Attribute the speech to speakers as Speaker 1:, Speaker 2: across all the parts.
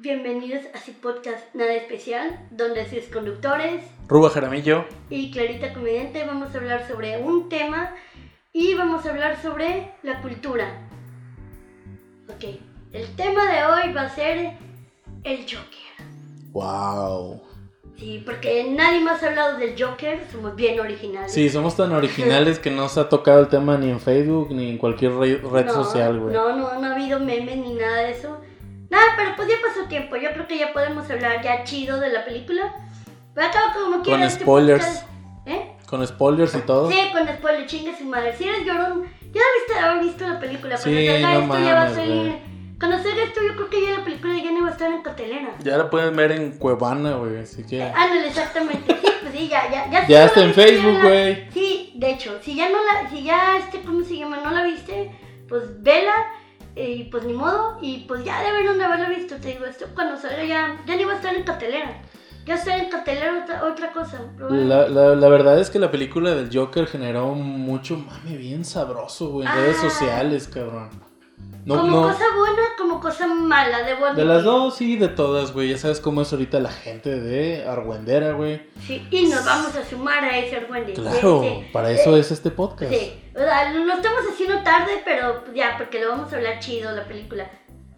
Speaker 1: Bienvenidos a su podcast Nada Especial, donde sus conductores
Speaker 2: Ruba Jaramillo
Speaker 1: y Clarita Comediante vamos a hablar sobre un tema y vamos a hablar sobre la cultura. Ok, el tema de hoy va a ser el Joker.
Speaker 2: Wow.
Speaker 1: Sí, porque nadie más ha hablado del Joker, somos bien originales.
Speaker 2: Sí, somos tan originales que no se ha tocado el tema ni en Facebook ni en cualquier re- red
Speaker 1: no,
Speaker 2: social, güey.
Speaker 1: No, no, no ha habido memes ni nada de eso. Nada, pero pues ya pasó tiempo. Yo creo que ya podemos hablar ya chido de la película. Pero acá como quiera, este
Speaker 2: spoilers.
Speaker 1: podcast- ¿Eh?
Speaker 2: Con spoilers y todo.
Speaker 1: Sí, con spoiler, chingue su madre. Si eres llorón, ya debiste haber visto la película.
Speaker 2: Sí,
Speaker 1: Cuando salga
Speaker 2: no
Speaker 1: esto ya va a
Speaker 2: mames,
Speaker 1: salir. Cuando salga esto, yo creo que ya la película ya no va a estar en cartelera.
Speaker 2: Ya la pueden ver en Cuevana, güey. Así que.
Speaker 1: Ándale, exactamente. Sí, pues sí, ya, ya. Ya,
Speaker 2: Ya está
Speaker 1: no
Speaker 2: en
Speaker 1: viste,
Speaker 2: Facebook,
Speaker 1: la-
Speaker 2: güey.
Speaker 1: Sí, de hecho, si ya no la, si ya este, ¿cómo se llama? No la viste, pues vela. Y pues ni modo, y pues ya debieron de haberla visto, te digo, esto cuando salga ya, ya ni va a estar en cartelera. Ya está en cartelera otra, otra cosa.
Speaker 2: La, la, la verdad es que la película del Joker generó mucho mame bien sabroso, güey. En redes
Speaker 1: Ah.
Speaker 2: sociales, cabrón. No,
Speaker 1: como
Speaker 2: no.
Speaker 1: cosa buena, como cosa mala, de bueno.
Speaker 2: De las dos, sí, de todas, güey. Ya sabes cómo es ahorita la gente de Argüendera, güey.
Speaker 1: Sí, y nos vamos a sumar a ese argüende.
Speaker 2: Claro,
Speaker 1: Sí, sí.
Speaker 2: para eso
Speaker 1: Eh,
Speaker 2: es este podcast.
Speaker 1: Sí, o sea, lo estamos haciendo tarde, pero ya, porque lo vamos a hablar chido la película.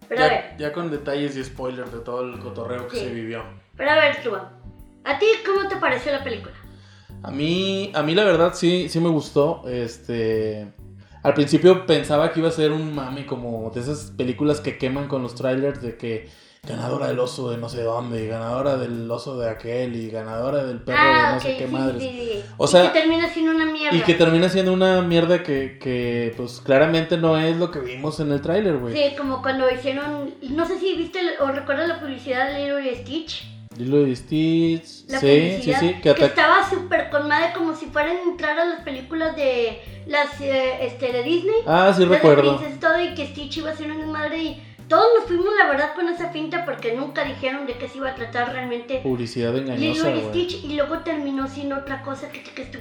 Speaker 1: Pero a ver,
Speaker 2: Ya, con detalles y spoilers de todo el cotorreo que
Speaker 1: Sí.
Speaker 2: se vivió.
Speaker 1: pero a ver, tú, ¿a ti cómo te pareció la película?
Speaker 2: A mí, a mí la verdad sí, sí me gustó. Este, al principio pensaba que iba a ser un mame como de esas películas que queman con los trailers de que ganadora del oso de no sé dónde, y ganadora del oso de aquel y ganadora del perro de no
Speaker 1: ok,
Speaker 2: sé qué
Speaker 1: sí,
Speaker 2: madres.
Speaker 1: sí, sí.
Speaker 2: O
Speaker 1: Y
Speaker 2: sea,
Speaker 1: que termina siendo una mierda.
Speaker 2: Y que termina siendo una mierda que, que pues claramente no es lo que vimos en el tráiler, güey.
Speaker 1: Sí, como cuando hicieron, no sé si viste o recuerdas la publicidad de Lilo y Stitch.
Speaker 2: Lilo y Stitch,
Speaker 1: La
Speaker 2: sí, sí, sí, que
Speaker 1: que estaba súper con madre como si fueran a entrar a las películas de las eh, este, de Disney.
Speaker 2: Ah, sí recuerdo.
Speaker 1: Princesa y todo y que Stitch iba a ser una madre y todos nos fuimos la verdad con esa finta porque nunca dijeron de qué se iba a tratar realmente
Speaker 2: Publicidad
Speaker 1: Lilo
Speaker 2: engañosa,
Speaker 1: y
Speaker 2: güey.
Speaker 1: Stitch y luego terminó siendo otra cosa que te tú.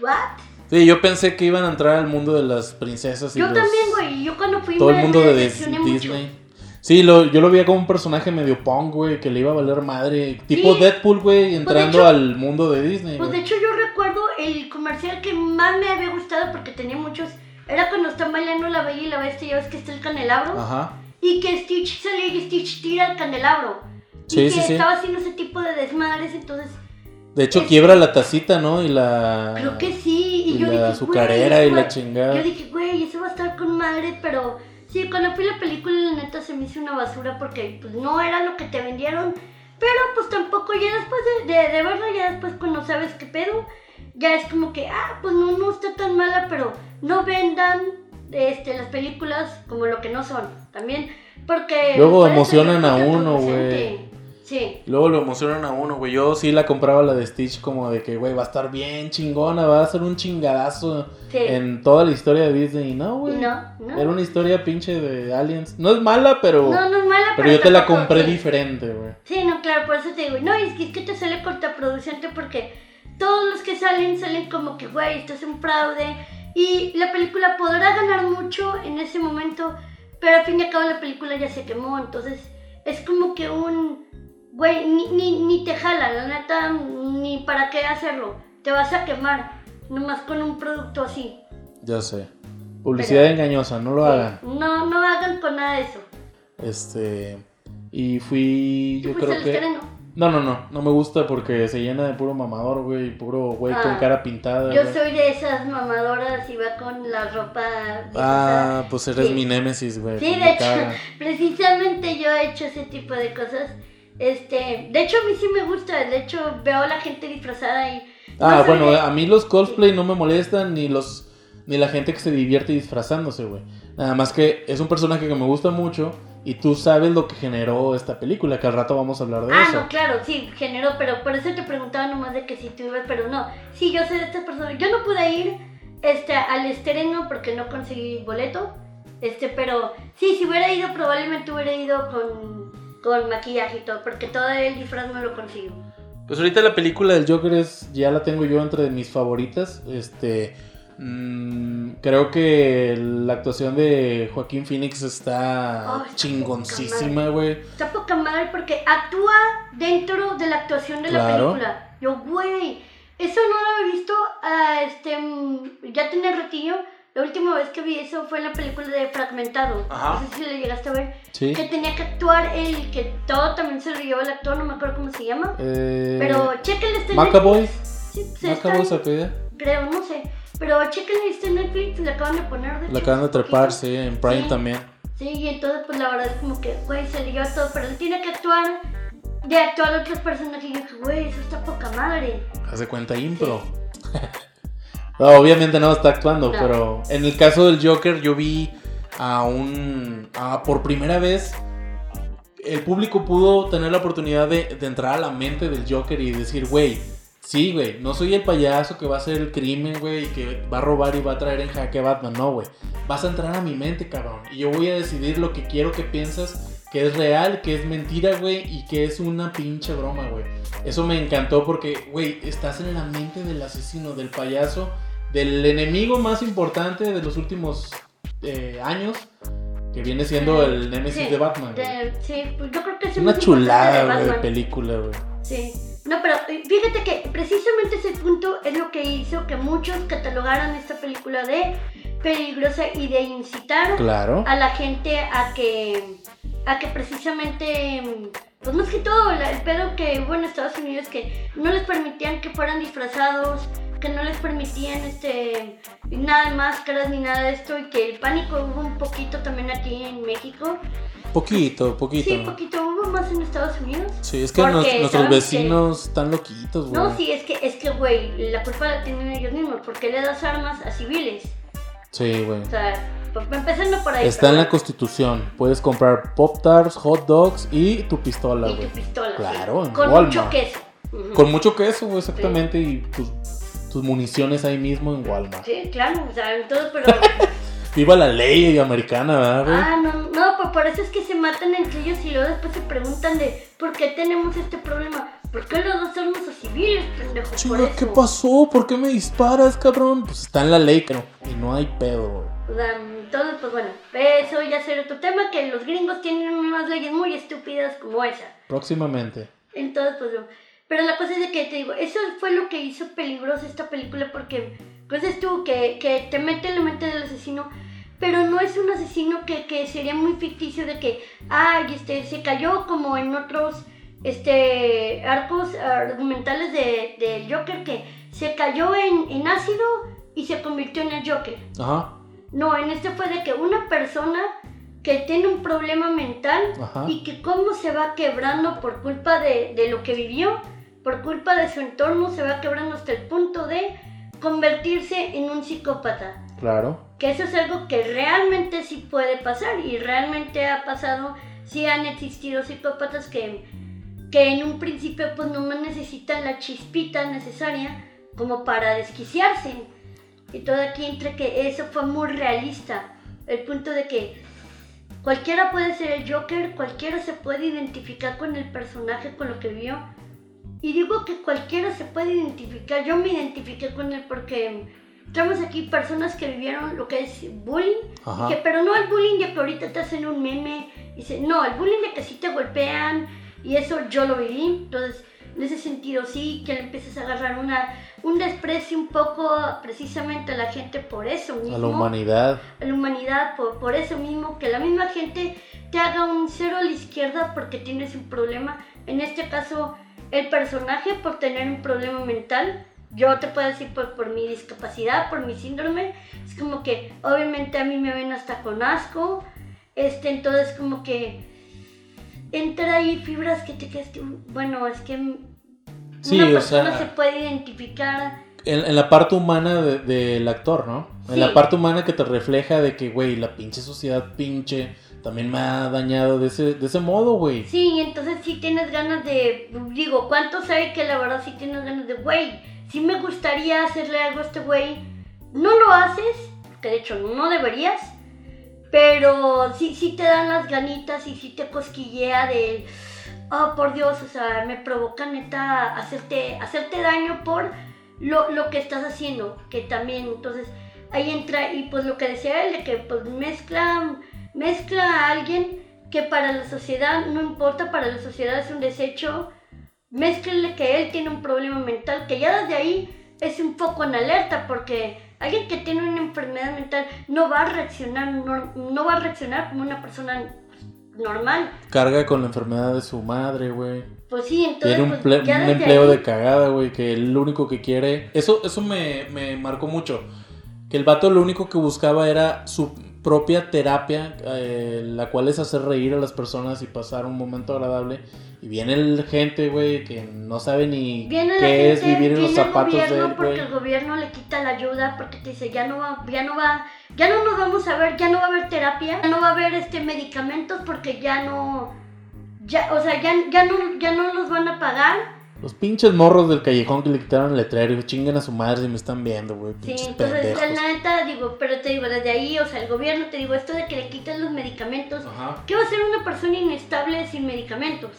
Speaker 1: ¿What?
Speaker 2: Sí, yo pensé que iban a entrar al mundo de las princesas y
Speaker 1: Yo
Speaker 2: los-
Speaker 1: también, güey. Yo cuando fui
Speaker 2: todo el mundo
Speaker 1: me
Speaker 2: de
Speaker 1: decepcioné
Speaker 2: Dis-
Speaker 1: mucho.
Speaker 2: Sí, lo, yo lo veía como un personaje medio punk, güey, que le iba a valer madre. Tipo
Speaker 1: Sí.
Speaker 2: Deadpool, güey, entrando
Speaker 1: hecho-
Speaker 2: al mundo de Disney.
Speaker 1: Pues de hecho yo recuerdo el comercial que más me había gustado porque tenía muchos. Era cuando están bailando la bella y la bestia, ya ves que está el candelabro.
Speaker 2: Ajá.
Speaker 1: Y que Stitch sale y Stitch tira el candelabro.
Speaker 2: Sí,
Speaker 1: y que
Speaker 2: sí, sí.
Speaker 1: estaba haciendo ese tipo de desmadres, entonces.
Speaker 2: De hecho, quiebra la tacita, ¿no? Y la.
Speaker 1: Creo que sí. Y,
Speaker 2: y
Speaker 1: yo
Speaker 2: la
Speaker 1: dije,
Speaker 2: azucarera
Speaker 1: güey,
Speaker 2: y la chingada.
Speaker 1: Yo dije, güey, eso va a estar con madre, pero sí, cuando fui a la película, la neta se me hizo una basura porque pues no era lo que te vendieron. Pero pues tampoco, ya después de, de, de verla, ya después cuando sabes qué pedo, ya es como que, ah, pues no, no está tan mala, pero no vendan este, las películas como lo que no son. También, porque.
Speaker 2: Luego emocionan a uno, güey.
Speaker 1: Sí.
Speaker 2: Luego lo emocionan a uno, güey. Yo sí la compraba la de Stitch como de que, güey, va a estar bien chingona, va a ser un chingadazo
Speaker 1: Sí.
Speaker 2: en toda la historia de Disney. No, güey.
Speaker 1: No, no.
Speaker 2: Era una historia pinche de aliens. No es mala, pero,
Speaker 1: No, no es mala,
Speaker 2: pero yo te la compré
Speaker 1: sí.
Speaker 2: diferente, güey.
Speaker 1: Sí, no, claro, por eso te digo. No, es que, es que te sale contraproducente porque todos los que salen salen como que, güey, esto es un fraude. Y la película podrá ganar mucho en ese momento, pero al fin y al cabo la película ya se quemó. Entonces es como que un, güey, ni, ni, ni te jala, la neta, ni para qué hacerlo. Te vas a quemar, nomás con un producto así.
Speaker 2: Ya sé. Publicidad
Speaker 1: Pero-
Speaker 2: engañosa, no lo
Speaker 1: Sí,
Speaker 2: hagan.
Speaker 1: No, no hagan con nada de eso.
Speaker 2: Este. Y fui.
Speaker 1: ¿Tú
Speaker 2: Yo creo que.
Speaker 1: estreno?
Speaker 2: No, no, no. No me gusta porque se llena de puro mamador, güey. Puro güey con
Speaker 1: Ah,
Speaker 2: cara pintada.
Speaker 1: Yo
Speaker 2: güey.
Speaker 1: soy de esas mamadoras y va con la ropa.
Speaker 2: Ah, pues eres
Speaker 1: Sí.
Speaker 2: mi némesis, güey.
Speaker 1: Sí, de hecho, precisamente yo he hecho ese tipo de cosas. Este, de hecho a mí sí me gusta, de hecho veo a la gente disfrazada y
Speaker 2: Ah, bueno, a mí los cosplay no me molestan ni los ni la gente que se divierte disfrazándose, güey. Nada más que es un personaje que me gusta mucho y tú sabes lo que generó esta película, que al rato vamos a hablar de
Speaker 1: Ah,
Speaker 2: eso.
Speaker 1: no, claro, sí, generó, pero por eso te preguntaba nomás de que si tú ibas, pero no. Sí, yo sé de estas personas. Yo no pude ir este, al estreno porque no conseguí boleto. Este, pero sí, si hubiera ido, probablemente hubiera ido con, con maquillaje y todo, porque todo el disfraz me lo consigo.
Speaker 2: Pues ahorita la película del Joker es ya la tengo yo entre mis favoritas, este Mm, creo que la actuación de Joaquín Phoenix está
Speaker 1: Oh, está
Speaker 2: chingoncísima, güey.
Speaker 1: Está poca madre porque actúa dentro de la actuación de la
Speaker 2: Claro.
Speaker 1: película. Yo, güey, eso no lo había visto, ah, este, mm, ya tiene ratillo. La última vez que vi eso fue en la película de Fragmentado.
Speaker 2: Ajá.
Speaker 1: No sé si le llegaste a ver.
Speaker 2: Sí.
Speaker 1: Que tenía que actuar él, que todo también se lo llevó el actor, no me acuerdo cómo se llama.
Speaker 2: Eh,
Speaker 1: Pero chéquenle este
Speaker 2: Macaboy.
Speaker 1: Sí,
Speaker 2: Macaboy se apellida.
Speaker 1: creo, no sé. Pero chéquenle este Netflix, le acaban de poner. De
Speaker 2: La
Speaker 1: hecho,
Speaker 2: acaban de trepar, sí, en Prime
Speaker 1: Sí.
Speaker 2: también.
Speaker 1: Sí, y entonces pues la verdad es como que, güey, se le lleva todo, pero él tiene que actuar de actuar a otros personajes. Y yo güey, eso está poca madre.
Speaker 2: Haz de cuenta impro. No, obviamente no está actuando,
Speaker 1: No.
Speaker 2: pero en el caso del Joker yo vi a un... a- por primera vez el público pudo tener la oportunidad de, de entrar a la mente del Joker y decir, güey, sí, güey, no soy el payaso que va a hacer el crimen, güey, y que va a robar y va a traer en jaque a Batman, no, güey. Vas a entrar a mi mente, cabrón, y yo voy a decidir lo que quiero que piensas, que es real, que es mentira, güey, y que es una pinche broma, güey. Eso me encantó porque, güey, estás en la mente del asesino, del payaso, del enemigo más importante de los últimos eh, años, que viene siendo el némesis
Speaker 1: Sí,
Speaker 2: de Batman.
Speaker 1: de- sí, pues yo creo que es
Speaker 2: una chulada,
Speaker 1: de Batman.
Speaker 2: película, güey.
Speaker 1: Sí. No, pero eh, fíjate que precisamente ese punto es lo que hizo que muchos catalogaran esta película de peligrosa y de incitar
Speaker 2: Claro.
Speaker 1: a la gente a que a que precisamente pues más que todo el pedo que hubo en Estados Unidos que no les permitían que fueran disfrazados que no les permitían este nada de máscaras ni nada de esto y que el pánico hubo un poquito también aquí en México
Speaker 2: Poquito, poquito.
Speaker 1: sí poquito hubo más en Estados Unidos
Speaker 2: Sí, es que nos- nuestros
Speaker 1: que-
Speaker 2: vecinos están loquitos, güey.
Speaker 1: no sí es que es que güey la culpa la tienen ellos mismos porque le das armas a civiles
Speaker 2: Sí, güey.
Speaker 1: o sea pues, empezando por ahí
Speaker 2: Está en la constitución. Puedes comprar Pop Tarts, hot dogs y tu pistola,
Speaker 1: y
Speaker 2: güey.
Speaker 1: tu pistola sí.
Speaker 2: Claro, en
Speaker 1: con
Speaker 2: Walmart.
Speaker 1: mucho queso.
Speaker 2: Con mucho queso, güey, exactamente. Y tus, tus municiones ahí mismo en Walmart.
Speaker 1: Sí, claro, o sea, entonces, pero...
Speaker 2: Viva la ley americana, ¿verdad, güey?
Speaker 1: ah, no, no, pues por eso es que se matan entre ellos y luego después se preguntan de ¿por qué tenemos este problema? ¿Por qué los dos somos civiles, pendejo?
Speaker 2: Chica. ¿qué pasó? ¿Por qué me disparas, cabrón? Pues está en la ley, pero y no hay pedo, güey.
Speaker 1: O sea, entonces, pues bueno, eso ya será otro tema, que los gringos tienen unas leyes muy estúpidas como esa.
Speaker 2: Próximamente.
Speaker 1: Entonces, pues. Pero la cosa es de que te digo, eso fue lo que hizo peligrosa esta película porque, pues es tú, que, que te mete en la mente del asesino, pero no es un asesino que, que sería muy ficticio de que, ay, este, se cayó como en otros este, arcos argumentales de, de Joker, que se cayó en, en ácido y se convirtió en el Joker.
Speaker 2: Ajá.
Speaker 1: No, en este fue de que una persona que tiene un problema mental
Speaker 2: Ajá.
Speaker 1: y que cómo se va quebrando por culpa de, de lo que vivió, por culpa de su entorno, se va quebrando hasta el punto de convertirse en un psicópata.
Speaker 2: Claro.
Speaker 1: Que eso es algo que realmente sí puede pasar y realmente ha pasado, sí han existido psicópatas que, que en un principio pues no necesitan la chispita necesaria como para desquiciarse. Y todo aquí entre que eso fue muy realista. El punto de que cualquiera puede ser el Joker, cualquiera se puede identificar con el personaje, con lo que vio. Y digo que cualquiera se puede identificar. Yo me identifiqué con él porque tenemos aquí personas que vivieron lo que es bullying. Dije, pero no el bullying de que ahorita te hacen un meme. Dice, no, el bullying de que sí te golpean. Y eso yo lo viví. Entonces, en ese sentido sí, que le empieces a agarrar una, un desprecio un poco precisamente a la gente por eso mismo
Speaker 2: A la humanidad.
Speaker 1: a la humanidad por, por eso mismo, que la misma gente te haga un cero a la izquierda porque tienes un problema. En este caso, el personaje por tener un problema mental. Yo te puedo decir por, por mi discapacidad, por mi síndrome. Es como que obviamente a mí me ven hasta con asco. Este, entonces como que entra ahí fibras que te quedas que, bueno, es que
Speaker 2: Sí,
Speaker 1: una
Speaker 2: o sea-
Speaker 1: se puede identificar.
Speaker 2: En, en la parte humana de- del actor, ¿no? En la parte humana que te refleja de que, güey, la pinche sociedad pinche también me ha dañado de ese, de ese modo, güey.
Speaker 1: Sí, entonces sí tienes ganas de, digo, ¿cuántos hay que la verdad sí tienes ganas de, güey, sí me gustaría hacerle algo a este güey? No lo haces, que de hecho no deberías, pero sí, sí te dan las ganitas y sí te cosquillea de, oh, por Dios, o sea, me provoca neta hacerte, hacerte daño por lo, lo que estás haciendo, que también, entonces, ahí entra, y pues lo que decía él, de que pues mezcla, mezcla a alguien que para la sociedad no importa, para la sociedad es un desecho, mezclele que él tiene un problema mental, que ya desde ahí es un poco en alerta, porque alguien que tiene una enfermedad mental no va a reaccionar, no, no va a reaccionar como una persona normal.
Speaker 2: Carga con la enfermedad de su madre, güey.
Speaker 1: Pues sí, entonces.
Speaker 2: Tiene un,
Speaker 1: pues, ya
Speaker 2: un empleo
Speaker 1: ahí-
Speaker 2: de cagada, güey, que lo único que quiere... Eso, eso me, me marcó mucho. Que el vato lo único que buscaba era su propia terapia, eh, la cual es hacer reír a las personas y pasar un momento agradable. Y viene el gente, güey, que no sabe ni
Speaker 1: Viene
Speaker 2: qué es vivir en los
Speaker 1: el
Speaker 2: zapatos de
Speaker 1: gobierno
Speaker 2: él,
Speaker 1: porque el gobierno le quita la ayuda porque te dice ya no va, ya no va, ya no nos vamos a ver, ya no va a haber terapia, ya no va a haber este medicamentos porque ya no, ya, o sea, ya, ya no, ya no los van a pagar.
Speaker 2: Los pinches morros del callejón que le quitaron el letrero y chinguen a su madre si me están viendo, güey.
Speaker 1: Sí, entonces
Speaker 2: pendejos.
Speaker 1: la neta digo, pero te digo desde ahí, o sea, el gobierno te digo esto de que le quitan los medicamentos.
Speaker 2: Ajá.
Speaker 1: ¿Qué va a hacer una persona inestable sin medicamentos?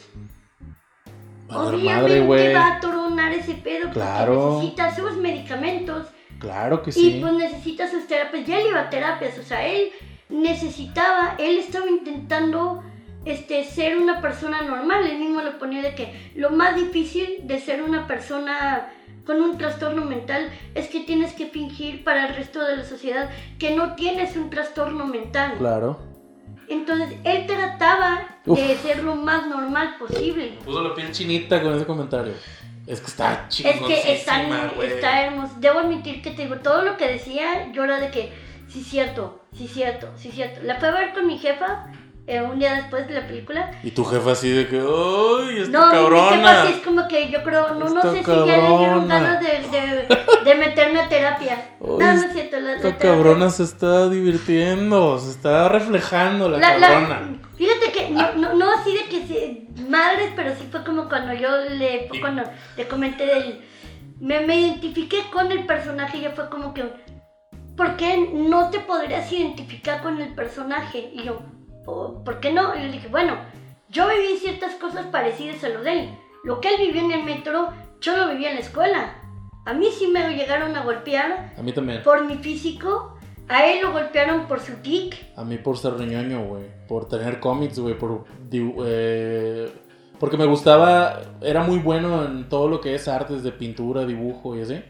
Speaker 1: Obviamente
Speaker 2: madre,
Speaker 1: va a toronar ese pedo
Speaker 2: Claro.
Speaker 1: porque necesita sus medicamentos.
Speaker 2: Claro que
Speaker 1: Y
Speaker 2: sí.
Speaker 1: pues necesita sus terapias. Ya él iba a terapias, o sea, él necesitaba, él estaba intentando este, ser una persona normal. Él mismo lo ponía de que lo más difícil de ser una persona con un trastorno mental es que tienes que fingir para el resto de la sociedad que no tienes un trastorno mental.
Speaker 2: Claro.
Speaker 1: Entonces él trataba de
Speaker 2: Uf.
Speaker 1: ser lo más normal posible.
Speaker 2: Puso la piel chinita con ese comentario. Es que está
Speaker 1: Es que está, está hermoso. Debo admitir que te digo, todo lo que decía, yo era de que, sí, cierto, sí, cierto, sí, cierto. La fui a ver con mi jefa eh, un día después de la película.
Speaker 2: Y tu jefa así de que, ¡ay, esta
Speaker 1: No, mi jefa
Speaker 2: cabrona!
Speaker 1: sí es como que yo creo, no, no sé si ya le dieron
Speaker 2: cabrona.
Speaker 1: ganas de, de, de meterme a terapia. No, no es cierto. La, la
Speaker 2: Esta
Speaker 1: terapia-
Speaker 2: cabrona se está divirtiendo, se está reflejando la,
Speaker 1: La- la-
Speaker 2: cabrona.
Speaker 1: fíjate que no, no, no así de que se, madres, pero sí fue como cuando yo le, cuando le comenté del, me, me identifiqué con el personaje y ya fue como que, ¿por qué no te podrías identificar con el personaje? Y yo, "¿Por- ¿por qué no? Y le dije, bueno, yo viví ciertas cosas parecidas a lo de él. Lo que él vivió en el metro, yo lo viví en la escuela. A mí sí me llegaron a golpear
Speaker 2: A mí también.
Speaker 1: por mi físico, a él lo golpearon por su tic.
Speaker 2: A mí por ser ñoño, güey. Por tener cómics, güey. Por eh, porque me gustaba. Era muy bueno en todo lo que es artes de pintura, dibujo y así.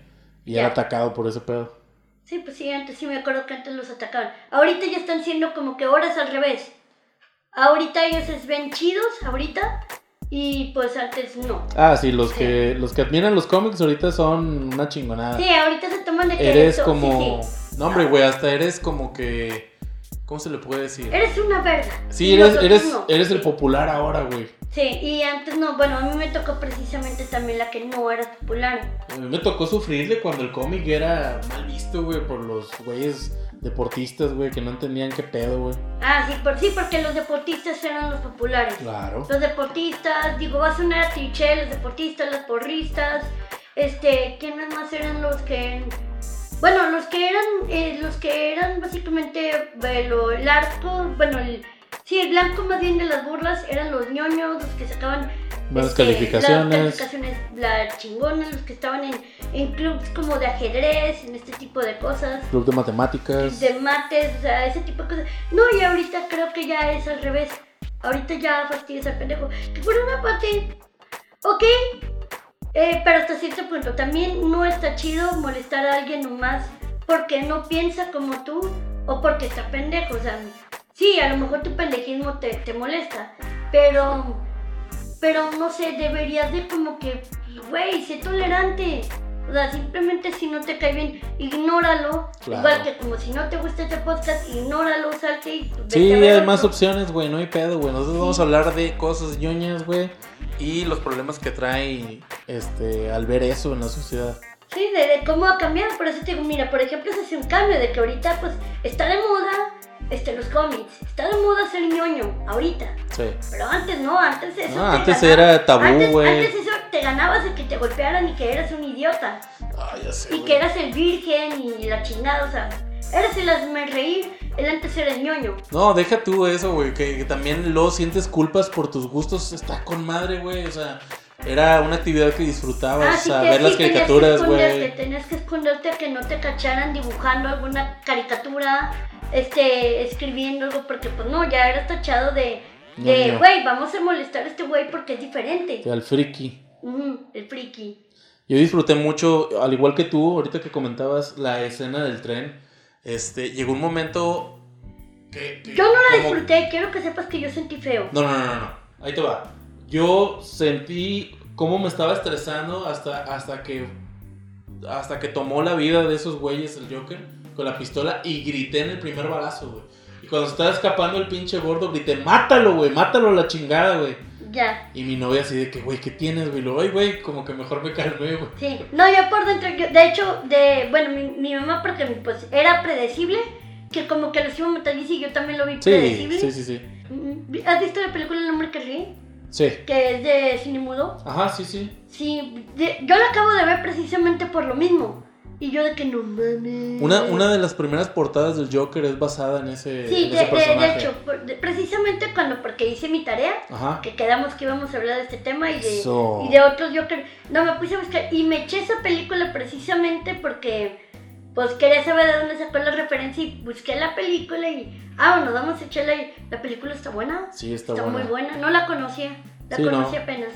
Speaker 2: Y era atacado por ese pedo.
Speaker 1: Sí, pues sí, antes sí me acuerdo que antes los atacaban. Ahorita ya están siendo como que horas al revés. Ahorita ellos se ven chidos, ahorita, y pues antes no.
Speaker 2: Ah, sí, los
Speaker 1: Sí.
Speaker 2: que los que admiran los cómics ahorita son una chingonada.
Speaker 1: Sí, ahorita se toman de que
Speaker 2: eres
Speaker 1: eso,
Speaker 2: como.
Speaker 1: sí, sí.
Speaker 2: No, hombre, güey, hasta eres como que. ¿Cómo se le puede decir?
Speaker 1: Eres una verga.
Speaker 2: Sí, eres, eres,
Speaker 1: no.
Speaker 2: eres el popular ahora, güey.
Speaker 1: Sí, y antes no. Bueno, a mí me tocó precisamente también la que no era popular.
Speaker 2: A mí me tocó sufrirle cuando el cómic era mal visto, güey, por los güeyes deportistas, güey, que no entendían qué pedo, güey.
Speaker 1: Ah, sí, por, sí, porque los deportistas eran los populares.
Speaker 2: Claro.
Speaker 1: Los deportistas, digo, va a sonar a cliché, los deportistas, los porristas, este, ¿quiénes más eran los que... Bueno, los que eran, eh, los que eran básicamente lo- el arco, bueno, el, sí, el blanco más bien de las burlas eran los ñoños, los que sacaban
Speaker 2: Buenas
Speaker 1: este,
Speaker 2: calificaciones.
Speaker 1: Las calificaciones, la chingonas, los que estaban en, en clubs como de ajedrez, en este tipo de cosas
Speaker 2: Club de matemáticas.
Speaker 1: de mates, o sea, ese tipo de cosas. No, y ahorita creo que ya es al revés. Ahorita ya fastidias al pendejo. Que por una parte, ok, eh, pero hasta cierto punto también no está chido molestar a alguien nomás porque no piensa como tú o porque está pendejo. O sea, sí, a lo mejor tu pendejismo te, te molesta, pero, pero no sé, deberías de como que, güey, sé tolerante. O sea, simplemente si no te cae bien, ignóralo.
Speaker 2: Claro.
Speaker 1: Igual que como si no te gusta este podcast, ignóralo, salte y vete
Speaker 2: Sí, hay más opciones, güey, no hay pedo, güey. Nosotros
Speaker 1: Sí.
Speaker 2: vamos a hablar de cosas ñoñas, güey, y los problemas que trae este al ver eso en la sociedad.
Speaker 1: Sí, de, de cómo ha cambiado. Por eso te digo, mira, por ejemplo, se hace un cambio de que ahorita, pues, está de moda este, los cómics. Está de moda ser ñoño, ahorita.
Speaker 2: Sí.
Speaker 1: Pero antes no, antes eso.
Speaker 2: No,
Speaker 1: te
Speaker 2: antes
Speaker 1: ganaba-
Speaker 2: era tabú,
Speaker 1: antes-
Speaker 2: güey.
Speaker 1: Antes eso te ganabas de que te golpearan y que eras un idiota.
Speaker 2: Ah, ya sé.
Speaker 1: Y
Speaker 2: güey.
Speaker 1: que eras el virgen y la chingada, o sea, eras el hazme reír, el antes era el ñoño.
Speaker 2: No, deja tú eso, güey, que, que también luego sientes culpas por tus gustos. Está con madre, güey. O sea, era una actividad que
Speaker 1: Ah,
Speaker 2: disfrutabas,
Speaker 1: sí,
Speaker 2: a
Speaker 1: que-
Speaker 2: ver las
Speaker 1: sí, que
Speaker 2: caricaturas, güey.
Speaker 1: Tenías que esconderte a que no te cacharan dibujando alguna caricatura, este, escribiendo algo, porque pues no, ya eras tachado de, de, güey, vamos a molestar a este güey porque es diferente.
Speaker 2: Al friki.
Speaker 1: Ujú, el friki.
Speaker 2: Yo disfruté mucho, al igual que tú, ahorita que comentabas la escena del tren, este, llegó un momento que... que
Speaker 1: Yo no la
Speaker 2: como-
Speaker 1: disfruté, quiero que sepas que yo sentí feo.
Speaker 2: No, no, no, no, no, ahí te va. Yo sentí cómo me estaba estresando hasta, hasta que hasta que tomó la vida de esos güeyes el Joker con la pistola y grité en el primer balazo, güey. Y cuando estaba escapando el pinche gordo, grité, mátalo, güey, mátalo a la chingada, güey.
Speaker 1: Ya,
Speaker 2: Y mi novia así de que, güey, ¿qué tienes, güey? Lo, ay, güey, como que mejor me calmé, güey.
Speaker 1: sí. No, yo por dentro, yo, de hecho, de, bueno, mi, mi mamá porque pues era predecible, que como que los iba a matar y yo también lo vi
Speaker 2: Sí,
Speaker 1: predecible.
Speaker 2: sí, sí, sí.
Speaker 1: Mm, ¿Has visto la película El hombre que ríe?
Speaker 2: Sí.
Speaker 1: Que es de cine mudo.
Speaker 2: Ajá, sí, sí.
Speaker 1: Sí, de- yo la acabo de ver precisamente por lo mismo. Y yo de que no mames.
Speaker 2: Una, una de las primeras portadas del Joker es basada en ese,
Speaker 1: Sí,
Speaker 2: en
Speaker 1: de,
Speaker 2: ese
Speaker 1: de-
Speaker 2: personaje.
Speaker 1: de hecho, por- de- precisamente cuando, porque hice mi tarea,
Speaker 2: Ajá.
Speaker 1: que quedamos que íbamos a hablar de este tema y de,
Speaker 2: Eso.
Speaker 1: y de otros Joker. No, me puse a buscar y me eché esa película precisamente porque pues quería saber de dónde sacó la referencia y busqué la película y ah, bueno, vamos a echarla y la película está buena.
Speaker 2: Sí, está,
Speaker 1: Está
Speaker 2: buena.
Speaker 1: muy buena, no la conocía, la
Speaker 2: Sí,
Speaker 1: conocí
Speaker 2: no.
Speaker 1: apenas.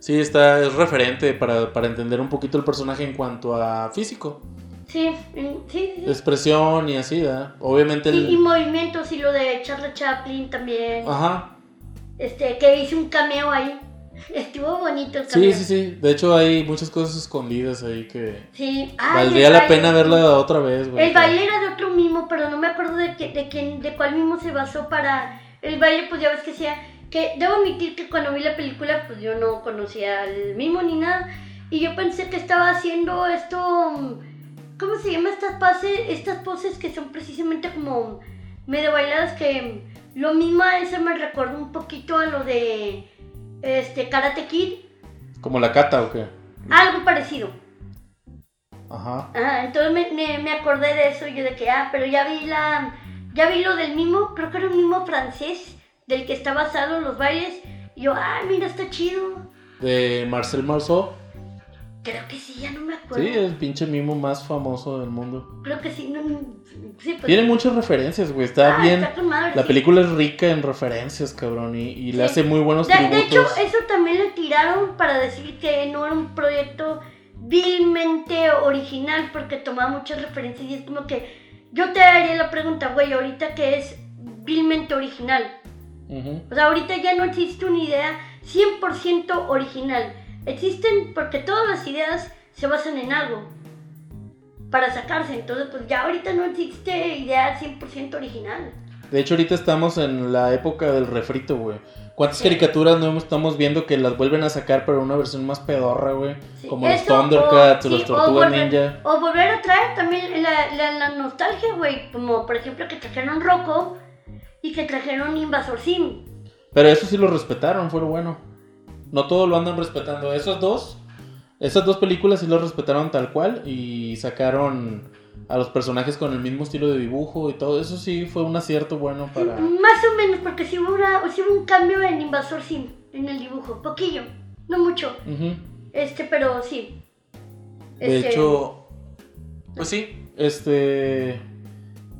Speaker 2: Sí, está, es referente para, para entender un poquito el personaje en cuanto a físico.
Speaker 1: Sí, sí, sí. sí.
Speaker 2: Expresión y así, ¿verdad? Obviamente
Speaker 1: Y, y movimientos y lo de Charlie Chaplin también.
Speaker 2: Ajá.
Speaker 1: Este, que hice un cameo ahí. Estuvo bonito el
Speaker 2: Sí,
Speaker 1: cameo.
Speaker 2: sí, sí. De hecho hay muchas cosas escondidas ahí que...
Speaker 1: Sí. Ay,
Speaker 2: Valdría la
Speaker 1: baile.
Speaker 2: pena verla otra vez, güey.
Speaker 1: El baile era de otro mimo, pero no me acuerdo de, que, de, quién, de cuál mimo se basó para... El baile, pues ya ves que sea... Que debo admitir que cuando vi la película, pues yo no conocía al mimo ni nada. Y yo pensé que estaba haciendo esto... ¿Cómo se llama estas poses? Estas poses que son precisamente como medio bailadas que... Lo mismo a ese me recordó un poquito a lo de... Este, Karate Kid.
Speaker 2: ¿Como la cata o qué?
Speaker 1: Algo parecido.
Speaker 2: Ajá.
Speaker 1: Ajá, entonces me, me, me acordé de eso yo de que, ah, pero ya vi la, ya vi lo del mimo, creo que era un mimo francés, del que está basado en los bailes, y yo, ah, mira, está chido.
Speaker 2: De Marcel Marceau.
Speaker 1: Creo que sí, ya no me acuerdo.
Speaker 2: Sí, el pinche mimo más famoso del mundo.
Speaker 1: Creo que sí, no, sí, pues.
Speaker 2: Tiene muchas referencias, güey. Está
Speaker 1: ah,
Speaker 2: bien.
Speaker 1: está con madre,
Speaker 2: La
Speaker 1: sí.
Speaker 2: película es rica en referencias, cabrón. Y, y le hace muy buenos
Speaker 1: De,
Speaker 2: tributos.
Speaker 1: de hecho, eso también le tiraron para decir que no era un proyecto vilmente original, porque tomaba muchas referencias y es como que yo te haría la pregunta, güey, ahorita que es vilmente original. O sea, ahorita ya no existe una idea 100% original. Existen porque todas las ideas se basan en algo para sacarse. Entonces, pues ya ahorita no existe idea 100% original.
Speaker 2: De hecho, ahorita estamos en la época del refrito, güey. ¿Cuántas
Speaker 1: Sí.
Speaker 2: caricaturas no estamos viendo que las vuelven a sacar para una versión más pedorra, güey?
Speaker 1: Sí,
Speaker 2: Como los
Speaker 1: eso,
Speaker 2: Thundercats o,
Speaker 1: o-
Speaker 2: los Tortugas Ninja.
Speaker 1: O volver a traer también la, la- la nostalgia, güey. Como por ejemplo que trajeron Rocco y que trajeron Invasor Sim.
Speaker 2: Pero eso sí lo respetaron, fue lo bueno. No todos lo andan respetando. Esos dos, esas dos películas sí lo respetaron tal cual y sacaron a los personajes con el mismo estilo de dibujo y todo. Eso sí fue un acierto bueno para...
Speaker 1: Más o menos, porque sí hubo, una, sí hubo un cambio en Invasor Sim, en el dibujo. Poquillo, no mucho. Este, pero sí.
Speaker 2: De
Speaker 1: Este,
Speaker 2: hecho, pues sí, este...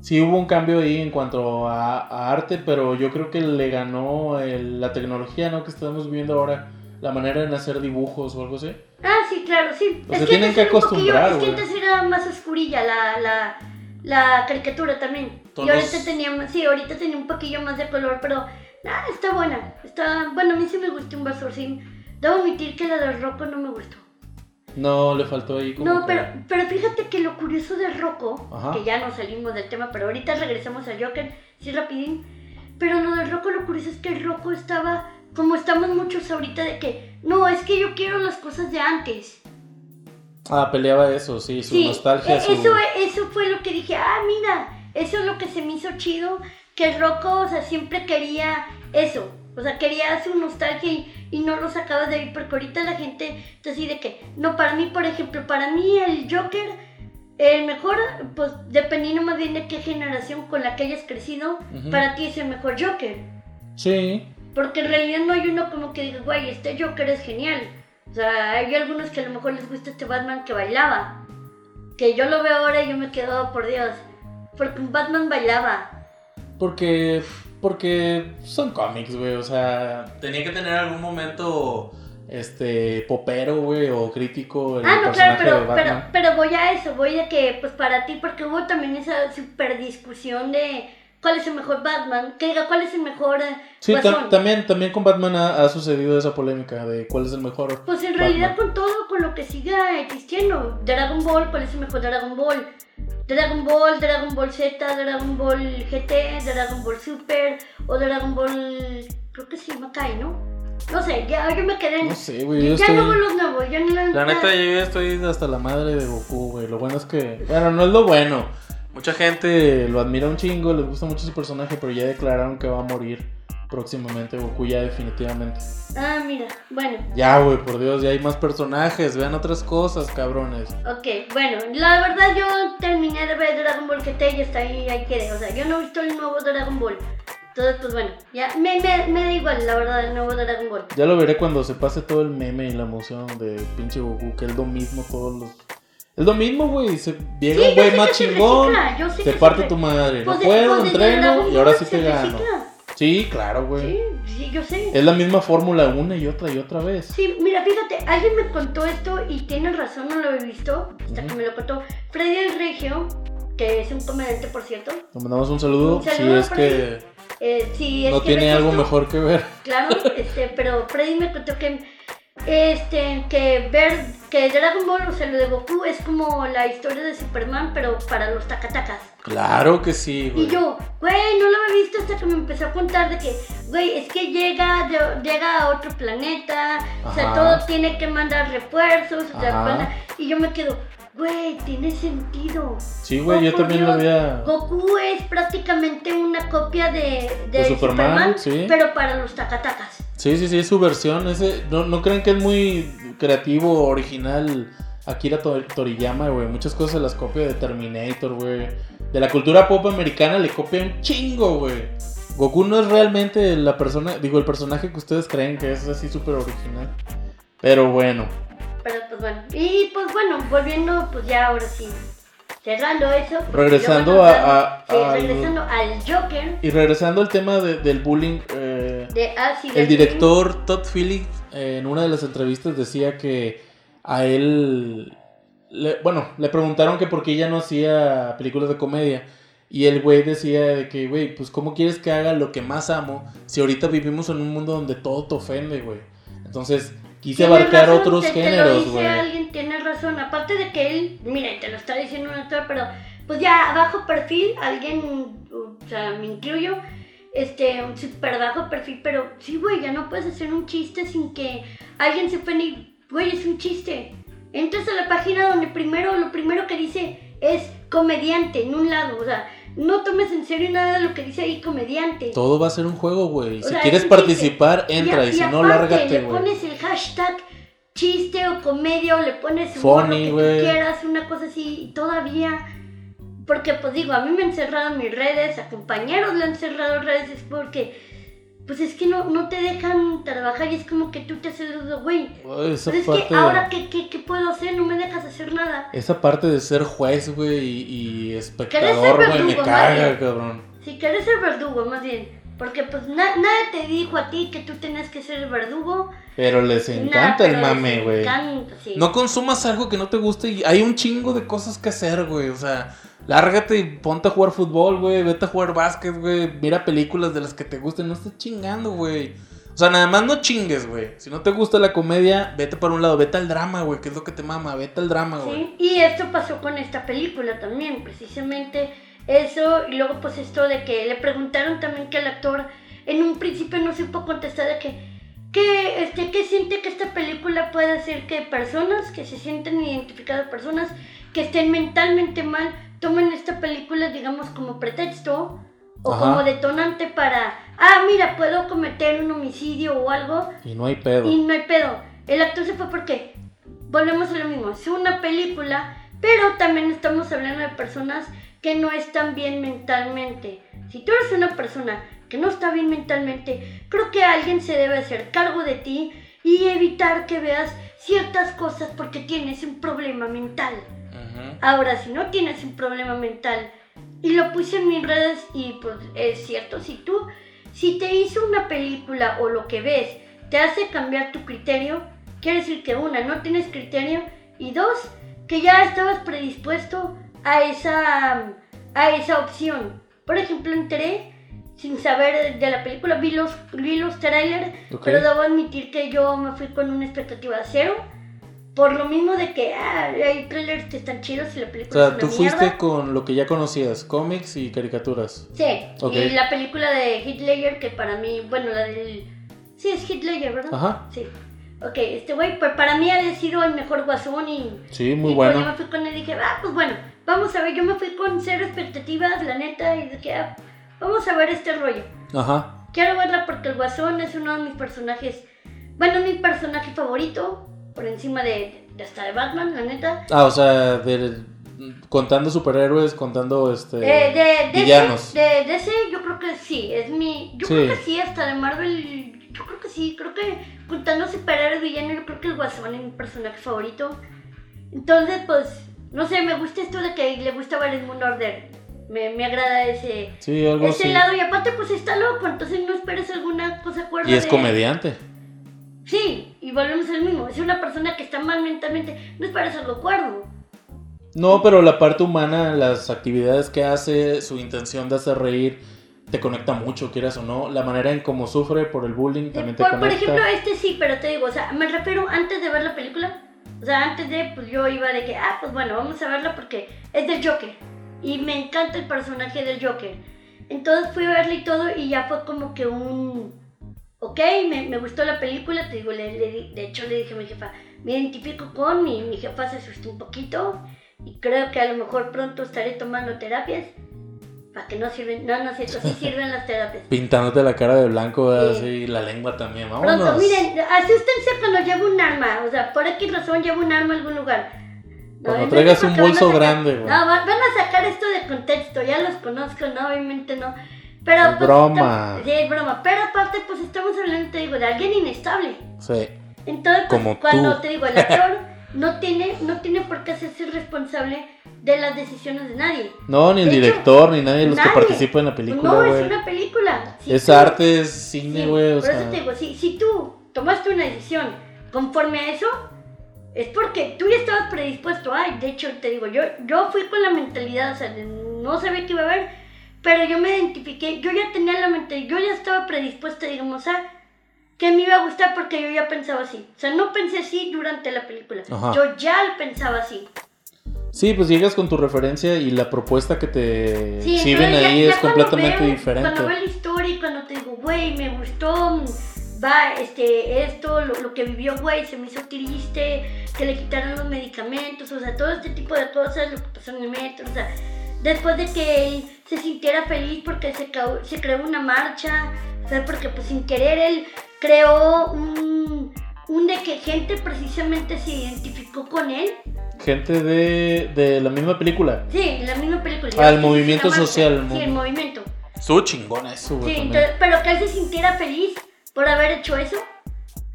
Speaker 2: Sí hubo un cambio ahí en cuanto a, a arte, pero yo creo que le ganó el- la tecnología, ¿no? Que estamos viviendo ahora, la manera en hacer dibujos o algo así.
Speaker 1: Ah, sí, claro, sí.
Speaker 2: O sea, tienen
Speaker 1: antes
Speaker 2: que
Speaker 1: un poquillo-
Speaker 2: acostumbrar,
Speaker 1: Es que antes era más oscurilla la, la, la caricatura también. Y ahorita tenía, más- sí, ahorita tenía un poquillo más de color, pero ah, está buena. Está, bueno, a mí sí me gustó un Invasor Sim. Debo admitir que la del Rocco no me gustó.
Speaker 2: No, le faltó ahí como
Speaker 1: No,
Speaker 2: que-
Speaker 1: pero, pero fíjate que lo curioso de Rocco,
Speaker 2: Ajá.
Speaker 1: que ya nos salimos del tema, pero ahorita regresamos al Joker, sí rapidín. Pero lo de Rocco, lo curioso es que Rocco estaba, como estamos muchos ahorita, de que, no, es que yo quiero las cosas de antes.
Speaker 2: Ah, peleaba eso, sí, su
Speaker 1: Sí,
Speaker 2: nostalgia,
Speaker 1: e-
Speaker 2: su...
Speaker 1: eso, eso fue lo que dije, ah, mira, eso es lo que se me hizo chido, que Rocco, o sea, siempre quería eso, o sea, quería su nostalgia y, y no lo sacaba de ahí, porque ahorita la gente está así de que, no, para mí, por ejemplo, para mí el Joker, el mejor, pues dependiendo más bien de qué generación con la que hayas crecido, para ti es el mejor Joker.
Speaker 2: Sí,
Speaker 1: Porque en realidad no hay uno como que diga, güey, este Joker es genial. O sea, hay algunos que a lo mejor les gusta este Batman que bailaba. Que yo lo veo ahora y yo me quedo, "Oh, por Dios. Porque un Batman bailaba.
Speaker 2: Porque, porque son cómics, güey. O sea, tenía que tener algún momento, este, popero, güey, o crítico. El
Speaker 1: Ah, no, claro, pero, pero, pero voy a eso, voy a que, pues para ti, porque hubo también esa super discusión de cuál es el mejor Batman, que diga cuál es el mejor eh,
Speaker 2: Sí, también, también con Batman ha, ha sucedido esa polémica de cuál es el mejor.
Speaker 1: Pues en
Speaker 2: Batman.
Speaker 1: realidad con todo, con lo que siga existiendo. Dragon Ball, ¿cuál es el mejor Dragon Ball? Dragon Ball, Dragon Ball Z, Dragon Ball GT, Dragon Ball Super o Dragon Ball... Creo que se llama Kai, ¿no? No sé, ya yo me quedé en...
Speaker 2: No sé, güey. Yo
Speaker 1: ya
Speaker 2: estoy.
Speaker 1: no veo los nuevos, ya no...
Speaker 2: La neta, yo ya estoy hasta la madre de Goku, güey. Lo bueno es que. Bueno, no es lo bueno. Mucha gente lo admira un chingo, les gusta mucho su personaje, pero ya declararon que va a morir próximamente Goku, ya definitivamente.
Speaker 1: Ah, mira, bueno.
Speaker 2: Ya, güey, por Dios, ya hay más personajes, vean otras cosas, cabrones.
Speaker 1: Ok, bueno, la verdad yo terminé de ver Dragon Ball GT y hasta ahí, ahí quedé. O sea, yo no he visto el nuevo Dragon Ball. Entonces, pues bueno, ya me, me, me da igual, la verdad, el nuevo Dragon Ball.
Speaker 2: Ya lo veré cuando se pase todo el meme y la emoción de pinche Goku, que es lo mismo todos los. Es lo mismo, güey. Se llega
Speaker 1: Sí,
Speaker 2: un güey más chingón, te parte tu madre.
Speaker 1: Pues
Speaker 2: no puedo,
Speaker 1: pues
Speaker 2: entreno y ahora sí te gano.
Speaker 1: recicla.
Speaker 2: Sí, claro, güey.
Speaker 1: Sí, sí, yo sé.
Speaker 2: Es la misma fórmula una y otra y otra vez.
Speaker 1: Sí, mira, fíjate, alguien me contó esto y tiene razón, no lo he visto, hasta que me lo contó. Freddy el Regio, que es un comediante, por cierto.
Speaker 2: Le mandamos un saludo,
Speaker 1: Un
Speaker 2: si es que
Speaker 1: Eh, es
Speaker 2: no
Speaker 1: que
Speaker 2: tiene algo mejor que ver.
Speaker 1: Claro, este, pero Freddy me contó que este que ver que Dragon Ball, o sea, lo de Goku es como la historia de Superman, pero para los tacatacas.
Speaker 2: Claro que sí, güey.
Speaker 1: Y yo, güey, no lo había visto hasta que me empezó a contar de que, güey, es que llega, llega a otro planeta, o sea, todo tiene que mandar refuerzos, o sea, y yo me quedo, güey, tiene sentido.
Speaker 2: Sí, güey, yo
Speaker 1: Oh,
Speaker 2: también lo había.
Speaker 1: Goku es prácticamente una copia de, de,
Speaker 2: De Superman, sí.
Speaker 1: pero para los tacatacas.
Speaker 2: Sí, sí, sí, es su versión. Ese, no, no creen que es muy creativo, original Akira Tor- Toriyama, güey. Muchas cosas se las copia de Terminator, güey. De la cultura pop americana le copia un chingo, güey. Goku no es realmente la persona, digo, el personaje que ustedes creen que es así súper original. Pero bueno,
Speaker 1: Pero pues bueno, y pues bueno, volviendo, pues ya ahora sí, cerrando eso.
Speaker 2: Regresando a- a-
Speaker 1: sí,
Speaker 2: al-
Speaker 1: regresando al Joker
Speaker 2: y regresando al tema de- del bullying, eh,
Speaker 1: de
Speaker 2: El director Todd Phillips en una de las entrevistas decía que a él, le- bueno, le preguntaron que por qué ella no hacía películas de comedia. Y el güey decía de que, güey, pues ¿cómo quieres que haga lo que más amo si ahorita vivimos en un mundo donde todo te ofende, güey? Entonces quise abarcar
Speaker 1: razón,
Speaker 2: otros
Speaker 1: te-
Speaker 2: géneros, güey.
Speaker 1: alguien tiene razón, aparte de que él, mira, te lo está diciendo un actor, pero pues ya bajo perfil, alguien, o sea, me incluyo, este, un super bajo perfil, pero sí, güey, ya no puedes hacer un chiste sin que alguien se ofenda y, güey, es un chiste. Entras a la página donde primero, lo primero que dice es comediante en un lado, o sea, no tomes en serio nada de lo que dice ahí comediante.
Speaker 2: Todo va a ser un juego, güey. Si
Speaker 1: sea,
Speaker 2: quieres
Speaker 1: un chiste.
Speaker 2: participar, entra. Y,
Speaker 1: a-
Speaker 2: si no,
Speaker 1: aparte,
Speaker 2: lárgate,
Speaker 1: Le pones el hashtag chiste o comedia o le pones lo que tú quieras, una cosa así, y todavía. Porque, pues digo, a mí me han cerrado mis redes, a compañeros le han cerrado redes, es porque, pues es que no, no te dejan trabajar y es como que tú te haces dudo, güey.
Speaker 2: Esa
Speaker 1: Pero es que ahora, ¿qué, qué, qué puedo hacer? No me dejas hacer nada.
Speaker 2: Esa parte de ser juez, güey, y, y
Speaker 1: ¿Querés
Speaker 2: espectador, güey, me caga, cabrón.
Speaker 1: Si quieres ser verdugo, más bien. Porque, pues, na- nadie te dijo a ti que tú tenías que ser verdugo.
Speaker 2: Pero les
Speaker 1: Nah,
Speaker 2: encanta el mame, güey.
Speaker 1: encanta, sí.
Speaker 2: No consumas algo que no te guste y hay un chingo de cosas que hacer, güey. O sea, lárgate y ponte a jugar fútbol, güey. Vete a jugar básquet, güey. Mira películas de las que te gusten. No estés chingando, güey. O sea, nada más no chingues, güey. Si no te gusta la comedia, vete para un lado. Vete al drama, güey. Que es lo que te mama. Vete al drama, güey.
Speaker 1: Sí, y esto pasó con esta película también, precisamente eso, y luego pues esto de que le preguntaron también que el actor en un principio no supo contestar de que, que este, ¿qué siente que esta película puede hacer que personas que se sienten identificadas, personas que estén mentalmente mal, tomen esta película, digamos, como pretexto o
Speaker 2: Ajá.
Speaker 1: como detonante para, ah, mira, puedo cometer un homicidio o algo,
Speaker 2: Y no hay pedo.
Speaker 1: y no hay pedo. El actor se fue porque volvemos a lo mismo. Es una película, pero también estamos hablando de personas que no están bien mentalmente. Si tú eres una persona que no está bien mentalmente, creo que alguien se debe hacer cargo de ti y evitar que veas ciertas cosas porque tienes un problema mental. Ahora, si no tienes un problema mental, y lo puse en mis redes y pues es cierto, si tú, si te hizo una película o lo que ves te hace cambiar tu criterio, quiere decir que una, no tienes criterio y dos, que ya estabas predispuesto a esa, a esa opción. Por ejemplo, entré sin saber de la película, vi los, vi los trailers, pero debo admitir que yo me fui con una expectativa cero por lo mismo de que ah, hay trailers que están chidos y la película
Speaker 2: O sea, tú fuiste con lo que ya conocías, cómics y caricaturas.
Speaker 1: Sí, y la película de Hitler que para mí, bueno, la del... Sí, es Hitler, ¿verdad?
Speaker 2: Ajá.
Speaker 1: Sí. Ok, este güey, pues para mí ha sido el mejor guasón y...
Speaker 2: Sí, muy bueno.
Speaker 1: Yo me fui con él y dije, ah, pues bueno, vamos a ver, yo me fui con cero expectativas, la neta, y dije, ah, vamos a ver este rollo.
Speaker 2: Ajá.
Speaker 1: Quiero verla porque el guasón es uno de mis personajes, bueno, mi personaje favorito, por encima de, hasta de Batman, la neta.
Speaker 2: Ah, o sea, contando superhéroes, contando este
Speaker 1: de, de, villanos. De DC, yo creo que sí, es mi, yo creo que sí, hasta de Marvel, yo creo que sí, creo que contando superhéroes villanos, yo creo que el Guasón es mi personaje favorito. Entonces, pues, no sé, me gusta esto de que le gusta ver el mundo order. Me, me agrada ese,
Speaker 2: sí, algo
Speaker 1: ese lado. Y aparte, pues está loco, entonces no esperes alguna cosa cuerda.
Speaker 2: Y es comediante.
Speaker 1: Sí, y volvemos al mismo. Es una persona que está mal mentalmente. No es para algo cuerdo.
Speaker 2: No, pero la parte humana, las actividades que hace, su intención de hacer reír, te conecta mucho, quieras o no. La manera en cómo sufre por el bullying también te conecta.
Speaker 1: Por ejemplo, este sí, pero te digo, o sea, me refiero antes de ver la película. O sea, antes de, pues yo iba de que, ah, pues bueno, vamos a verla porque es del Joker. Y me encanta el personaje del Joker. Entonces fui a verla y todo y ya fue como que un ok, me, me, gustó la película, te digo, le, de hecho le dije a mi jefa, me identifico con mi, mi jefa se asustó un poquito y creo que a lo mejor pronto estaré tomando terapias. Para que no sirven, no, no es cierto, sí sirven las terapias.
Speaker 2: Pintándote la cara de blanco, así, la lengua también, vámonos.
Speaker 1: Pronto, miren, asústense cuando llevo un arma, o sea, por X razón llevo un arma a algún lugar.
Speaker 2: No, traigas un bolso grande, güey.
Speaker 1: No, van a sacar esto de contexto, ya los conozco, no, obviamente no. Pero,
Speaker 2: es pues, broma.
Speaker 1: sí, es broma. Pero aparte, pues estamos hablando, te digo, de alguien inestable.
Speaker 2: Sí.
Speaker 1: Entonces, pues, cuando te digo, el actor no tiene, no tiene por qué hacerse responsable de las decisiones de nadie.
Speaker 2: No, ni el director, ni nadie de los que participan en la película.
Speaker 1: No, es una película.
Speaker 2: es arte, es cine, güey.
Speaker 1: por eso te digo, si, si tú tomaste una decisión conforme a eso, es porque tú ya estabas predispuesto. Ay, de hecho, te digo, yo, yo fui con la mentalidad, o sea, no sabía qué iba a haber pero yo me identifiqué, yo ya tenía la mente, yo ya estaba predispuesta, digamos, a que me iba a gustar porque yo ya pensaba así. O sea, no pensé así durante la película. Yo ya pensaba así.
Speaker 2: Sí, pues llegas con tu referencia y la propuesta que te sirven ahí es completamente diferente.
Speaker 1: Cuando veo la historia y cuando te digo, güey, me gustó, va, este, esto, lo, que vivió, güey, se me hizo triste, que le quitaron los medicamentos, o sea, todo este tipo de cosas, lo que pasó en el metro, o sea, después de que se sintiera feliz porque se, se creó una marcha, o porque pues sin querer él creó un, un de que gente precisamente se identificó con él.
Speaker 2: Gente de, de la misma película.
Speaker 1: Sí, la misma película.
Speaker 2: Ah, el movimiento social.
Speaker 1: Sí, el movimiento.
Speaker 2: Estuvo chingón eso,
Speaker 1: Sí, pero que él se sintiera feliz por haber hecho eso.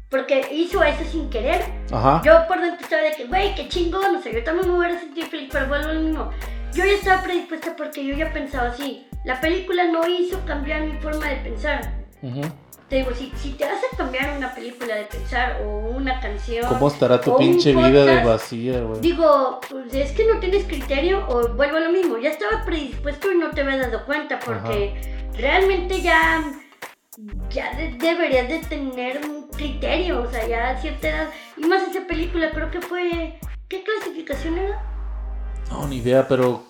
Speaker 1: Porque hizo eso sin querer.
Speaker 2: Ajá.
Speaker 1: Yo por dentro estaba de que, güey, qué chingón, no sé, yo también me hubiera sentido feliz, pero vuelvo al mismo yo ya estaba predispuesta porque yo ya pensaba así. La película no hizo cambiar mi forma de pensar. Te digo, si, si, te hace cambiar una película de pensar o una canción.
Speaker 2: ¿Cómo estará tu pinche vida de vacía, güey?
Speaker 1: Digo, pues es que no tienes criterio o vuelvo a lo mismo. Ya estabas predispuesto y no te habías dado cuenta porque realmente ya. Ya deberías de tener un criterio, o sea, ya a cierta edad. Y más esa película, creo que fue. ¿Qué clasificación era?
Speaker 2: No, ni idea, pero.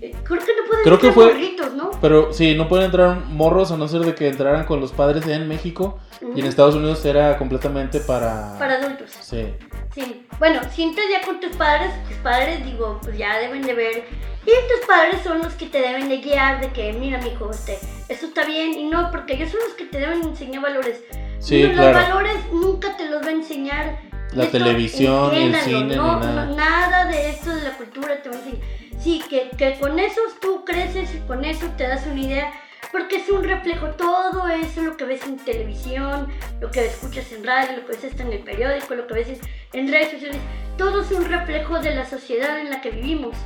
Speaker 1: Eh, creo que no pueden
Speaker 2: Creo
Speaker 1: entrar
Speaker 2: que fue,
Speaker 1: morritos, ¿no?
Speaker 2: Pero sí, no pueden entrar morros a no ser de que entraran con los padres en México. Y en Estados Unidos era completamente para.
Speaker 1: Para adultos.
Speaker 2: Sí.
Speaker 1: Sí. Bueno, si entras ya con tus padres, tus padres, digo, pues ya deben de ver. Y tus padres son los que te deben de guiar de que, mira, mijo, este, esto está bien. Y no, porque ellos son los que te deben enseñar valores.
Speaker 2: Sí,
Speaker 1: los
Speaker 2: claro.
Speaker 1: valores nunca te los va a enseñar
Speaker 2: la televisión y el cine
Speaker 1: no,
Speaker 2: nada.
Speaker 1: nada de esto de la cultura te va a enseñar. Sí, que, que con eso tú creces y con eso te das una idea, porque es un reflejo, todo eso, lo que ves en televisión, lo que escuchas en radio, lo que ves hasta en el periódico, lo que ves en redes sociales, todo es un reflejo de la sociedad en la que vivimos.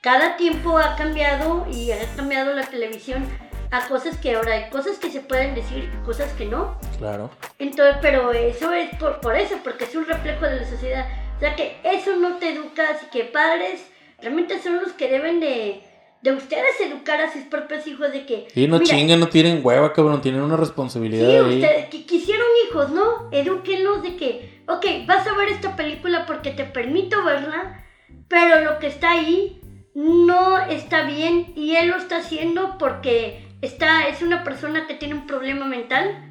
Speaker 1: Cada tiempo ha cambiado y ha cambiado la televisión a cosas que ahora hay cosas que se pueden decir y cosas que no.
Speaker 2: Claro.
Speaker 1: Entonces, pero eso es por, por eso, porque es un reflejo de la sociedad. O sea que eso no te educa, así que padres realmente son los que deben de, de ustedes educar a sus propios hijos de que...
Speaker 2: Sí, no
Speaker 1: mira,
Speaker 2: chinguen, no tienen hueva, cabrón, tienen una responsabilidad
Speaker 1: Sí,
Speaker 2: ahí.
Speaker 1: ustedes que quisieron hijos, ¿no? Edúquenlos de que, ok, vas a ver esta película porque te permito verla, pero lo que está ahí no está bien y él lo está haciendo porque está, es una persona que tiene un problema mental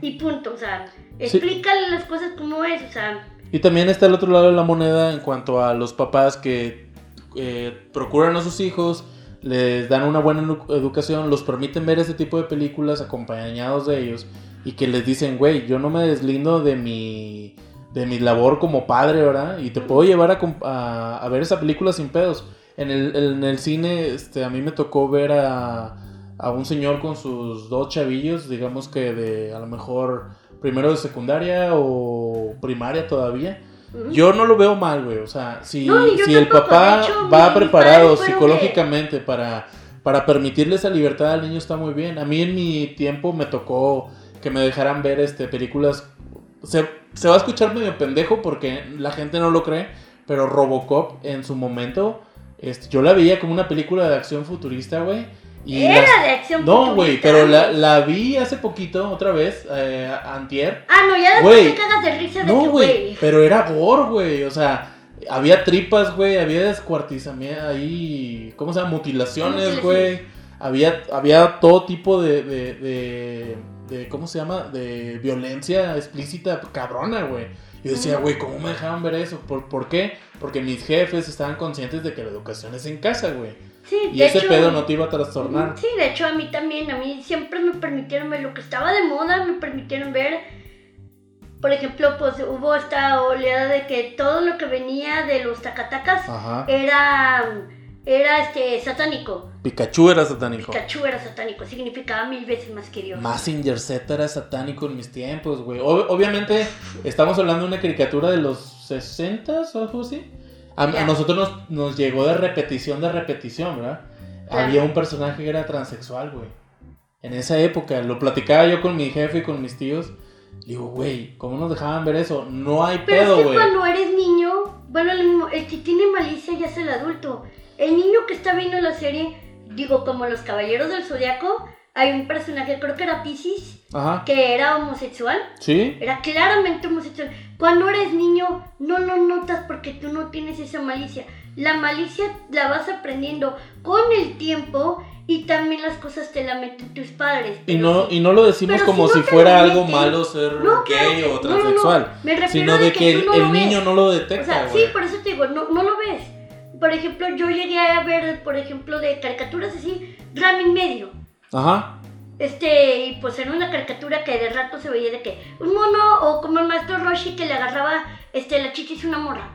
Speaker 1: y punto, o sea, explícale las cosas como es, o sea,
Speaker 2: Y también está el otro lado de la moneda en cuanto a los papás que eh, procuran a sus hijos, les dan una buena edu- educación, los permiten ver ese tipo de películas acompañados de ellos y que les dicen, güey, yo no me deslindo de mi, de mi labor como padre, ¿verdad? Y te puedo llevar a, a- a ver esa película sin pedos. En el, en el cine, este, a mí me tocó ver a, a un señor con sus dos chavillos, digamos que de a lo mejor primero de secundaria o primaria todavía. Yo no lo veo mal, güey. O sea, si,
Speaker 1: No,
Speaker 2: si el papá
Speaker 1: hecho,
Speaker 2: va preparado psicológicamente para, para permitirle esa libertad al niño, está muy bien. A mí en mi tiempo me tocó que me dejaran ver este, películas. Se, se va a escuchar medio pendejo porque la gente no lo cree, pero Robocop en su momento, este, yo la veía como una película de acción futurista, güey. Y
Speaker 1: Era
Speaker 2: las-
Speaker 1: de acción
Speaker 2: No, güey, pero la, la vi hace poquito, otra vez, eh, antier.
Speaker 1: Ah, no, ya después te cagas de risa de
Speaker 2: No,
Speaker 1: que,
Speaker 2: güey, pero era gore, güey. O sea, había tripas, güey, había descuartizamiento ahí, ¿cómo se llama? Mutilaciones, güey. Había, había todo tipo de, de, de, de- ¿cómo se llama? De violencia explícita cabrona, güey. Yo decía, güey, ¿cómo me dejaban ver eso? ¿Por, ¿Por qué? Porque mis jefes estaban conscientes de que la educación es en casa, güey.
Speaker 1: Sí,
Speaker 2: Y
Speaker 1: de
Speaker 2: ese
Speaker 1: hecho,
Speaker 2: pedo no te iba a trastornar.
Speaker 1: Sí, de hecho a mí también, a mí siempre me permitieron ver lo que estaba de moda, me permitieron ver, por ejemplo, pues hubo esta oleada de que todo lo que venía de los tacatacas
Speaker 2: Ajá.
Speaker 1: era, era este, satánico.
Speaker 2: Pikachu era satánico.
Speaker 1: Pikachu era satánico, significaba mil veces más que Dios.
Speaker 2: Massinger Z era satánico en mis tiempos, güey. Ob- obviamente, estamos hablando de una caricatura de los 60 o algo así. A, a nosotros nos, nos llegó de repetición de repetición, ¿verdad?
Speaker 1: Claro.
Speaker 2: Había un personaje que era transexual, güey. En esa época, lo platicaba yo con mi jefe y con mis tíos. Digo, güey, ¿cómo nos dejaban ver eso? No hay
Speaker 1: Pero
Speaker 2: pedo,
Speaker 1: es que
Speaker 2: güey.
Speaker 1: cuando eres niño, bueno, el que tiene malicia ya es el adulto. El niño que está viendo la serie, digo, como los Caballeros del Zodiaco, hay un personaje, creo que era Pisces,
Speaker 2: Ajá.
Speaker 1: que era homosexual.
Speaker 2: ¿Sí?
Speaker 1: Era claramente homosexual. Cuando eres niño, no lo notas porque tú no tienes esa malicia. La malicia la vas aprendiendo con el tiempo y también las cosas te la meten tus padres.
Speaker 2: Y no,
Speaker 1: sí-
Speaker 2: y no lo decimos
Speaker 1: pero
Speaker 2: como
Speaker 1: si
Speaker 2: si,
Speaker 1: no te
Speaker 2: fuera algo malo ser
Speaker 1: No,
Speaker 2: gay
Speaker 1: que-
Speaker 2: o
Speaker 1: no, no,
Speaker 2: transexual.
Speaker 1: Me
Speaker 2: Sino
Speaker 1: a
Speaker 2: de que
Speaker 1: tú
Speaker 2: el, el niño no lo
Speaker 1: O
Speaker 2: detecta,
Speaker 1: sea,
Speaker 2: güey.
Speaker 1: sí, por eso te digo, no, no lo ves. Por ejemplo, yo llegué a ver, por ejemplo, de caricaturas así, Ramen Medio.
Speaker 2: Ajá.
Speaker 1: Este, y pues era una caricatura que de rato se veía de que un mono o como el maestro Roshi que le agarraba este, la chichis una morra.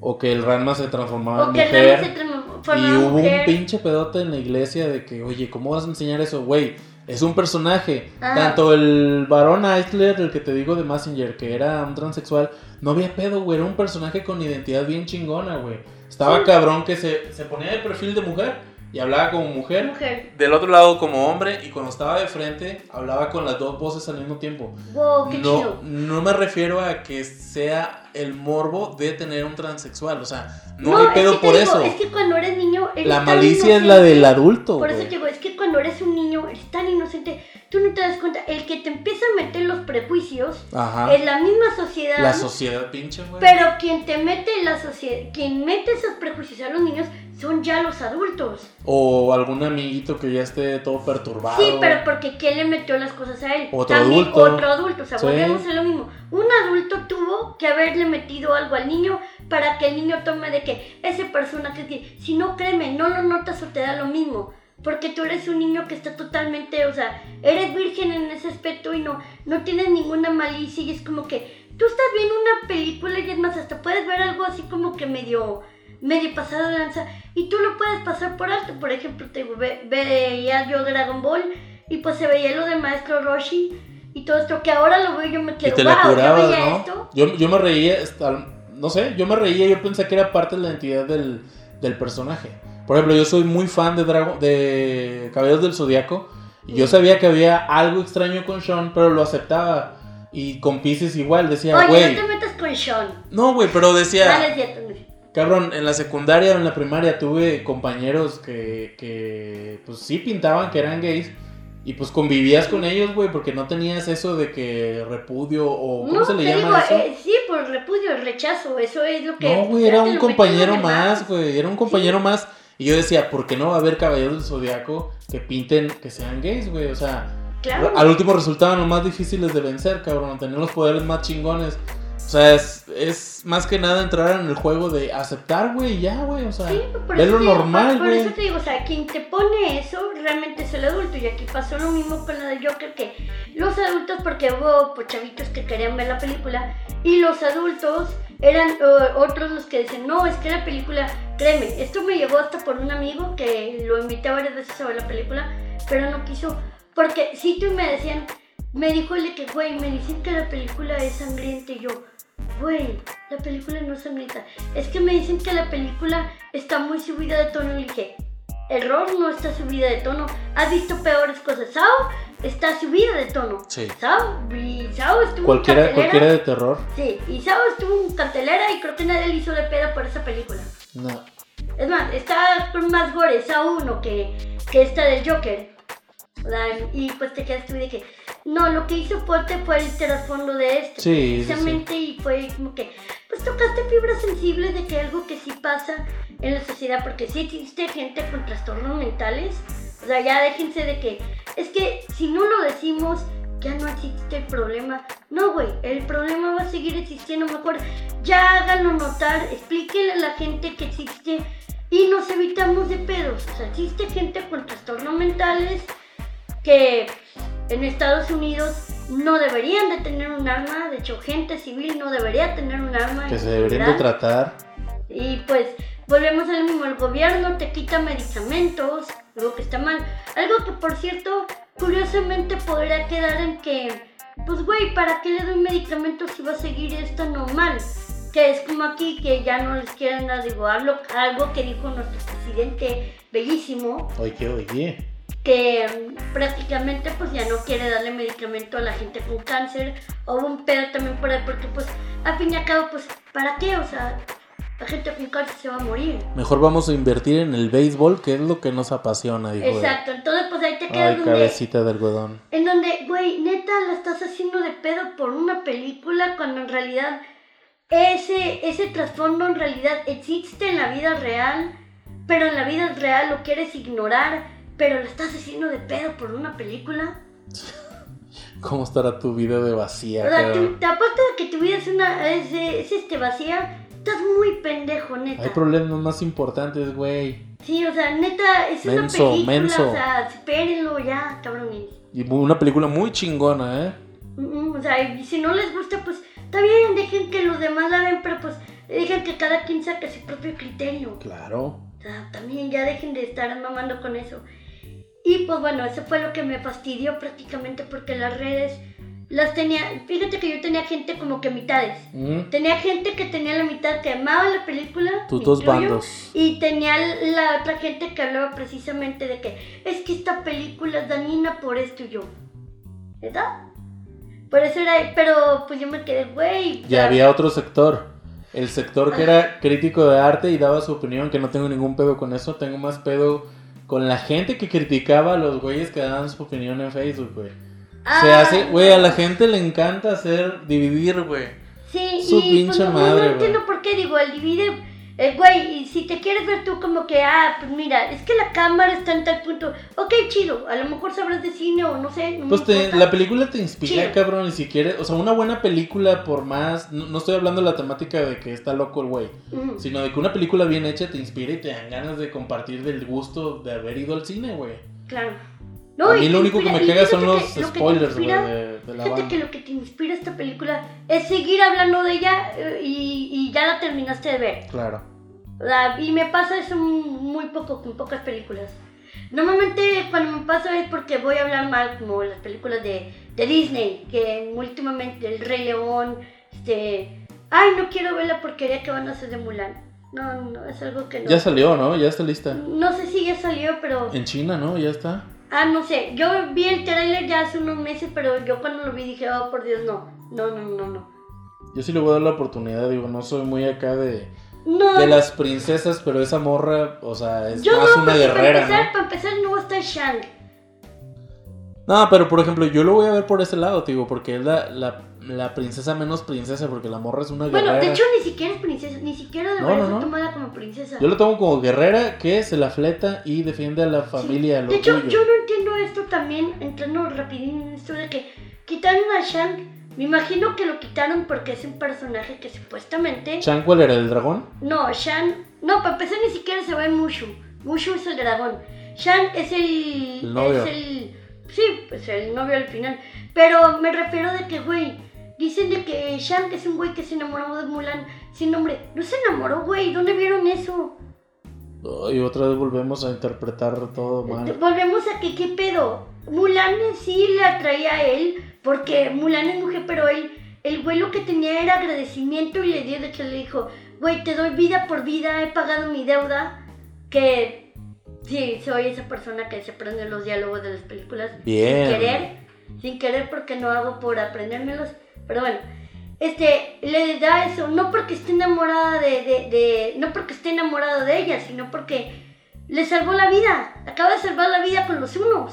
Speaker 2: O que el Ranma se transformaba
Speaker 1: O
Speaker 2: en
Speaker 1: que el. Ranma se transformaba
Speaker 2: Y
Speaker 1: en
Speaker 2: hubo un pinche pedote en la iglesia de que, oye, ¿cómo vas a enseñar eso? Güey, es un personaje.
Speaker 1: Ajá.
Speaker 2: Tanto el varón Eisler, el que te digo de Messenger, que era un transexual, no había pedo, güey. Era un personaje con identidad bien chingona, güey. Estaba
Speaker 1: Sí.
Speaker 2: cabrón que se, se ponía de perfil de mujer y hablaba como mujer.
Speaker 1: Mujer.
Speaker 2: Del otro lado como hombre y cuando estaba de frente hablaba con las dos voces al mismo tiempo.
Speaker 1: Wow, qué
Speaker 2: No,
Speaker 1: chido.
Speaker 2: no me refiero a que sea el morbo de tener un transexual, o sea, no,
Speaker 1: No,
Speaker 2: hay
Speaker 1: es
Speaker 2: pedo
Speaker 1: que
Speaker 2: por
Speaker 1: digo,
Speaker 2: eso.
Speaker 1: Es que cuando eres niño. eres
Speaker 2: La
Speaker 1: tan
Speaker 2: malicia es la del adulto.
Speaker 1: Por eso digo, es que cuando eres un niño, eres tan inocente, tú no te das cuenta. El que te empieza a meter los prejuicios
Speaker 2: Ajá.
Speaker 1: es la misma sociedad.
Speaker 2: La sociedad pinche, güey.
Speaker 1: Pero quien te mete la sociedad, quien mete esos prejuicios a los niños son ya los adultos.
Speaker 2: O algún amiguito que ya esté todo perturbado.
Speaker 1: Sí, pero porque ¿quién le metió las cosas a él?
Speaker 2: Otro
Speaker 1: También
Speaker 2: adulto.
Speaker 1: otro adulto. O sea,
Speaker 2: Sí.
Speaker 1: volvemos a lo mismo. Un adulto tuvo que haberle metido algo al niño para que el niño tome de que ese personaje que si no créeme, no lo notas o te da lo mismo. Porque tú eres un niño que está totalmente, o sea, eres virgen en ese aspecto y no, no tienes ninguna malicia y es como que tú estás viendo una película y es más, hasta puedes ver algo así como que medio, medio pasado de lanza y tú lo puedes pasar por alto. Por ejemplo, te ve- veía yo Dragon Ball y pues se veía lo del maestro Roshi y todo esto que ahora lo veo y yo me
Speaker 2: Y
Speaker 1: quedo,
Speaker 2: te
Speaker 1: wow, yo
Speaker 2: curabas,
Speaker 1: veía
Speaker 2: ¿no?
Speaker 1: esto.
Speaker 2: Yo, yo me reía, hasta- no sé, yo me reía, yo pensé que era parte de la identidad del, del personaje. Por ejemplo, yo soy muy fan de, Drago- de Caballeros del Zodiaco y yo sabía que había algo extraño con Sean, pero lo aceptaba. Y con Pisces igual, decía,
Speaker 1: Oye,
Speaker 2: güey.
Speaker 1: no te metas con Sean.
Speaker 2: No, güey, pero decía,
Speaker 1: Dale, cierto,
Speaker 2: cabrón, en la secundaria o en la primaria tuve compañeros que, que pues sí pintaban que eran gays. Y pues convivías con ellos, güey, porque no tenías eso de que repudio o... ¿Cómo
Speaker 1: No,
Speaker 2: se le llama
Speaker 1: digo,
Speaker 2: eso?
Speaker 1: eh, sí, por repudio, rechazo, eso es lo que...
Speaker 2: No, güey, era un compañero más. güey. Era un compañero más. Y yo decía, ¿por qué no va a haber caballeros del zodiaco que pinten que sean gays, güey? O sea,
Speaker 1: Claro.
Speaker 2: al último resultaban los más difíciles de vencer, cabrón. Tener los poderes más chingones. O sea, es, es más que nada entrar en el juego de aceptar, güey, ya, güey. O sea,
Speaker 1: Sí, por
Speaker 2: ve
Speaker 1: eso
Speaker 2: lo
Speaker 1: digo,
Speaker 2: normal,
Speaker 1: por, por
Speaker 2: güey.
Speaker 1: eso te digo, o sea, quien te pone eso realmente es el adulto. Y aquí pasó lo mismo con la de Joker, que los adultos, porque hubo pues, chavitos que querían ver la película, y los adultos eran eh, otros los que dicen, no, es que la película, créeme, esto me llegó hasta por un amigo que lo invité varias veces a ver la película, pero no quiso, porque si tú me decían, me dijo el que, güey, me dicen que la película es sangrienta y yo, güey, la película no es sangrienta. Es que me dicen que la película está muy subida de tono y dije, error, no está subida de tono. ¿Has visto peores cosas? Sao está subida de tono.
Speaker 2: Sí.
Speaker 1: Sao, y Sao estuvo
Speaker 2: Cualquiera,
Speaker 1: en cartelera.
Speaker 2: cualquiera de terror.
Speaker 1: Sí, y Sao estuvo en cartelera y creo que nadie le hizo de pedo por esa película.
Speaker 2: No.
Speaker 1: Es más, está más gore Sao 1 que, que esta del Joker. Y pues te quedas tú de que, no, lo que hizo Pote fue el trasfondo de.
Speaker 2: Sí, sí, sí.
Speaker 1: precisamente y fue como que pues tocaste fibras sensibles de que algo que sí pasa en la sociedad porque sí existe gente con trastornos mentales o sea ya déjense de que es que si no lo decimos ya no existe el problema no güey el problema va a seguir existiendo mejor ya háganlo notar explíquenle a la gente que existe y nos evitamos de pedos o sea existe gente con trastornos mentales que en Estados Unidos no deberían de tener un arma, de hecho gente civil no debería tener un arma.
Speaker 2: Que se deberían de tratar.
Speaker 1: Y pues volvemos al mismo, el gobierno te quita medicamentos, algo que está mal. Algo que por cierto, curiosamente podría quedar en que, pues güey, ¿para qué le doy medicamentos si va a seguir esto normal? Que es como aquí que ya no les quieren dar, digo, algo, algo que dijo nuestro presidente bellísimo,
Speaker 2: Oye, oye.
Speaker 1: que mm, prácticamente pues ya no quiere darle medicamento a la gente con cáncer o un pedo también por ahí porque pues al fin y al cabo pues ¿para qué? O sea, la gente con cáncer se va a morir.
Speaker 2: Mejor vamos a invertir en el béisbol, que es lo que nos apasiona, dijo.
Speaker 1: Exacto, entonces pues ahí te quedas
Speaker 2: Ay,
Speaker 1: donde,
Speaker 2: cabecita de algodón.
Speaker 1: en donde, güey, neta la estás haciendo de pedo por una película cuando en realidad ese, ese trasfondo en realidad existe en la vida real, pero en la vida real lo quieres ignorar, pero lo estás haciendo de pedo por una película.
Speaker 2: ¿Cómo estará tu vida de vacía,
Speaker 1: O sea, aparte de que tu vida es una es, es, este vacía, estás muy pendejo, neta.
Speaker 2: Hay problemas más importantes, güey.
Speaker 1: Sí, o sea, neta, es
Speaker 2: Menso,
Speaker 1: una película,
Speaker 2: menso.
Speaker 1: o sea, espérenlo ya, cabrones.
Speaker 2: Y una película muy chingona, ¿eh?
Speaker 1: Mm, O sea, y si no les gusta, pues está bien, dejen que los demás la ven, pero pues dejen que cada quien saque su propio criterio.
Speaker 2: Claro.
Speaker 1: O sea, también ya dejen de estar mamando con eso. Y pues bueno, eso fue lo que me fastidió prácticamente porque las redes las tenía, fíjate que yo tenía gente como que mitades.
Speaker 2: Mm,
Speaker 1: Tenía gente que tenía la mitad que amaba la película.
Speaker 2: Tus dos
Speaker 1: incluyo,
Speaker 2: bandos.
Speaker 1: Y tenía la otra gente que hablaba precisamente de que es que esta película es dañina por esto y yo. ¿Verdad? Por eso era, pero pues yo me quedé, güey. sea,
Speaker 2: había otro sector. El sector que era crítico de arte y daba su opinión, que no tengo ningún pedo con eso. Tengo más pedo con la gente que criticaba a los güeyes que daban su opinión en Facebook, güey. Se
Speaker 1: ah,
Speaker 2: hace, güey, a la gente le encanta hacer, dividir, güey.
Speaker 1: Sí,
Speaker 2: su
Speaker 1: y
Speaker 2: pinche
Speaker 1: pues, no,
Speaker 2: madre,
Speaker 1: no
Speaker 2: güey.
Speaker 1: entiendo por qué, digo, el divide. eh, güey, y si te quieres ver tú como que, ah, pues mira, es que la cámara está en tal punto. Ok, chido, a lo mejor sabrás de cine o no sé. No
Speaker 2: Pues te- la película te inspira,
Speaker 1: Chido.
Speaker 2: cabrón, y si quieres, o sea, una buena película por más, no, no estoy hablando de la temática de que está loco el güey,
Speaker 1: Ujú.
Speaker 2: sino de que una película bien hecha te inspira y te dan ganas de compartir del gusto de haber ido al cine, güey.
Speaker 1: Claro.
Speaker 2: A mí
Speaker 1: y
Speaker 2: lo único que me caga son los
Speaker 1: que lo
Speaker 2: spoilers, güey,
Speaker 1: inspira-
Speaker 2: de, de la
Speaker 1: Fíjate
Speaker 2: banda.
Speaker 1: que lo que te inspira esta película es seguir hablando de ella eh, y, y ya la terminaste de ver.
Speaker 2: Claro.
Speaker 1: Y me pasa eso muy poco, con pocas películas. Normalmente cuando me pasa es porque voy a hablar mal, como las películas de, de Disney, que últimamente El Rey León, este... Ay, no quiero ver la porquería que van a hacer de Mulan. No, no, es algo que no.
Speaker 2: Ya salió, ¿no? Ya está lista.
Speaker 1: No sé si ya salió, pero...
Speaker 2: En China, ¿no? Ya está.
Speaker 1: Ah, no sé. Yo vi el trailer ya hace unos meses, pero yo cuando lo vi dije, oh, por Dios, no. No, no, no, no.
Speaker 2: Yo sí le voy a dar la oportunidad, digo, no soy muy acá de...
Speaker 1: No.
Speaker 2: De las princesas, pero esa morra, o sea, es
Speaker 1: yo
Speaker 2: más
Speaker 1: no,
Speaker 2: una guerrera,
Speaker 1: para empezar,
Speaker 2: ¿no?
Speaker 1: Para empezar, no va a estar Shang.
Speaker 2: No, pero por ejemplo, yo lo voy a ver por ese lado, digo, porque es la, la, la princesa menos princesa, porque la morra es una
Speaker 1: Bueno,
Speaker 2: guerrera.
Speaker 1: de hecho, ni siquiera es princesa. Ni siquiera
Speaker 2: No,
Speaker 1: debería
Speaker 2: no,
Speaker 1: ser
Speaker 2: no.
Speaker 1: tomada como princesa.
Speaker 2: Yo lo tomo como guerrera que se la fleta y defiende a la familia,
Speaker 1: De hecho,
Speaker 2: tuyo.
Speaker 1: yo no entiendo esto también, entrando rapidín en esto de que quitaron a Shang. Me imagino que lo quitaron porque es un personaje que supuestamente...
Speaker 2: ¿Chan cuál era el dragón?
Speaker 1: No, Shan... No, para empezar ni siquiera se va en Mushu. Mushu es el dragón. Shan es el...
Speaker 2: El novio.
Speaker 1: Es el... Sí, pues el novio al final. Pero me refiero de que, güey, dicen de que Shan es un güey que se enamoró de Mulan sin nombre. No se enamoró, güey. ¿Dónde vieron eso?
Speaker 2: Y otra vez volvemos a interpretar todo mal.
Speaker 1: Volvemos a que, ¿qué pedo? Mulan sí le atraía a él, porque Mulan es mujer, pero él, el güey lo que tenía era agradecimiento y le dio de que le dijo, güey, te doy vida por vida, he pagado mi deuda, que sí, soy esa persona que se aprende los diálogos de las películas
Speaker 2: Bien.
Speaker 1: sin querer, sin querer porque no hago por aprendérmelos, pero bueno. Este, le da eso, no porque esté enamorada de, de, de- no porque esté enamorado de ella, sino porque le salvó la vida, acaba de salvar la vida con los unos.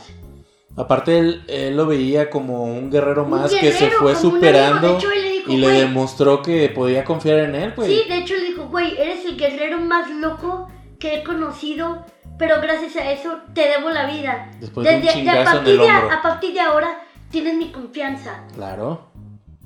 Speaker 2: Aparte, él, él lo veía como un guerrero
Speaker 1: Un
Speaker 2: más que se fue superando
Speaker 1: De hecho, él le dijo,
Speaker 2: y le
Speaker 1: "Güey".
Speaker 2: demostró que podía confiar en él, pues.
Speaker 1: Sí, de hecho le dijo, güey, eres el guerrero más loco que he conocido, pero gracias a eso te debo la vida.
Speaker 2: Después de un
Speaker 1: a,
Speaker 2: chingazo en
Speaker 1: partir de, a partir de ahora tienes mi confianza.
Speaker 2: Claro.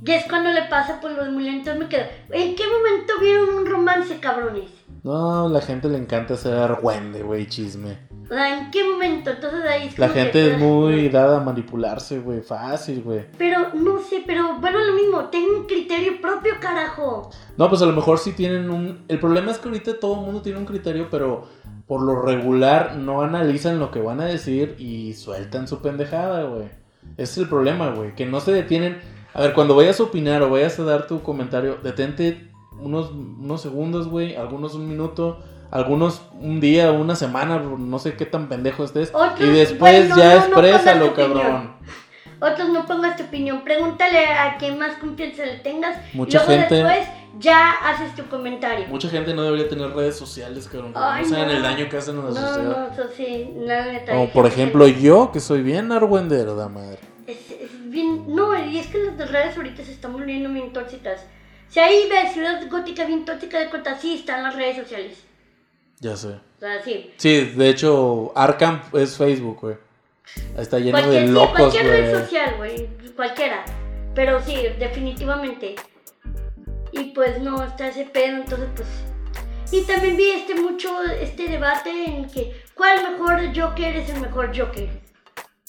Speaker 1: Y es cuando le pasa por lo de Mulan, entonces me quedo, ¿en qué momento vieron un romance, cabrones?
Speaker 2: No, la gente le encanta hacer argüende, güey, chisme.
Speaker 1: O sea, ¿en qué momento? Entonces ahí es
Speaker 2: La
Speaker 1: que
Speaker 2: gente
Speaker 1: te
Speaker 2: es muy dada a manipularse, güey, fácil, güey.
Speaker 1: Pero no sé, pero bueno, lo mismo, tengo un criterio propio, carajo.
Speaker 2: No, pues a lo mejor sí tienen un... El problema es que ahorita todo el mundo tiene un criterio, pero por lo regular no analizan lo que van a decir y sueltan su pendejada, güey. Ese es el problema, güey, que no se detienen... A ver, cuando vayas a opinar o vayas a dar tu comentario, detente unos, unos segundos, güey, algunos un minuto, algunos un día, una semana, no sé qué tan pendejo estés.
Speaker 1: Otros,
Speaker 2: y después ya
Speaker 1: no,
Speaker 2: exprésalo, cabrón.
Speaker 1: Otros no pongas tu opinión, pregúntale a quien más confianza le tengas.
Speaker 2: Mucha
Speaker 1: y luego
Speaker 2: gente-
Speaker 1: después ya haces tu comentario.
Speaker 2: Mucha gente no debería tener redes sociales, cabrón.
Speaker 1: Ay,
Speaker 2: no saben el daño que hacen a la sociedad.
Speaker 1: no, eso sí, la neta.
Speaker 2: Como por ejemplo yo, que soy bien argüendero, da madre.
Speaker 1: Bien. No, y es que las redes ahorita se están volviendo bien tóxicas. Si ahí ves ciudad gótica bien tóxica de cuenta, sí están las redes sociales.
Speaker 2: Ya sé.
Speaker 1: O sea, sí.
Speaker 2: Sí, de hecho, Arkham es Facebook, güey. Está lleno
Speaker 1: Cualquier,
Speaker 2: de
Speaker 1: sí,
Speaker 2: locos,
Speaker 1: cualquier red social, güey. Cualquiera. Pero sí, definitivamente. Y pues no, está ese pedo, entonces pues. Y también vi este mucho este debate en que cuál mejor Joker es el mejor Joker.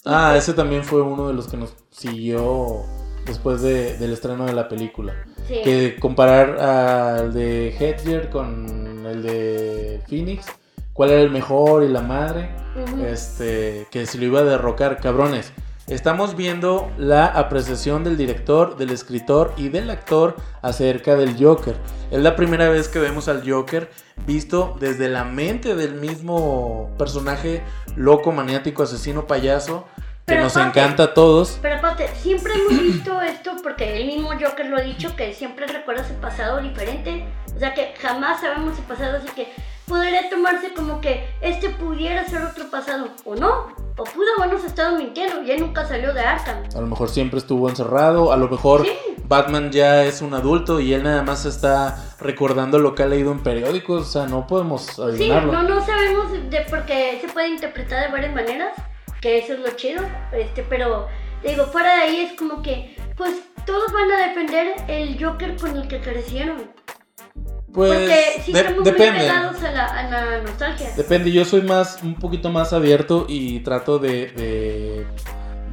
Speaker 2: Ah, ese también fue uno de los que nos siguió después de- del estreno de la película.
Speaker 1: Sí.
Speaker 2: Que comparar al de Hedger con el de Phoenix, cuál era el mejor y la madre, este, que si lo iba a derrocar, cabrones. Estamos viendo la apreciación del director, del escritor y del actor acerca del Joker. Es la primera vez que vemos al Joker visto desde la mente del mismo personaje loco, maniático, asesino, payaso, que
Speaker 1: Pero
Speaker 2: nos
Speaker 1: aparte-
Speaker 2: encanta a todos.
Speaker 1: Pero aparte, siempre hemos visto esto porque el mismo Joker lo ha dicho que siempre recuerda su pasado diferente. O sea que jamás sabemos su pasado, así que podría tomarse como que este pudiera ser otro pasado, o no, o pudo habernos estado mintiendo, y él nunca salió de Arkham.
Speaker 2: A lo mejor siempre estuvo encerrado, a lo mejor
Speaker 1: Sí.
Speaker 2: Batman ya es un adulto y él nada más está recordando lo que ha leído en periódicos, o sea, no podemos
Speaker 1: Sí,
Speaker 2: adivinarlo.
Speaker 1: no, no sabemos de porque se puede interpretar de varias maneras, que eso es lo chido, este, pero digo, fuera de ahí es como que, pues todos van a defender el Joker con el que crecieron.
Speaker 2: Pues
Speaker 1: Porque sí
Speaker 2: de-
Speaker 1: estamos muy
Speaker 2: depende.
Speaker 1: pegados a la, a la nostalgia.
Speaker 2: Depende, yo soy más, un poquito más abierto y trato de, de,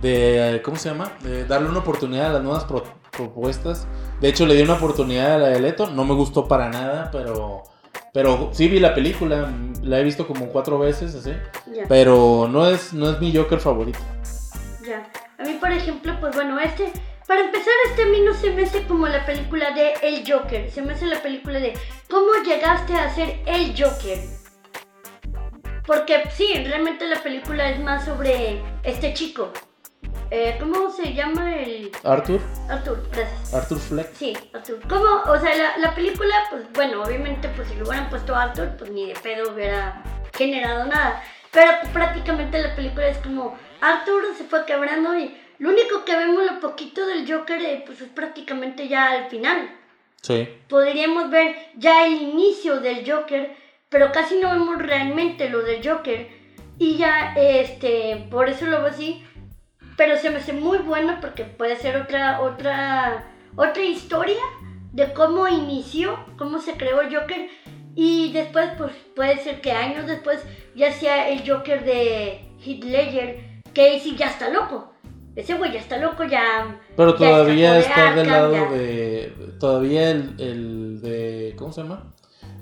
Speaker 2: de, ¿cómo se llama? De darle una oportunidad a las nuevas pro- propuestas. De hecho, le di una oportunidad a la de Leto, no me gustó para nada, pero Pero sí vi la película, la he visto como cuatro veces, así.
Speaker 1: Ya.
Speaker 2: Pero no es, no es mi Joker favorito.
Speaker 1: Ya. A mí, por ejemplo, pues bueno, este. Para empezar, este a mí no se me hace como la película de El Joker. Se me hace la película de cómo llegaste a ser el Joker. Porque sí, realmente la película es más sobre este chico. Eh, ¿Cómo se llama el.
Speaker 2: Arthur,
Speaker 1: Arthur, gracias.
Speaker 2: Arthur Fleck.
Speaker 1: Sí, Arthur. ¿Cómo? O sea, la, la película, pues bueno, obviamente, pues si lo hubieran puesto a Arthur, pues ni de pedo hubiera generado nada. Pero prácticamente la película es como Arthur se fue quebrando y lo único que vemos lo poquito del Joker, eh, pues es prácticamente ya al final.
Speaker 2: Sí.
Speaker 1: Podríamos ver ya el inicio del Joker, pero casi no vemos realmente lo del Joker. Y ya, este, por eso lo veo así. Pero se me hace muy bueno porque puede ser otra, otra, otra historia de cómo inició, cómo se creó el Joker. Y después, pues puede ser que años después ya sea el Joker de Heath Ledger, que ahí sí ya está loco. Ese güey ya está loco, ya.
Speaker 2: Pero
Speaker 1: ya
Speaker 2: todavía
Speaker 1: de
Speaker 2: está del lado
Speaker 1: ya.
Speaker 2: de. Todavía el, el de. ¿Cómo se llama?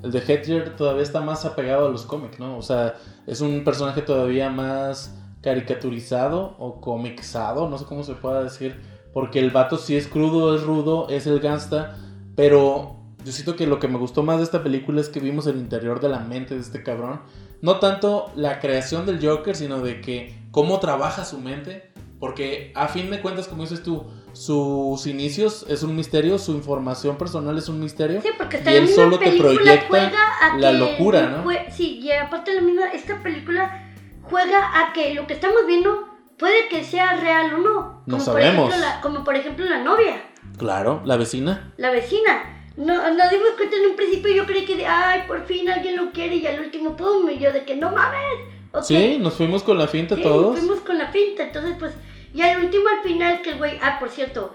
Speaker 2: El de Hedger todavía está más apegado a los cómics, ¿no? O sea, es un personaje todavía más caricaturizado o comicizado, no sé cómo se pueda decir. Porque el vato sí es crudo, es rudo, es el gangsta. Pero yo siento que lo que me gustó más de esta película es que vimos el interior de la mente de este cabrón. No tanto la creación del Joker, sino de que cómo trabaja su mente. Porque a fin de cuentas, como dices tú, sus inicios es un misterio, su información personal es un misterio.
Speaker 1: Sí, porque hasta
Speaker 2: y él solo te proyecta la locura, ¿no?
Speaker 1: sí, y aparte la misma, esta película juega a que lo que estamos viendo puede que sea real o no.
Speaker 2: No sabemos.
Speaker 1: Por ejemplo, la, como por ejemplo la novia,
Speaker 2: Claro, la vecina.
Speaker 1: la vecina. No, nos dimos cuenta en un principio yo creí que de, ay, por fin alguien lo quiere y al último, pum, y yo de que no mames.
Speaker 2: Sí, nos fuimos con la finta
Speaker 1: Sí,
Speaker 2: todos.
Speaker 1: fuimos con la finta, entonces pues, y al último al final que el güey, ah, por cierto,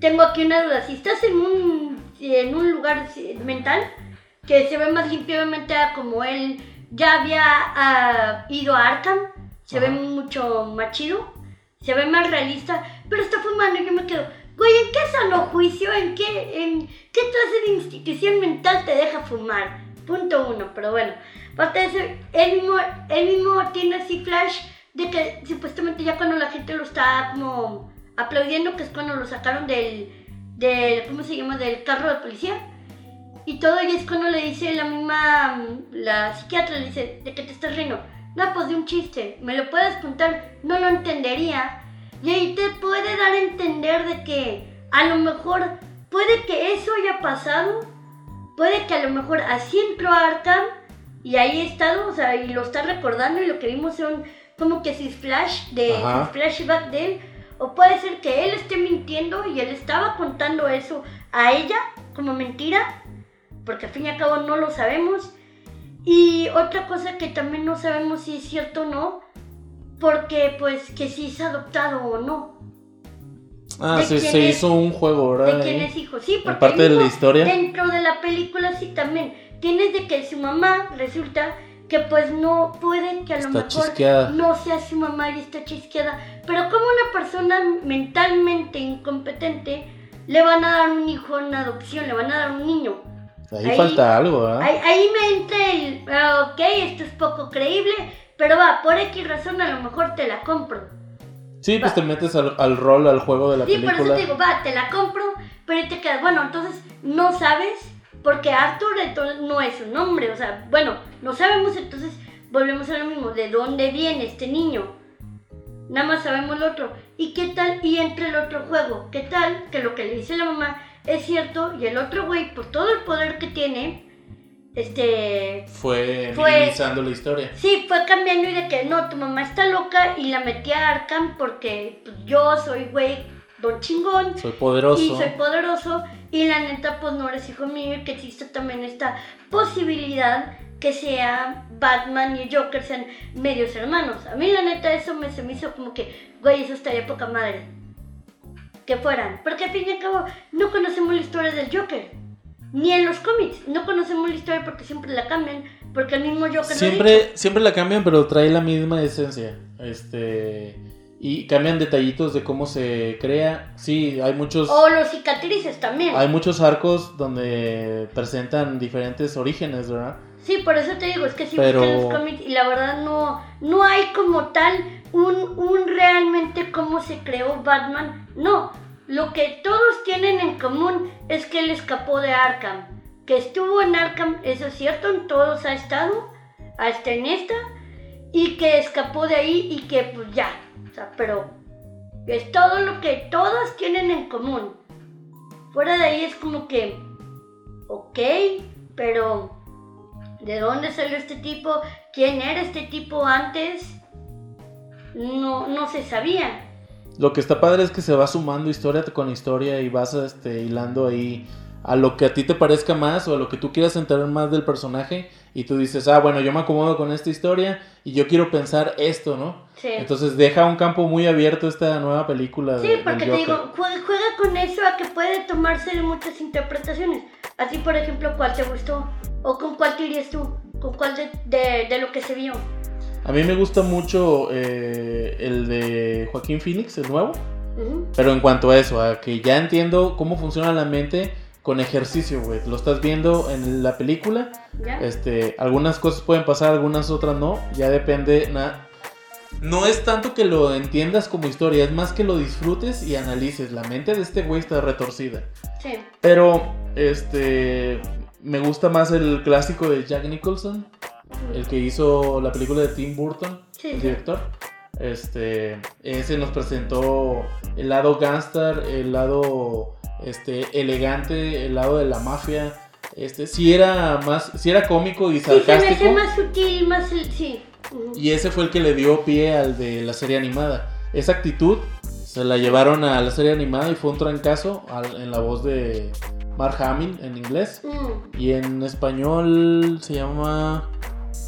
Speaker 1: tengo aquí una duda, si estás en un, en un lugar mental, que se ve más limpio obviamente a como él ya había ah, ido a Arkham, se ve mucho más chido, se ve más realista, pero está fumando y yo me quedo, güey, ¿en qué sano juicio, en qué, en qué clase de institución mental te deja fumar? Punto uno, pero bueno, aparte de eso, él mismo, él mismo tiene así flash de que supuestamente ya cuando la gente lo está como aplaudiendo, que es cuando lo sacaron del, del ¿cómo se llama? Del carro de policía. Y todo y es cuando le dice la misma, mm, la psiquiatra le dice, ¿de qué te estás riendo? No, pues de un chiste, ¿me lo puedes contar? No lo entendería. Y ahí te puede dar a entender de que a lo mejor puede que eso haya pasado, puede que a lo mejor así entró Arkham y ahí ha estado, o sea, y lo está recordando y lo que vimos son como que sus flash de
Speaker 2: Ajá.
Speaker 1: flashback de él. O puede ser que él esté mintiendo y él estaba contando eso a ella como mentira, porque al fin y al cabo no lo sabemos. Y otra cosa que también no sabemos si es cierto o no, porque pues que si es adoptado o no,
Speaker 2: Ah,
Speaker 1: ¿De
Speaker 2: sí,
Speaker 1: quién
Speaker 2: se
Speaker 1: es?
Speaker 2: hizo un juego,
Speaker 1: de
Speaker 2: ¿verdad?
Speaker 1: quién
Speaker 2: Ahí.
Speaker 1: es hijo. Sí, porque
Speaker 2: parte de la historia.
Speaker 1: Dentro de la película sí también tienes de que su mamá resulta que pues no puede que a lo
Speaker 2: Está
Speaker 1: mejor
Speaker 2: chisqueada.
Speaker 1: no sea su mamá y está chisqueada. Pero como una persona mentalmente incompetente le van a dar un hijo en adopción, le van a dar un niño.
Speaker 2: Ahí,
Speaker 1: ahí-
Speaker 2: falta algo, ¿verdad?
Speaker 1: Ahí, ahí me entra el, ah, ok, esto es poco creíble, pero va, por X razón a lo mejor te la compro.
Speaker 2: Sí, pues
Speaker 1: va.
Speaker 2: te metes al, al rol, al juego de la
Speaker 1: Sí, por eso
Speaker 2: película.
Speaker 1: te digo, va, te la compro, pero ahí te quedas, bueno, entonces no sabes, porque Arthur entonces, no es su nombre, o sea, bueno, no sabemos, entonces volvemos a lo mismo, ¿de dónde viene este niño? Nada más sabemos lo otro. ¿Y qué tal? Y entre el otro juego, ¿qué tal? Que lo que le dice la mamá es cierto y el otro güey, por todo el poder que tiene, este,
Speaker 2: Fue,
Speaker 1: Fue-
Speaker 2: minimizando la historia.
Speaker 1: Sí, fue cambiando y de que no, tu mamá está loca y la metí a Arkham porque pues, yo soy güey, don chingón
Speaker 2: Soy poderoso.
Speaker 1: y soy poderoso y la neta pues no eres hijo mío y que existe también esta posibilidad que sea Batman y Joker sean medios hermanos. A mí la neta eso me, se me hizo como que, güey, eso estaría poca madre. Que fueran. Porque al fin y al cabo no conocemos la historia del Joker. Ni en los cómics. No conocemos la historia porque siempre la cambian. Porque el mismo Joker lo.
Speaker 2: Siempre, siempre la cambian, pero trae la misma esencia. Este. Y cambian detallitos de cómo se crea. Sí, hay muchos.
Speaker 1: O los cicatrices también.
Speaker 2: Hay muchos arcos donde presentan diferentes orígenes, ¿verdad?
Speaker 1: Sí, por eso te digo, es que si
Speaker 2: Pero-
Speaker 1: los cómics y la verdad no, no hay como tal un, un realmente cómo se creó Batman. No, lo que todos tienen en común es que él escapó de Arkham. Que estuvo en Arkham, eso es cierto, en todos ha estado, hasta en esta, y que escapó de ahí y que pues ya, sea, pero es todo lo que todos tienen en común. Fuera de ahí es como que, ok, pero ¿de dónde salió este tipo? ¿Quién era este tipo antes? No, no se sabía.
Speaker 2: Lo que está padre es que se va sumando historia con historia y vas este, hilando ahí a lo que a ti te parezca más o a lo que tú quieras enterar más del personaje y tú dices, ah, bueno, yo me acomodo con esta historia y yo quiero pensar esto, ¿no?
Speaker 1: Sí.
Speaker 2: Entonces deja un campo muy abierto esta nueva película.
Speaker 1: Sí,
Speaker 2: de-
Speaker 1: porque te digo, juega, juega con eso a que puede tomarse de muchas interpretaciones. Así, por ejemplo, ¿cuál te gustó? ¿O con cuál te irías tú? ¿Con cuál de, de- de lo que se vio?
Speaker 2: A mí me gusta mucho eh, el de Joaquín Phoenix, el nuevo. Pero en cuanto a eso, a que ya entiendo cómo funciona la mente con ejercicio, güey. Lo estás viendo en la película.
Speaker 1: ¿Ya?
Speaker 2: Este, algunas cosas pueden pasar, algunas otras no. Ya depende. na- No es tanto que lo entiendas como historia, es más que lo disfrutes y analices. La mente de este güey está retorcida.
Speaker 1: Sí.
Speaker 2: Pero, este, me gusta más el clásico de Jack Nicholson, el que hizo la película de Tim Burton,
Speaker 1: Sí,
Speaker 2: el director. Este, ese nos presentó el lado gangster, el lado este elegante, el lado de la mafia. Este, sí era más, sí era cómico y
Speaker 1: Sí, se me hace
Speaker 2: sarcástico.
Speaker 1: más sutil, más... Sí.
Speaker 2: Y ese fue el que le dio pie al de la serie animada. Esa actitud se la llevaron a la serie animada y fue un trancazo al- en la voz de Mark Hamill en inglés.
Speaker 1: Mm,
Speaker 2: Y en español se llama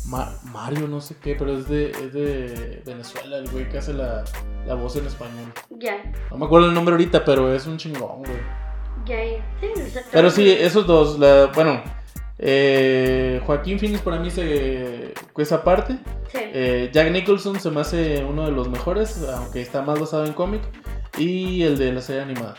Speaker 2: Ma- Mario, no sé qué, pero es de, es de Venezuela, el güey que hace la, la voz en español.
Speaker 1: ya,
Speaker 2: No me acuerdo el nombre ahorita, pero es un chingón, güey.
Speaker 1: Sí.
Speaker 2: Pero sí, esos dos, la, bueno, eh, Joaquín Phoenix para mí se esa parte.
Speaker 1: Sí.
Speaker 2: Eh, Jack Nicholson se me hace uno de los mejores, aunque está más basado en cómic. Y el de la serie animada.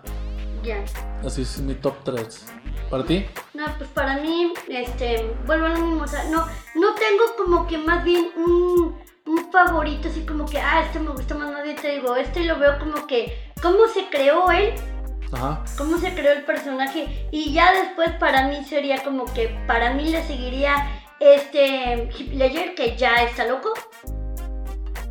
Speaker 1: Ya.
Speaker 2: Así es mi top 3. ¿Para ti?
Speaker 1: No, pues para mí, este, vuelvo a lo mismo, o sea, no, no tengo como que más bien un, un favorito, así como que, ah, este me gusta más, bien te digo, este lo veo como que, cómo se creó él, Cómo se creó el personaje, y ya después para mí sería como que, para mí le seguiría este Heath Ledger, que ya está loco,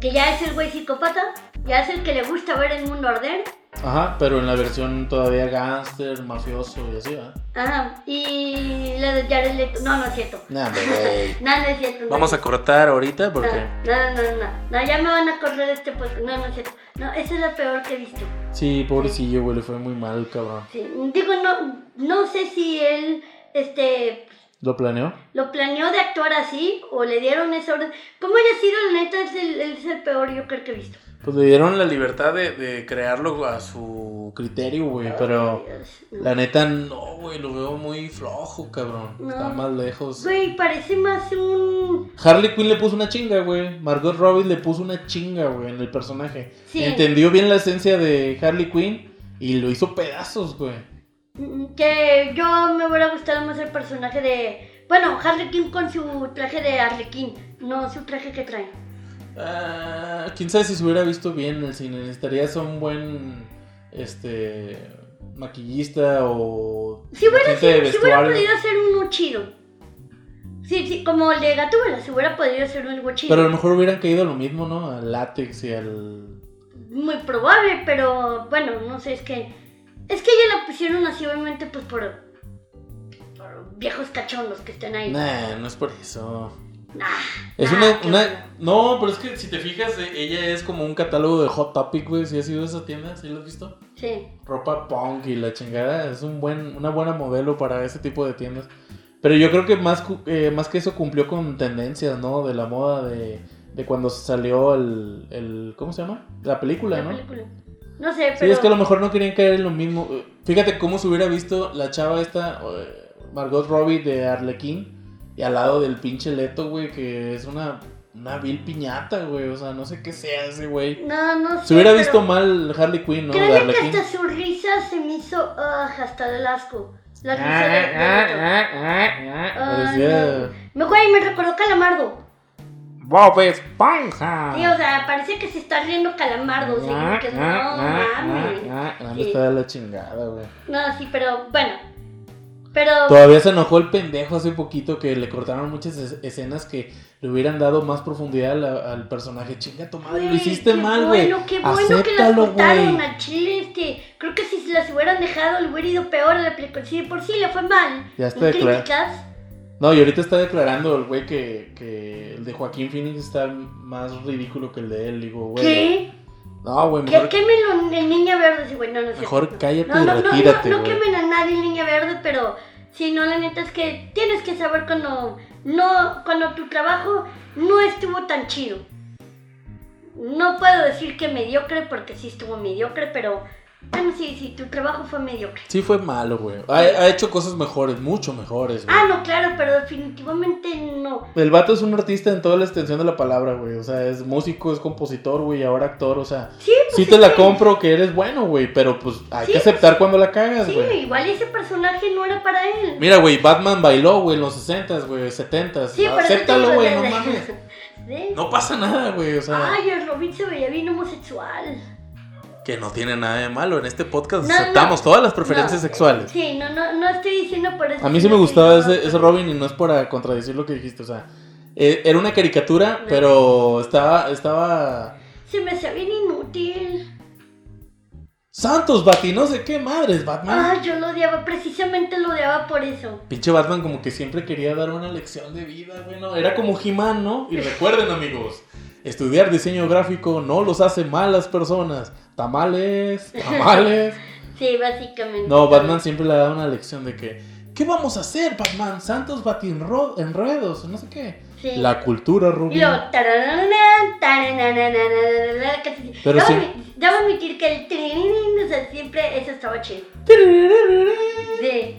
Speaker 1: que ya es el güey psicópata, ya es el que le gusta ver el mundo arder,
Speaker 2: Ajá, pero en la versión todavía gángster, mafioso y así, ¿verdad?
Speaker 1: ajá, y la de Jared Leto, no, no es cierto.
Speaker 2: Nah, güey.
Speaker 1: No, no es cierto. no
Speaker 2: Vamos a cortar ahorita porque.
Speaker 1: No, no, no, no, no, ya me van a correr este podcast. No, no es cierto. No, esa es la peor que he visto.
Speaker 2: Sí, pobrecillo, güey, le fue muy mal, cabrón.
Speaker 1: Sí, digo, no, no sé si él, este,
Speaker 2: ¿Lo planeó?
Speaker 1: lo planeó de actuar así o le dieron esa orden. Como haya sido, la neta, es el, es el peor yo creo que he visto.
Speaker 2: Pues le dieron la libertad de, de crearlo a su criterio, güey, pero la neta no, güey, lo veo muy flojo, cabrón.
Speaker 1: No.
Speaker 2: Está más lejos.
Speaker 1: Güey, parece más un...
Speaker 2: Harley Quinn le puso una chinga, güey. Margot Robbie le puso una chinga, güey, en el personaje.
Speaker 1: Sí.
Speaker 2: Entendió bien la esencia de Harley Quinn y lo hizo pedazos, güey.
Speaker 1: mm, Que yo me hubiera gustado más el personaje de... Bueno, Harley Quinn con su traje de Harley Quinn, no su traje que trae.
Speaker 2: Ah, quién sabe si se hubiera visto bien en el cine. Necesitarías a un buen este maquillista o
Speaker 1: Si hubiera, sido- si hubiera podido ser uno chido. Sí, sí, como el de Gatúbela, si hubiera podido ser algo chido.
Speaker 2: Pero a lo mejor hubieran caído lo mismo, ¿no? Al látex y al.
Speaker 1: Muy probable, pero bueno, no sé, es que. Es que ya la pusieron así, obviamente, pues por. por viejos cachondos que estén ahí.
Speaker 2: Nah, no es por eso.
Speaker 1: Nah,
Speaker 2: Es una, una-. No, pero es que si te fijas, eh, ella es como un catálogo de Hot Topic, güey. ¿Sí has ido a esa tienda? ¿Sí lo has visto?
Speaker 1: Sí.
Speaker 2: Ropa punk y la chingada. Es un buen, una buena modelo para ese tipo de tiendas. Pero yo creo que más, eh, más que eso cumplió con tendencias, ¿no? De la moda de, de cuando salió el, el... ¿Cómo se llama? La película,
Speaker 1: la
Speaker 2: ¿no?
Speaker 1: película. No sé,
Speaker 2: Sí,
Speaker 1: pero.
Speaker 2: es que a lo mejor no querían caer en lo mismo. Fíjate cómo se hubiera visto la chava esta, eh, Margot Robbie de Arlequín, y al lado del pinche Leto, güey, que es una una vil piñata, güey. O sea, no sé qué sea ese güey.
Speaker 1: No, no sé.
Speaker 2: Se hubiera
Speaker 1: pero
Speaker 2: visto mal Harley Quinn, ¿no?
Speaker 1: Créeme que hasta su risa se me hizo ah, hasta del asco. La risa
Speaker 2: Ah,
Speaker 1: de, de
Speaker 2: ah, ah, ah, ah.
Speaker 1: Ah,
Speaker 2: Parecía
Speaker 1: Me, güey, me recordó Calamardo.
Speaker 2: Bob Esponja.
Speaker 1: Sí, o sea, parece que se está riendo Calamardo. O sea, como que no mames.
Speaker 2: Ah, me
Speaker 1: Sí.
Speaker 2: está de la chingada, güey.
Speaker 1: No, sí, pero bueno. Pero.
Speaker 2: Todavía se enojó el pendejo hace poquito que le cortaron muchas es- escenas que le hubieran dado más profundidad al, al personaje. Chinga tu madre, lo hiciste
Speaker 1: qué
Speaker 2: mal, güey.
Speaker 1: Bueno, qué bueno que las
Speaker 2: Acéptalo,
Speaker 1: cortaron
Speaker 2: güey.
Speaker 1: a Chile. Este, creo que si se las hubieran dejado, le hubiera ido peor a la película. Si de por sí le fue mal.
Speaker 2: Ya está
Speaker 1: críticas.
Speaker 2: No, y ahorita está declarando el güey que, que el de Joaquín Phoenix está más ridículo que el de él. Digo, güey.
Speaker 1: ¿Qué?
Speaker 2: No, güey,
Speaker 1: ¿Qué,
Speaker 2: mejor,
Speaker 1: quémelo el niña verde? Sí, güey, no, no es
Speaker 2: mejor cállate
Speaker 1: No,
Speaker 2: y
Speaker 1: no, no,
Speaker 2: retírate,
Speaker 1: no, no
Speaker 2: güey.
Speaker 1: quemen a nadie niña verde, pero sí, no, la neta es que tienes que saber cuando no, cuando tu trabajo no estuvo tan chido. No puedo decir que mediocre porque sí estuvo mediocre, pero bueno, sí, sí, tu trabajo fue mediocre.
Speaker 2: Sí fue malo, güey. Ha, ha hecho cosas mejores, mucho mejores, güey.
Speaker 1: Ah, no, claro, pero definitivamente no.
Speaker 2: El vato es un artista en toda la extensión de la palabra, güey. O sea, es músico, es compositor, güey, ahora actor. O sea,
Speaker 1: Sí, pues
Speaker 2: sí te la compro que eres bueno, güey. Pero pues hay
Speaker 1: Sí,
Speaker 2: que aceptar cuando la cagas,
Speaker 1: Sí,
Speaker 2: güey.
Speaker 1: igual ese personaje no era para él.
Speaker 2: Mira, güey, Batman bailó, güey, en los 60s, güey, 70s.
Speaker 1: Sí,
Speaker 2: Acéptalo, güey, no mames.
Speaker 1: ¿Ves?
Speaker 2: No pasa nada, güey. O sea,
Speaker 1: Ay, el Robin se veía bien homosexual.
Speaker 2: Que no tiene nada de malo. En este podcast
Speaker 1: No,
Speaker 2: aceptamos
Speaker 1: no.
Speaker 2: todas las preferencias
Speaker 1: No.
Speaker 2: sexuales.
Speaker 1: Sí, no, no, no estoy diciendo por eso.
Speaker 2: A mí sí me gustaba ese, ese Robin y no es para contradecir lo que dijiste. O sea, eh, era una caricatura,
Speaker 1: No.
Speaker 2: pero estaba, estaba
Speaker 1: Se me hacía bien inútil.
Speaker 2: Santos, Bati, no sé qué madres, Batman.
Speaker 1: Ay, yo lo odiaba, precisamente lo odiaba por eso.
Speaker 2: Pinche Batman como que siempre quería dar una lección de vida, güey, ¿no? Era como He-Man, ¿no? Y recuerden, amigos, estudiar diseño gráfico no los hace malas personas. Tamales, tamales.
Speaker 1: Sí, básicamente.
Speaker 2: No, Batman siempre le da una lección de que, ¿qué vamos a hacer, Batman? Santos Batinro enredos, no sé qué.
Speaker 1: Sí.
Speaker 2: La cultura,
Speaker 1: casi-
Speaker 2: Pero
Speaker 1: Debo
Speaker 2: sí.
Speaker 1: Debo admitir que el tirirín, o sea, siempre eso estaba chido. Sí.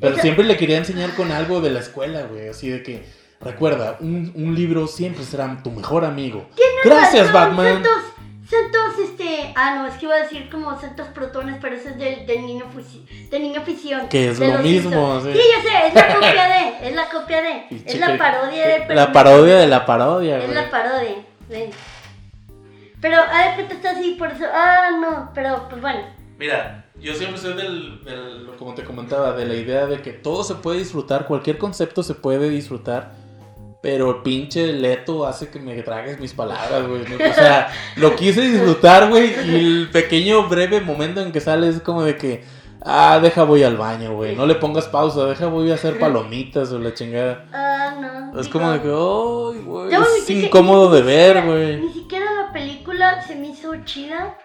Speaker 2: Pero
Speaker 1: Eso-
Speaker 2: siempre le quería enseñar con algo de la escuela, güey. Así de que, recuerda, un, un libro siempre será tu mejor amigo. Gracias,
Speaker 1: razón,
Speaker 2: Batman.
Speaker 1: Santos, Santos, este. Ah, no, es que iba a decir como Santos Protones, pero eso es del, del niño, del niño ficción.
Speaker 2: Que es
Speaker 1: de
Speaker 2: lo mismo, sí.
Speaker 1: Sí, ya sé, es la copia de. Es la copia de. Es la parodia de. pero
Speaker 2: La parodia de la parodia,
Speaker 1: Es
Speaker 2: güey.
Speaker 1: la parodia. sí. Pero, a ver, te está así, por eso. Ah, no, pero pues bueno.
Speaker 2: Mira, yo siempre soy del, del- como te comentaba, de la idea de que todo se puede disfrutar, cualquier concepto se puede disfrutar, pero el pinche Leto hace que me tragues mis palabras, güey. O sea, lo quise disfrutar, güey, y el pequeño breve momento en que sale es como de que, ah, deja voy al baño, güey, no le pongas pausa, deja voy a hacer palomitas o la chingada.
Speaker 1: Ah, no.
Speaker 2: Es
Speaker 1: digo,
Speaker 2: como de que, ay, güey, es
Speaker 1: que
Speaker 2: incómodo de ver, güey.
Speaker 1: Ni siquiera la película se me hizo chida.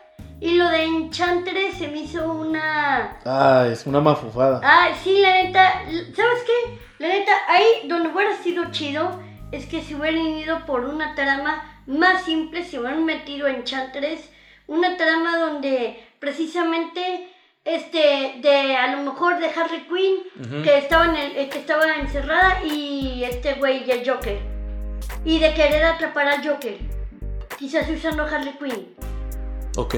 Speaker 1: Y lo de Enchantress se me hizo una.
Speaker 2: Ah, es una mafufada.
Speaker 1: Ah, sí, la neta. ¿Sabes qué? La neta, ahí donde hubiera sido chido es que se hubieran ido por una trama más simple, se hubieran metido en Enchantress. Una trama donde precisamente. Este, de a lo mejor de Harley Quinn,
Speaker 2: Ujú.
Speaker 1: que, estaba en el, eh, que estaba encerrada, y este güey, y el Joker. Y de querer atrapar al Joker. Quizás usando Harley Quinn.
Speaker 2: Ok,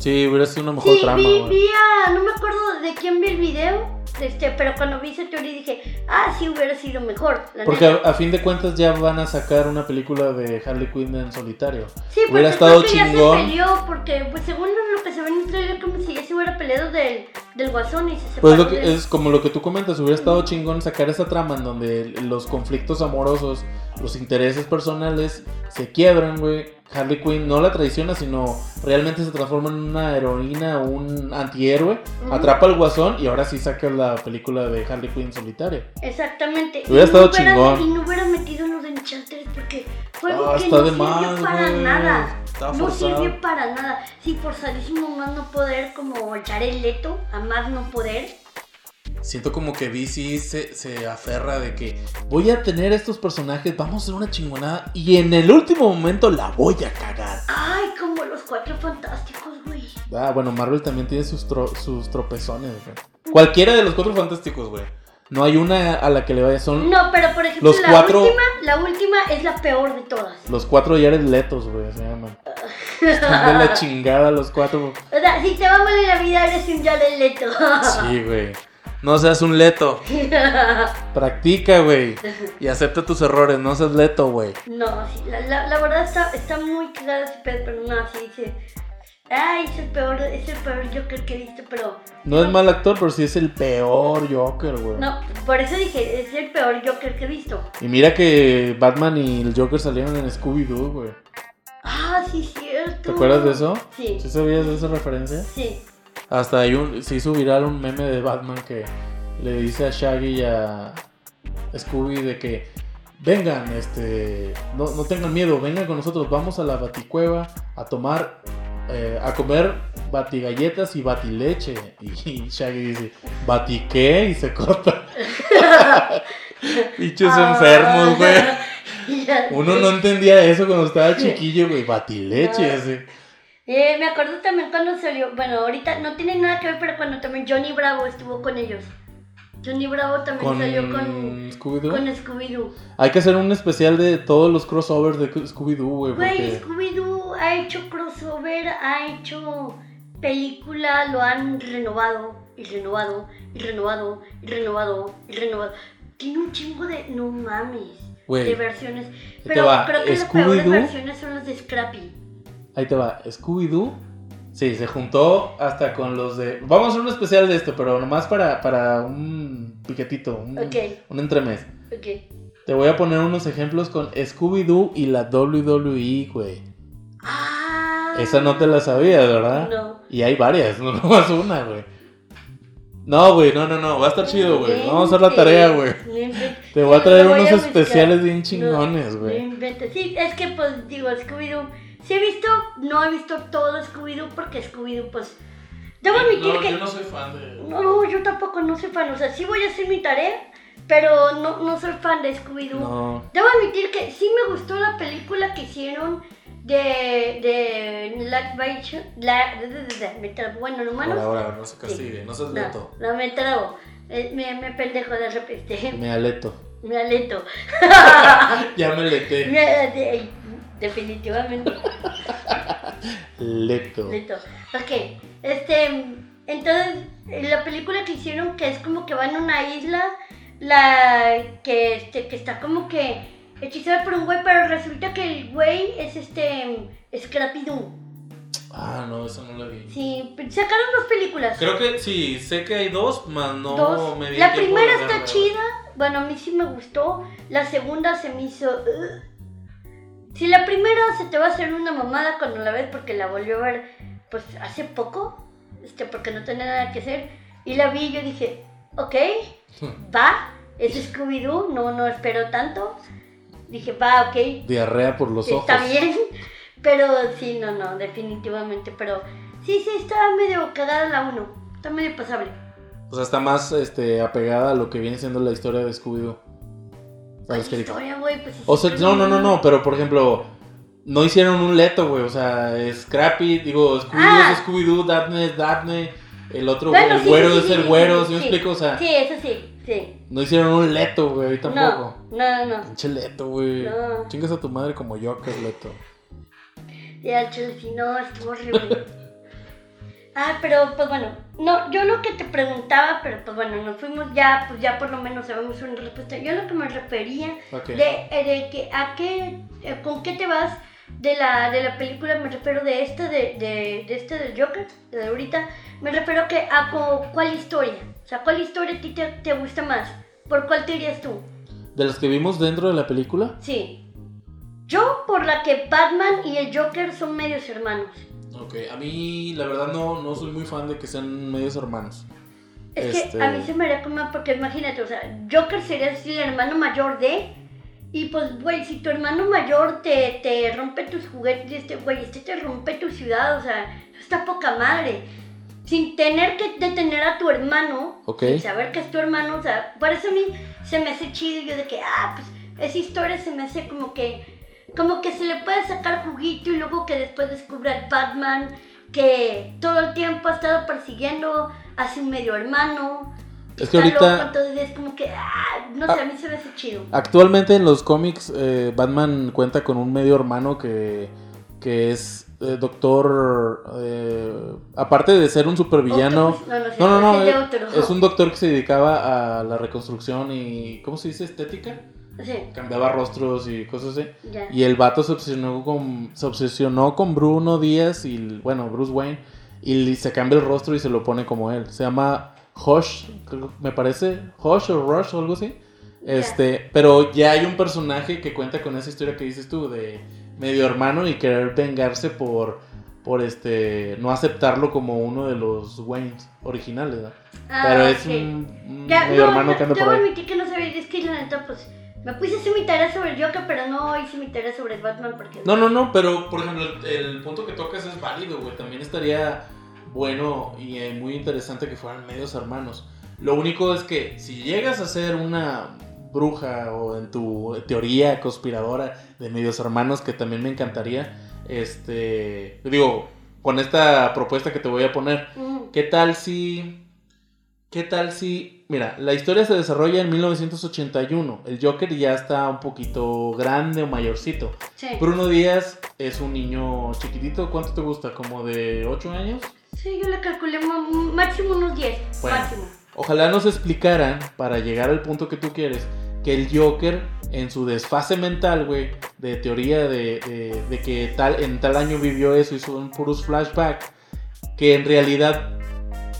Speaker 2: sí, hubiera sido una mejor
Speaker 1: Sí,
Speaker 2: trama,
Speaker 1: vi, vi a- no me acuerdo de quién vi el video, este, pero cuando vi esa teoría dije, ah, sí hubiera sido mejor. La
Speaker 2: Porque a, a fin de cuentas ya van a sacar una película de Harley Quinn en solitario.
Speaker 1: sí,
Speaker 2: hubiera estado
Speaker 1: ya
Speaker 2: chingón.
Speaker 1: se peleó, porque pues, según lo que se ve en el trailer, como si ya se hubiera peleado del, del guasón y se separó.
Speaker 2: Pues lo que,
Speaker 1: de-
Speaker 2: es como lo que tú comentas, hubiera estado chingón sacar esa trama en donde los conflictos amorosos, los intereses personales se quiebran, güey. Harley Quinn no la traiciona, sino realmente se transforma en una heroína, un antihéroe, atrapa al guasón y ahora sí saca la película de Harley Quinn solitaria.
Speaker 1: Exactamente.
Speaker 2: Hubiera
Speaker 1: Y
Speaker 2: estado
Speaker 1: no
Speaker 2: chingón.
Speaker 1: Y no hubiera metido los de porque fue algo
Speaker 2: Ah,
Speaker 1: que
Speaker 2: está
Speaker 1: no
Speaker 2: de
Speaker 1: sirvió para nada.
Speaker 2: Está
Speaker 1: no sirvió para nada. Sí, forzadísimo más no poder como echar el leto a más no poder.
Speaker 2: Siento como que DC se, se aferra de que voy a tener estos personajes, vamos a hacer una chingonada y en el último momento la voy a cagar.
Speaker 1: Ay, como los cuatro fantásticos, güey.
Speaker 2: Ah, bueno, Marvel también tiene sus, tro- sus tropezones, güey. Cualquiera de los cuatro fantásticos, güey. No hay una a la que le vaya. Son
Speaker 1: No, pero por ejemplo,
Speaker 2: Los
Speaker 1: la
Speaker 2: cuatro-
Speaker 1: última, la última es la peor de todas.
Speaker 2: los cuatro Jared Letos, güey, se llaman. Están de la chingada los cuatro.
Speaker 1: O sea, si te va mal en la vida, eres un Jared Leto.
Speaker 2: Sí, güey. No seas un leto. Practica, güey. Y acepta tus errores, no seas leto, güey.
Speaker 1: no, sí, la, la, la verdad está, está muy cagada ese pedo, pero no, sí dice. Ay, es el peor, es el peor Joker que he visto, pero.
Speaker 2: No es mal actor, pero sí es el peor Joker, güey.
Speaker 1: No, por eso dije, es el peor Joker que he visto.
Speaker 2: Y mira que Batman y el Joker salieron en Scooby-Doo, güey.
Speaker 1: Ah, sí, cierto.
Speaker 2: ¿Te acuerdas de eso?
Speaker 1: Sí.
Speaker 2: ¿Sí sabías de esa referencia?
Speaker 1: Sí.
Speaker 2: Hasta hay un, se hizo viral un meme de Batman que le dice a Shaggy y a Scooby de que vengan, este, no, no tengan miedo, vengan con nosotros, vamos a la baticueva a tomar, eh, a comer batigalletas y batileche. Y, Shaggy dice, ¿bati qué? Y se corta. Bichos
Speaker 1: Ah.
Speaker 2: enfermos, güey.
Speaker 1: Ya
Speaker 2: Uno no entendía eso cuando estaba chiquillo, güey, batileche, así.
Speaker 1: Eh, me acuerdo también cuando salió, bueno, ahorita no tiene nada que ver, pero cuando también Johnny Bravo estuvo con ellos. Johnny Bravo también
Speaker 2: Con
Speaker 1: salió con,
Speaker 2: Scooby-Doo.
Speaker 1: con Scooby-Doo.
Speaker 2: Hay que hacer un especial de todos los crossovers de Scooby-Doo, güey.
Speaker 1: Güey,
Speaker 2: Porque...
Speaker 1: Scooby-Doo ha hecho crossover, ha hecho película, lo han renovado y renovado y renovado y renovado y renovado. Tiene un chingo de, no mames,
Speaker 2: Güey,
Speaker 1: de versiones. Pero creo que las peores versiones son las de Scrappy.
Speaker 2: Ahí te va. Scooby-Doo. Sí, se juntó hasta con los de. Vamos a hacer un especial de esto, pero nomás para, para un piquetito, un,
Speaker 1: Ok.
Speaker 2: un entremés.
Speaker 1: Ok.
Speaker 2: Te voy a poner unos ejemplos con Scooby-Doo y la WWE, güey.
Speaker 1: Ah.
Speaker 2: Esa no te la sabías, ¿verdad?
Speaker 1: No.
Speaker 2: Y hay varias, no nomás una, güey. No, güey, no, no, no, va a estar chido, güey. Vamos a hacer la tarea, güey.
Speaker 1: No.
Speaker 2: Te voy a traer
Speaker 1: voy
Speaker 2: unos
Speaker 1: a
Speaker 2: especiales bien
Speaker 1: No,
Speaker 2: chingones,
Speaker 1: No
Speaker 2: güey.
Speaker 1: inventes. Sí, es que pues digo, Scooby-Doo. Sí he visto, no he visto todo Scooby-Doo porque Scooby-Doo pues... Debo admitir que...
Speaker 2: no soy fan de.
Speaker 1: No, no, yo tampoco no soy fan. O sea, sí voy a hacer mi tarea, pero no, no soy fan de Scooby-Doo.
Speaker 2: No.
Speaker 1: Debo admitir que sí me gustó la película que hicieron de... de... Live Action- la, de, de, de, de- me trabo. bueno, humanos.
Speaker 2: Ahora, ahora, no se
Speaker 1: castigue,
Speaker 2: no seas
Speaker 1: No, no me trabo. Eh, me, me pendejo de repente.
Speaker 2: Me aleto.
Speaker 1: Me alento.
Speaker 2: Ya me leté.
Speaker 1: Me- de- definitivamente.
Speaker 2: Leto.
Speaker 1: Leto. Ok, este, entonces, la película que hicieron que es como que van a una isla, la que, este, que está como que hechizada por un güey, pero resulta que el güey es este, Scrappy Doo.
Speaker 2: Ah, no, esa no la vi.
Speaker 1: Sí, sacaron dos películas.
Speaker 2: Creo que sí, sé que hay dos, más no
Speaker 1: dos.
Speaker 2: me di
Speaker 1: La primera está chida, bueno, a mí sí me gustó. La segunda se me hizo... Si la primera se te va a hacer una mamada cuando la ves porque la volvió a ver pues hace poco, este, porque no tenía nada que hacer, y la vi y yo dije, ok, va, es Scooby-Doo, no, no espero tanto. Dije, va, ok,
Speaker 2: Diarrea por los ojos.
Speaker 1: está bien, pero sí, no, no, definitivamente, pero sí, sí, está medio cagada la 1, está medio pasable.
Speaker 2: O sea, está más este, apegada a lo que viene siendo la historia de Scooby-Doo.
Speaker 1: Pues,
Speaker 2: O sea,
Speaker 1: es
Speaker 2: no, no, no, no, pero por ejemplo, no hicieron un leto, güey. O sea, Scrappy, digo, Scooby-Doo
Speaker 1: Ah.
Speaker 2: es Scooby-Doo, Daphne es Daphne, el otro,
Speaker 1: Bueno,
Speaker 2: el
Speaker 1: sí,
Speaker 2: güero
Speaker 1: sí,
Speaker 2: es
Speaker 1: sí,
Speaker 2: el güero,
Speaker 1: sí,
Speaker 2: ¿sí me explico? O sea,
Speaker 1: Sí, eso sí, sí.
Speaker 2: no hicieron un leto, güey, tampoco.
Speaker 1: No, no, no.
Speaker 2: Pinche leto, güey.
Speaker 1: No.
Speaker 2: Chingas a tu madre como Joker, leto.
Speaker 1: Y al Chelsea, no, estuvo horrible. ah, pero pues bueno, no, yo lo que te preguntaba, pero pues bueno, nos fuimos ya, pues ya por lo menos sabemos una respuesta. Yo lo que me refería de, eh, de que a qué, eh, con qué te vas de la, de la película, me refiero de esta, de, de, de este del Joker, de ahorita, me refiero que a co- cuál historia, o sea, cuál historia a ti te, te gusta más, por cuál te irías tú.
Speaker 2: ¿De las que vimos dentro de la película?
Speaker 1: Sí. Yo por la que Batman y el Joker son medios hermanos.
Speaker 2: Ok, a mí la verdad no, no soy muy fan de que sean medios hermanos.
Speaker 1: Es
Speaker 2: Este-
Speaker 1: que a mí se me haría como, porque imagínate, o sea, Joker sería así el hermano mayor de, y pues, güey, si tu hermano mayor te, te rompe tus juguetes, este, güey, este te rompe tu ciudad, o sea, está poca madre. Sin tener que detener a tu hermano,
Speaker 2: Ok.
Speaker 1: sin saber que es tu hermano, o sea, por eso a mí se me hace chido, yo de que, ah, pues, esa historia se me hace como que, como que se le puede sacar juguito y luego que después descubre al Batman que todo el tiempo ha estado persiguiendo a su medio hermano.
Speaker 2: Es que ahorita-
Speaker 1: loco, entonces es como que, ah, no sé, a mí se me hace chido.
Speaker 2: Actualmente en los cómics, eh, Batman cuenta con un medio hermano que, que es eh, doctor. eh, aparte de ser un supervillano.
Speaker 1: Octopus, no, no, sé,
Speaker 2: No, no, no.
Speaker 1: es de
Speaker 2: eh,
Speaker 1: otro.
Speaker 2: Es un doctor que se dedicaba a la reconstrucción y. ¿Cómo se dice? Estética.
Speaker 1: Sí,
Speaker 2: Cambiaba rostros y cosas así. Y el vato se obsesionó con, se obsesionó con Bruno Díaz y, bueno, Bruce Wayne. Y se cambia el rostro y se lo pone como él. Se llama Hush, creo- me parece. Hush o Rush o algo así. Este, pero ya hay un personaje que cuenta con esa historia que dices tú de medio hermano y querer vengarse por, por este, no aceptarlo como uno de los Waynes originales.
Speaker 1: Ah,
Speaker 2: Pero es un, un
Speaker 1: Ya,
Speaker 2: medio
Speaker 1: no,
Speaker 2: hermano que anda por ahí.
Speaker 1: que no sabía, es que la neta, pues, me puse a hacer mi tarea sobre el Joker, pero no hice mi tarea sobre el Batman porque...
Speaker 2: No, no, no, pero por ejemplo, el, el punto que tocas es válido, güey. También estaría bueno y eh, muy interesante que fueran medios hermanos. Lo único es que si llegas a ser una bruja o en tu teoría conspiradora de medios hermanos, que también me encantaría, este, digo, con esta propuesta que te voy a poner, ¿qué tal si... ¿Qué tal si... Mira, la historia se desarrolla en 1981. El Joker ya está un poquito grande o mayorcito.
Speaker 1: sí.
Speaker 2: Bruno Díaz es un niño chiquitito. ¿Cuánto te gusta? ¿Como de 8 años?
Speaker 1: Sí, yo le calculé máximo unos 10,
Speaker 2: Bueno.
Speaker 1: máximo.
Speaker 2: Ojalá nos explicaran, para llegar al punto que tú quieres, que el Joker, en su desfase mental, güey, de teoría de, de- de que tal, en tal año vivió eso y son puros flashbacks, que en realidad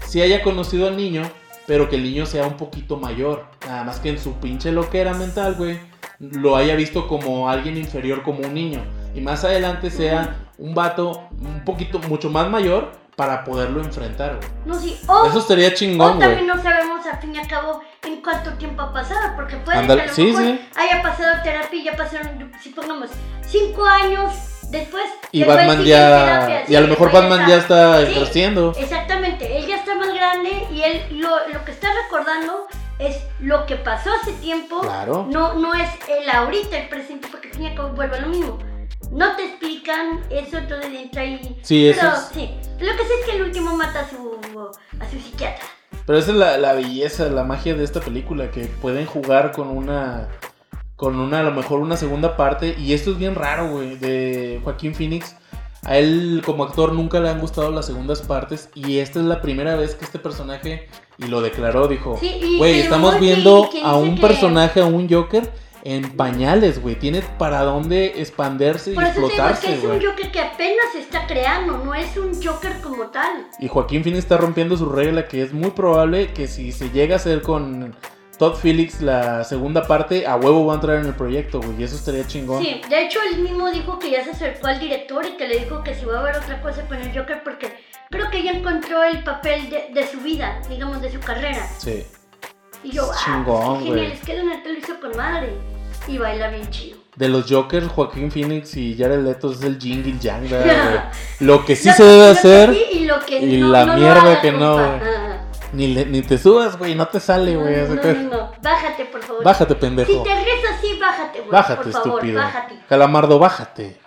Speaker 2: sí haya conocido al niño, pero que el niño sea un poquito mayor. Nada más que en su pinche loquera mental, güey, lo haya visto como alguien inferior, como un niño. Y más adelante sea un vato un poquito, mucho más mayor para poderlo enfrentar, güey.
Speaker 1: No, sí. O,
Speaker 2: Eso estaría
Speaker 1: o
Speaker 2: chingón,
Speaker 1: también
Speaker 2: güey.
Speaker 1: no sabemos al fin y al cabo en cuánto tiempo ha pasado, porque puede
Speaker 2: Ándale,
Speaker 1: que a lo
Speaker 2: sí,
Speaker 1: mejor
Speaker 2: sí.
Speaker 1: haya pasado terapia y ya pasaron, si pongamos, 5 años después.
Speaker 2: Y
Speaker 1: güey
Speaker 2: Batman ya.
Speaker 1: terapia,
Speaker 2: Y a lo mejor Batman ya está
Speaker 1: Sí.
Speaker 2: ejerciendo.
Speaker 1: Exactamente, él ya está grande y él lo, lo que está recordando es lo que pasó hace tiempo.
Speaker 2: Claro.
Speaker 1: No, no es el ahorita, el presente, porque al cabo vuelve a lo mismo. No te explican eso, entonces entra ahí.
Speaker 2: Sí, eso
Speaker 1: Pero
Speaker 2: es-
Speaker 1: sí, lo que sé es que el último mata a su, a su psiquiatra.
Speaker 2: Pero esa es la, la belleza, la magia de esta película, que pueden jugar con una, con una, a lo mejor una segunda parte, y esto es bien raro, güey, de Joaquín Phoenix. A él como actor nunca le han gustado las segundas partes, y esta es la primera vez que este personaje, y lo declaró, dijo,
Speaker 1: Sí, y
Speaker 2: güey,
Speaker 1: que
Speaker 2: estamos viendo
Speaker 1: que- que
Speaker 2: a un
Speaker 1: que-
Speaker 2: personaje, a un Joker, en pañales, güey, tiene para dónde expandirse y explotarse,
Speaker 1: que es
Speaker 2: güey.
Speaker 1: un Joker que apenas se está creando, no es un Joker como tal.
Speaker 2: Y Joaquín Phoenix está rompiendo su regla, que es muy probable que si se llega a hacer con Todd Phillips la segunda parte, a huevo va a entrar en el proyecto, güey. Y eso estaría chingón.
Speaker 1: Sí, de hecho él mismo dijo que ya se acercó al director y que le dijo que si va a haber otra cosa con el Joker porque creo que ya encontró el papel de, de su vida, digamos, de su carrera.
Speaker 2: Sí.
Speaker 1: Y yo,
Speaker 2: Es
Speaker 1: ah,
Speaker 2: chingón,
Speaker 1: qué genial,
Speaker 2: güey.
Speaker 1: es que Donatello lo hizo con madre. Y baila bien chido.
Speaker 2: De los Jokers, Joaquín Phoenix y Jared Leto es el jingle yang, ¿verdad, güey? Lo que sí
Speaker 1: Lo-
Speaker 2: se debe
Speaker 1: lo que
Speaker 2: hacer,
Speaker 1: sí y lo que
Speaker 2: y
Speaker 1: no,
Speaker 2: la
Speaker 1: no
Speaker 2: mierda que no, güey.
Speaker 1: Ah,
Speaker 2: ni, le- ni te subas, güey, no te sale, güey.
Speaker 1: no, no, no, no. Bájate, por favor.
Speaker 2: Bájate,
Speaker 1: Si
Speaker 2: pendejo.
Speaker 1: te rezas así, bájate, güey.
Speaker 2: Bájate,
Speaker 1: por favor,
Speaker 2: estúpido.
Speaker 1: bájate.
Speaker 2: Calamardo, bájate.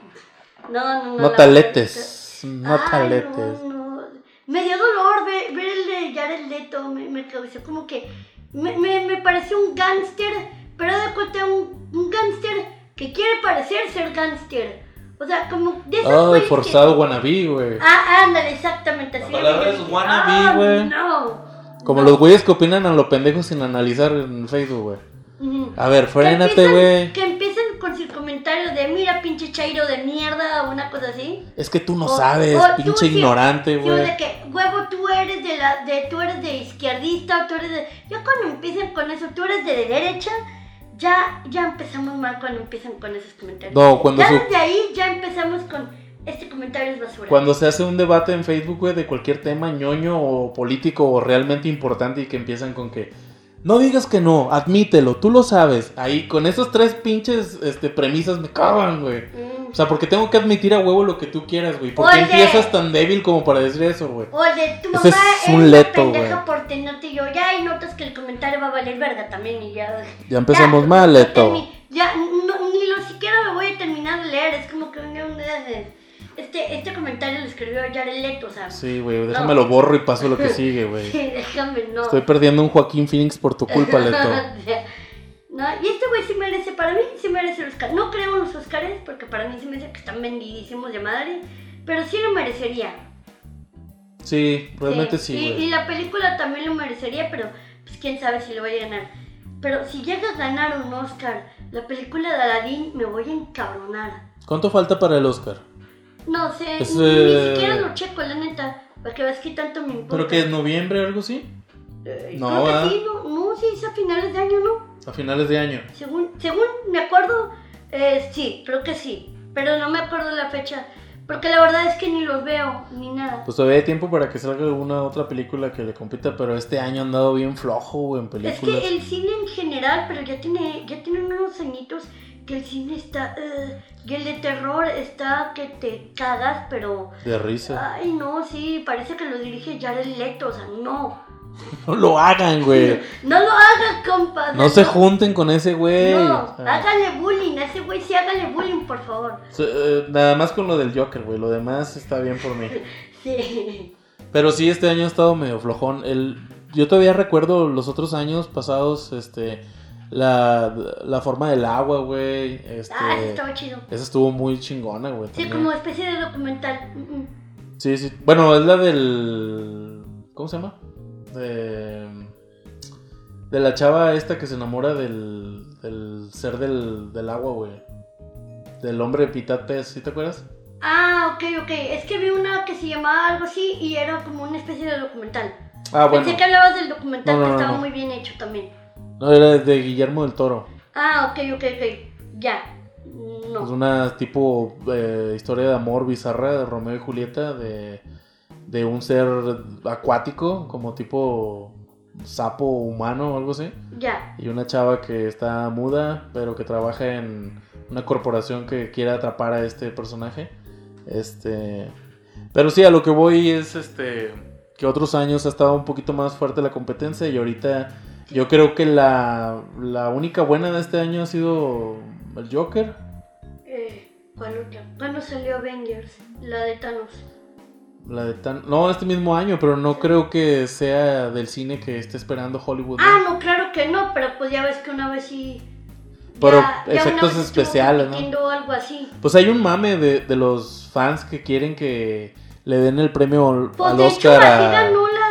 Speaker 1: No, no, no.
Speaker 2: No taletes. No
Speaker 1: Ay,
Speaker 2: taletes.
Speaker 1: No, no. Me dio dolor ver, ver el de Jared Leto. Me, me causó como que. Me, me, me pareció un gángster, pero de cuenta un, un gángster que quiere parecer ser gángster. O sea, como de esos
Speaker 2: Ay,
Speaker 1: güeyes que-
Speaker 2: forzado wannabe, güey.
Speaker 1: Ah, ándale, exactamente así.
Speaker 2: La palabra es wannabe, güey.
Speaker 1: No.
Speaker 2: Como
Speaker 1: No.
Speaker 2: los güeyes que opinan a lo pendejo sin analizar en Facebook, güey. A ver, frénate, güey.
Speaker 1: Que empiecen con sus comentarios de mira, pinche chairo de mierda o una cosa así.
Speaker 2: Es que tú no
Speaker 1: O-
Speaker 2: sabes,
Speaker 1: o
Speaker 2: pinche ignorante,
Speaker 1: Sí,
Speaker 2: güey.
Speaker 1: de que, huevo, tú eres de la, de, tú eres de izquierdista, tú eres de. Ya cuando empiezan con eso, tú eres de derecha, ya, ya empezamos mal cuando empiezan con esos comentarios.
Speaker 2: No, cuando
Speaker 1: ya
Speaker 2: su-
Speaker 1: desde ahí ya empezamos con este comentario es basura.
Speaker 2: Cuando se hace un debate en Facebook, güey, de cualquier tema ñoño o político o realmente importante y que empiezan con que no digas que no, admítelo, tú lo sabes. Ahí con esos tres pinches este, premisas me cagan, güey.
Speaker 1: Mm.
Speaker 2: O sea, porque tengo que admitir a huevo lo que tú quieras, güey. ¿Por qué
Speaker 1: Oye.
Speaker 2: empiezas tan débil como para decir eso, güey?
Speaker 1: O de tu mamá
Speaker 2: es un leto,
Speaker 1: pendeja por tenerte y yo. Ya hay notas que el comentario va a valer verga también y ya.
Speaker 2: Ya empezamos
Speaker 1: Ya,
Speaker 2: mal, Leto.
Speaker 1: Ya, no, ni lo siquiera lo voy a terminar de leer. Es como que Este, este comentario lo escribió Jared Leto, o sea.
Speaker 2: Sí, güey, déjame lo borro y paso lo que sigue, güey.
Speaker 1: Sí, déjame, no.
Speaker 2: Estoy perdiendo un Joaquín Phoenix por tu culpa, Leto.
Speaker 1: no, y este güey sí merece, para mí sí merece el Oscar. No creo en los Oscars, porque para mí sí me dice que están vendidísimos de madre, pero sí lo merecería.
Speaker 2: Sí, realmente sí,
Speaker 1: y,
Speaker 2: güey.
Speaker 1: y la película también lo merecería, pero pues quién sabe si lo vaya a ganar. Pero si llega a ganar un Oscar, la película de Aladdin me voy a encabronar.
Speaker 2: ¿Cuánto falta para el Oscar?
Speaker 1: No sé,
Speaker 2: Es,
Speaker 1: ni,
Speaker 2: eh,
Speaker 1: ni siquiera lo checo, la neta, para que veas que tanto me importa.
Speaker 2: ¿Pero que en noviembre o algo así?
Speaker 1: Eh,
Speaker 2: No,
Speaker 1: creo que sí, no, no, sí, es a finales de año, ¿no?
Speaker 2: A finales de año.
Speaker 1: Según, según me acuerdo, eh, sí, creo que sí. Pero no me acuerdo la fecha. Porque la verdad es que ni los veo, ni nada.
Speaker 2: Pues todavía hay tiempo para que salga alguna otra película que le compita, pero este año ha andado bien flojo, en
Speaker 1: es
Speaker 2: películas.
Speaker 1: que el cine en general, pero ya tiene, ya tiene unos añitos que el cine está... eh, y el de terror está que te cagas, pero...
Speaker 2: De risa.
Speaker 1: Ay, no, sí, parece que lo dirige Jared Leto, o sea, no.
Speaker 2: No lo hagan, güey.
Speaker 1: No lo hagas, compa.
Speaker 2: No se junten con ese güey.
Speaker 1: No,
Speaker 2: sea,
Speaker 1: hágale bullying, a ese güey sí hágale bullying, por favor.
Speaker 2: eh, nada más con lo del Joker, güey. Lo demás está bien por mí.
Speaker 1: Sí.
Speaker 2: Pero sí, este año ha estado medio flojón. El, yo todavía recuerdo los otros años pasados, este, la, la forma del agua, güey. Este,
Speaker 1: Ah, sí, estaba chido.
Speaker 2: esa estuvo muy chingona, güey.
Speaker 1: Sí,
Speaker 2: también.
Speaker 1: como especie de documental.
Speaker 2: Sí, sí. Bueno, es la del. ¿Cómo se llama? De. De la chava esta que se enamora del, del ser del, del agua, güey. Del hombre Pitat Pez, ¿sí te acuerdas?
Speaker 1: Ah, ok, ok. Es que vi una que se llamaba algo así y era como una especie de documental.
Speaker 2: Ah, bueno.
Speaker 1: Pensé que hablabas del documental
Speaker 2: No, no,
Speaker 1: que
Speaker 2: no,
Speaker 1: estaba muy bien hecho también.
Speaker 2: No, era de Guillermo del Toro.
Speaker 1: Ah, ok, ok, ok. Ya. No.
Speaker 2: Es una tipo eh, historia de amor bizarra de Romeo y Julieta de, de un ser acuático, como tipo sapo humano o algo así.
Speaker 1: Ya.
Speaker 2: Y una chava que está muda, pero que trabaja en una corporación que quiere atrapar a este personaje. Este. Pero sí, a lo que voy es este. Que otros años ha estado un poquito más fuerte la competencia y ahorita yo creo que la, la única buena de este año ha sido el Joker.
Speaker 1: Eh, ¿Cuál otra? ¿Cuándo salió Avengers? La de Thanos.
Speaker 2: La de tan... No, este mismo año, pero no creo que sea del cine que esté esperando Hollywood. ¿no?
Speaker 1: Ah, no, claro que no, pero pues ya ves que una vez sí.
Speaker 2: Pero
Speaker 1: ya- ya una
Speaker 2: efectos
Speaker 1: vez
Speaker 2: especiales, ¿no?
Speaker 1: algo así.
Speaker 2: Pues hay un mame de, de los fans que quieren que le den el premio al
Speaker 1: Pues
Speaker 2: al
Speaker 1: de hecho,
Speaker 2: Oscar
Speaker 1: así
Speaker 2: a,
Speaker 1: ganó la de.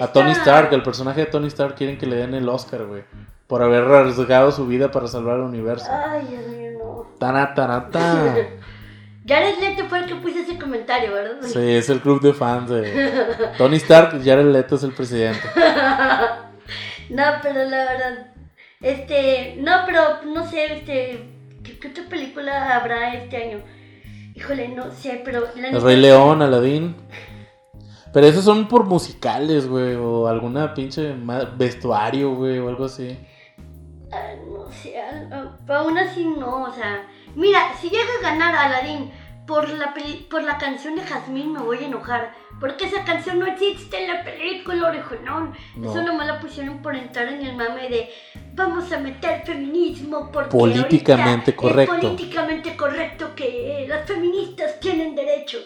Speaker 2: A Tony Stark. El personaje de Tony Stark quieren que le den el Oscar, güey. Por haber arriesgado su vida para salvar el universo.
Speaker 1: Ay, Dios mío, no.
Speaker 2: Tana, tana, ta.
Speaker 1: Jared Leto fue el que puso ese comentario, ¿verdad?
Speaker 2: Sí, es el club de fans de Tony Stark. Jared Leto es el presidente.
Speaker 1: no, pero la verdad. Este. No, pero no sé, este. ¿Qué, qué otra película habrá este año? Híjole, no sé, pero. La
Speaker 2: El Rey León, Aladdin. Pero esos son por musicales, güey. O alguna pinche vestuario, güey. O algo así.
Speaker 1: Ah, no sé, a- aún así no, o sea. Mira, si llega a ganar Aladdin por la, peli- por la canción de Jazmín, me voy a enojar. Porque esa canción no existe en la película original.
Speaker 2: No.
Speaker 1: Eso nomás la pusieron por entrar en el mame de vamos a meter feminismo porque
Speaker 2: Políticamente correcto.
Speaker 1: Es políticamente correcto que las feministas tienen derechos.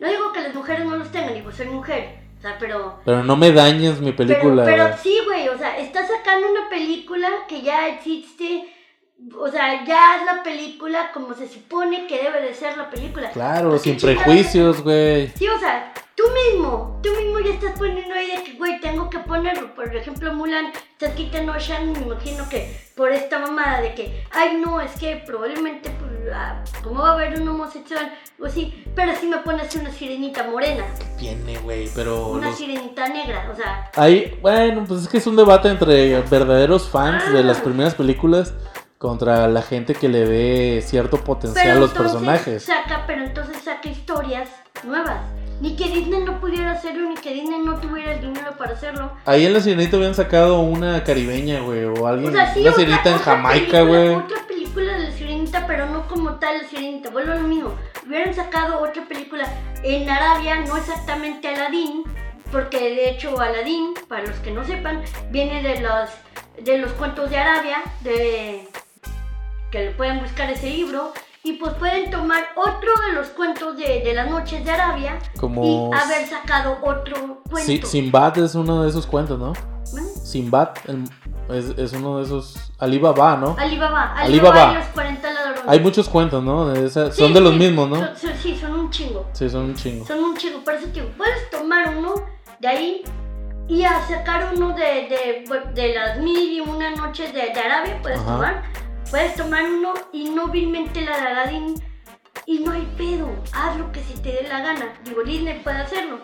Speaker 1: No digo que las mujeres no los tengan, digo, soy mujer. O sea, pero
Speaker 2: Pero no me dañes mi película.
Speaker 1: pero, sí, güey, o sea, está sacando una película que ya existe, o sea, ya es la película como se supone que debe de ser la película.
Speaker 2: Claro,
Speaker 1: ¿Qué
Speaker 2: sin prejuicios, güey.
Speaker 1: Sí, o sea, tú mismo, tú mismo ya estás poniendo ahí de que, güey, tengo que ponerlo. Por ejemplo, Mulan, estás quitando a Shan, me imagino que por esta mamada de que, ay, no, es que probablemente, pues, ah, ¿cómo va a haber un homosexual? O sí, pero si me pones una sirenita morena,
Speaker 2: Viene, güey, pero.
Speaker 1: una
Speaker 2: los-
Speaker 1: sirenita negra, o sea,
Speaker 2: Ahí, bueno, pues es que es un debate entre verdaderos fans de las
Speaker 1: Ah.
Speaker 2: primeras películas contra la gente que le ve cierto potencial a
Speaker 1: Pero
Speaker 2: los
Speaker 1: entonces
Speaker 2: personajes.
Speaker 1: Saca, pero entonces saca historias nuevas. Ni que Disney no pudiera hacerlo, ni que Disney no tuviera el dinero para hacerlo.
Speaker 2: Ahí en la sirenita habían sacado una caribeña, güey, o alguien.
Speaker 1: O sea, sí,
Speaker 2: una
Speaker 1: otra-
Speaker 2: sirenita en
Speaker 1: otra
Speaker 2: Jamaica, güey.
Speaker 1: Otra película de la sirenita, pero no como tal la sirenita. Vuelvo a lo mismo. Hubieran sacado otra película en Arabia, no exactamente Aladdin, porque de hecho Aladdin, para los que no sepan, viene de los, de los cuentos de Arabia, de que le pueden buscar ese libro. Y pues pueden tomar otro de los cuentos de, de las noches de Arabia
Speaker 2: Como-
Speaker 1: y haber sacado otro cuento.
Speaker 2: Sí, Sinbad es uno de esos cuentos, ¿no?
Speaker 1: ¿Eh?
Speaker 2: Sinbad el- es, es uno de esos. Alibaba, ¿no?
Speaker 1: Alibaba,
Speaker 2: Alibaba.
Speaker 1: Y los 40 ladrones.
Speaker 2: Hay muchos cuentos, ¿no? De esa-
Speaker 1: Sí,
Speaker 2: son de los
Speaker 1: sí,
Speaker 2: mismos, ¿no?
Speaker 1: son- son- sí, son un chingo.
Speaker 2: Sí, son un chingo.
Speaker 1: Son un chingo. Por eso digo, puedes tomar uno de ahí y a sacar uno de, de, de las mil y una noches de, de Arabia. Puedes
Speaker 2: Ajá.
Speaker 1: tomar. Puedes tomar uno y no vilmente la de Aladdin. Y no hay pedo. Haz lo que se te dé la gana. Digo, Disney puede hacerlo.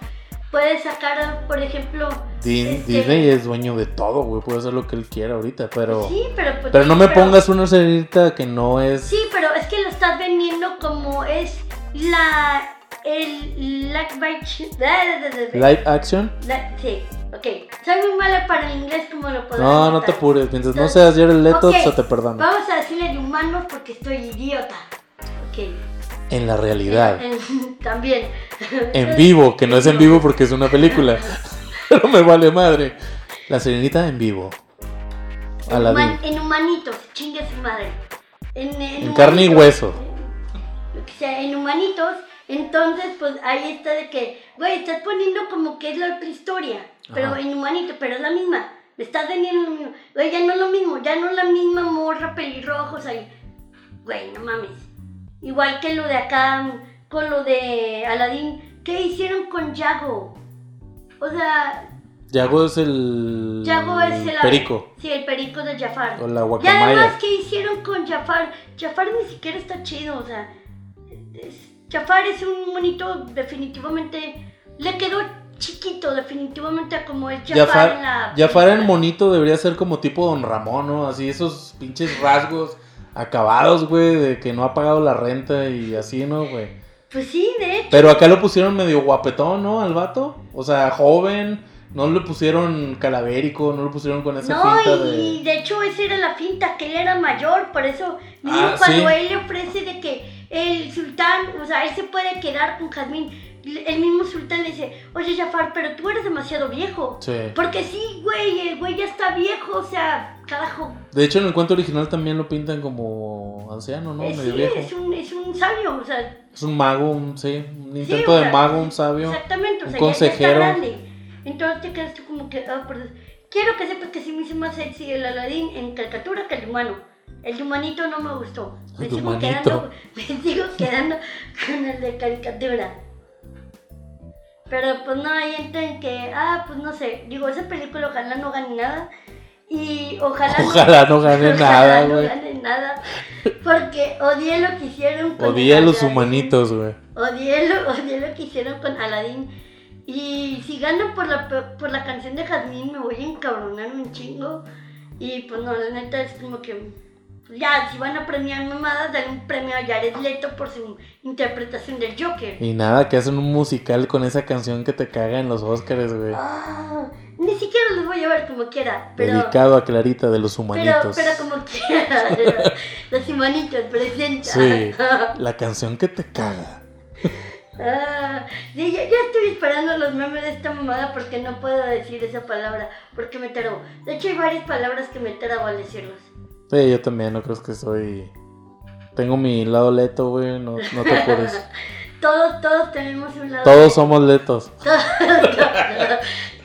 Speaker 1: Puedes sacar, por ejemplo.
Speaker 2: Din-
Speaker 1: este,
Speaker 2: Disney es dueño de todo, güey. Puede hacer lo que él quiera ahorita, pero.
Speaker 1: Sí, pero. pues,
Speaker 2: Pero no me
Speaker 1: pero-
Speaker 2: pongas una serenita que no es.
Speaker 1: Sí, pero es que lo estás vendiendo como es la. El. Live
Speaker 2: action.
Speaker 1: La- sí, ok. Soy muy mala para el inglés, como lo podrás
Speaker 2: No, no te apures. Mientras no
Speaker 1: Entonces,
Speaker 2: seas Jared Leto,
Speaker 1: ok,
Speaker 2: se te perdona.
Speaker 1: Vamos a decirle de humanos porque estoy idiota. Ok.
Speaker 2: En la realidad.
Speaker 1: En- También.
Speaker 2: En vivo, que no es en vivo porque es una película. Pero me vale madre. La serenita en vivo.
Speaker 1: En, human- en humanitos, chingue su madre. En,
Speaker 2: carne y hueso.
Speaker 1: Lo que sea, en humanitos, entonces, pues ahí está de que, güey, estás poniendo como que es la otra historia, pero en humanito, pero es la misma. Me estás vendiendo lo mismo. Güey, ya no es lo mismo, ya no es la misma morra, pelirrojos ahí. Güey, no mames. Igual que lo de acá, con lo de Aladdin, ¿qué hicieron con Yago? O sea,
Speaker 2: Yago es el.
Speaker 1: Yago es el
Speaker 2: Perico.
Speaker 1: Sí, el perico de Jafar.
Speaker 2: O la
Speaker 1: Y
Speaker 2: guacamaya.
Speaker 1: además, ¿qué hicieron con Jafar? Jafar ni siquiera está chido, o sea. es- Jafar es un monito, definitivamente. Le quedó chiquito, definitivamente, como es Jafar,
Speaker 2: Jafar,
Speaker 1: en la.
Speaker 2: Jafar en monito debería ser como tipo Don Ramón, ¿no? Así esos pinches rasgos acabados, güey, de que no ha pagado la renta y así, ¿no, güey?
Speaker 1: Pues sí, de hecho.
Speaker 2: Pero acá lo pusieron medio guapetón, ¿no? Al vato. O sea, joven. No le pusieron calavérico, no lo pusieron con esa
Speaker 1: No,
Speaker 2: finta
Speaker 1: y,
Speaker 2: de...
Speaker 1: y de hecho esa era la finta, que él era mayor, por eso mismo
Speaker 2: Ah,
Speaker 1: cuando
Speaker 2: sí.
Speaker 1: él le ofrece de que el sultán, o sea, él se puede quedar con Jazmín, el mismo sultán le dice, oye Jafar, pero tú eres demasiado viejo.
Speaker 2: Sí.
Speaker 1: Porque sí, güey, el güey ya está viejo, o sea, carajo.
Speaker 2: De hecho, en el cuento original también lo pintan como anciano, ¿no?
Speaker 1: Eh,
Speaker 2: Medio
Speaker 1: sí,
Speaker 2: viejo.
Speaker 1: es un, es un sabio, o sea,
Speaker 2: Es un mago, un, sí, un
Speaker 1: Sí,
Speaker 2: intento de mago, un sabio.
Speaker 1: exactamente, o
Speaker 2: un
Speaker 1: sea, ya- ya,
Speaker 2: consejero.
Speaker 1: está grande. Entonces te quedas tú como que, ah. Quiero que sepas que sí me hizo más sexy el Aladín en caricatura que el humano. El de humanito no me gustó. Me sigo,
Speaker 2: humanito.
Speaker 1: quedando, me sigo quedando con el de caricatura. Pero pues no, ahí entra en que, ah, pues no sé, digo, esa película ojalá no gane nada. Y ojalá,
Speaker 2: Ojalá no gane
Speaker 1: ojalá
Speaker 2: nada,
Speaker 1: no
Speaker 2: güey.
Speaker 1: gane nada. Porque odié lo que hicieron con
Speaker 2: Odié a los humanitos, güey.
Speaker 1: Odié lo, odié lo que hicieron con Aladdin. Y si ganan por la, por la canción de Jazmín, me voy a encabronar un chingo. Y pues no, la neta es como que. Ya, si van a premiar mamadas, dan un premio a Jared Leto por su interpretación del Joker.
Speaker 2: Y nada, que hacen un musical con esa canción que te caga en los Oscars, güey.
Speaker 1: Ah, ni siquiera los voy a ver como quiera. Pero,
Speaker 2: Dedicado a Clarita de los humanitos.
Speaker 1: pero como quiera. Los humanitos presentan.
Speaker 2: Sí, la canción que te caga.
Speaker 1: Ah, sí, ya, ya estoy esperando los memes de esta mamada porque no puedo decir esa palabra, porque me trabo. De hecho, hay varias palabras que me trabo al decirlos.
Speaker 2: Sí, yo también, no creo que soy. Tengo mi lado leto, güey, no, no te apures.
Speaker 1: Todos, todos tenemos un lado.
Speaker 2: Todos somos letos.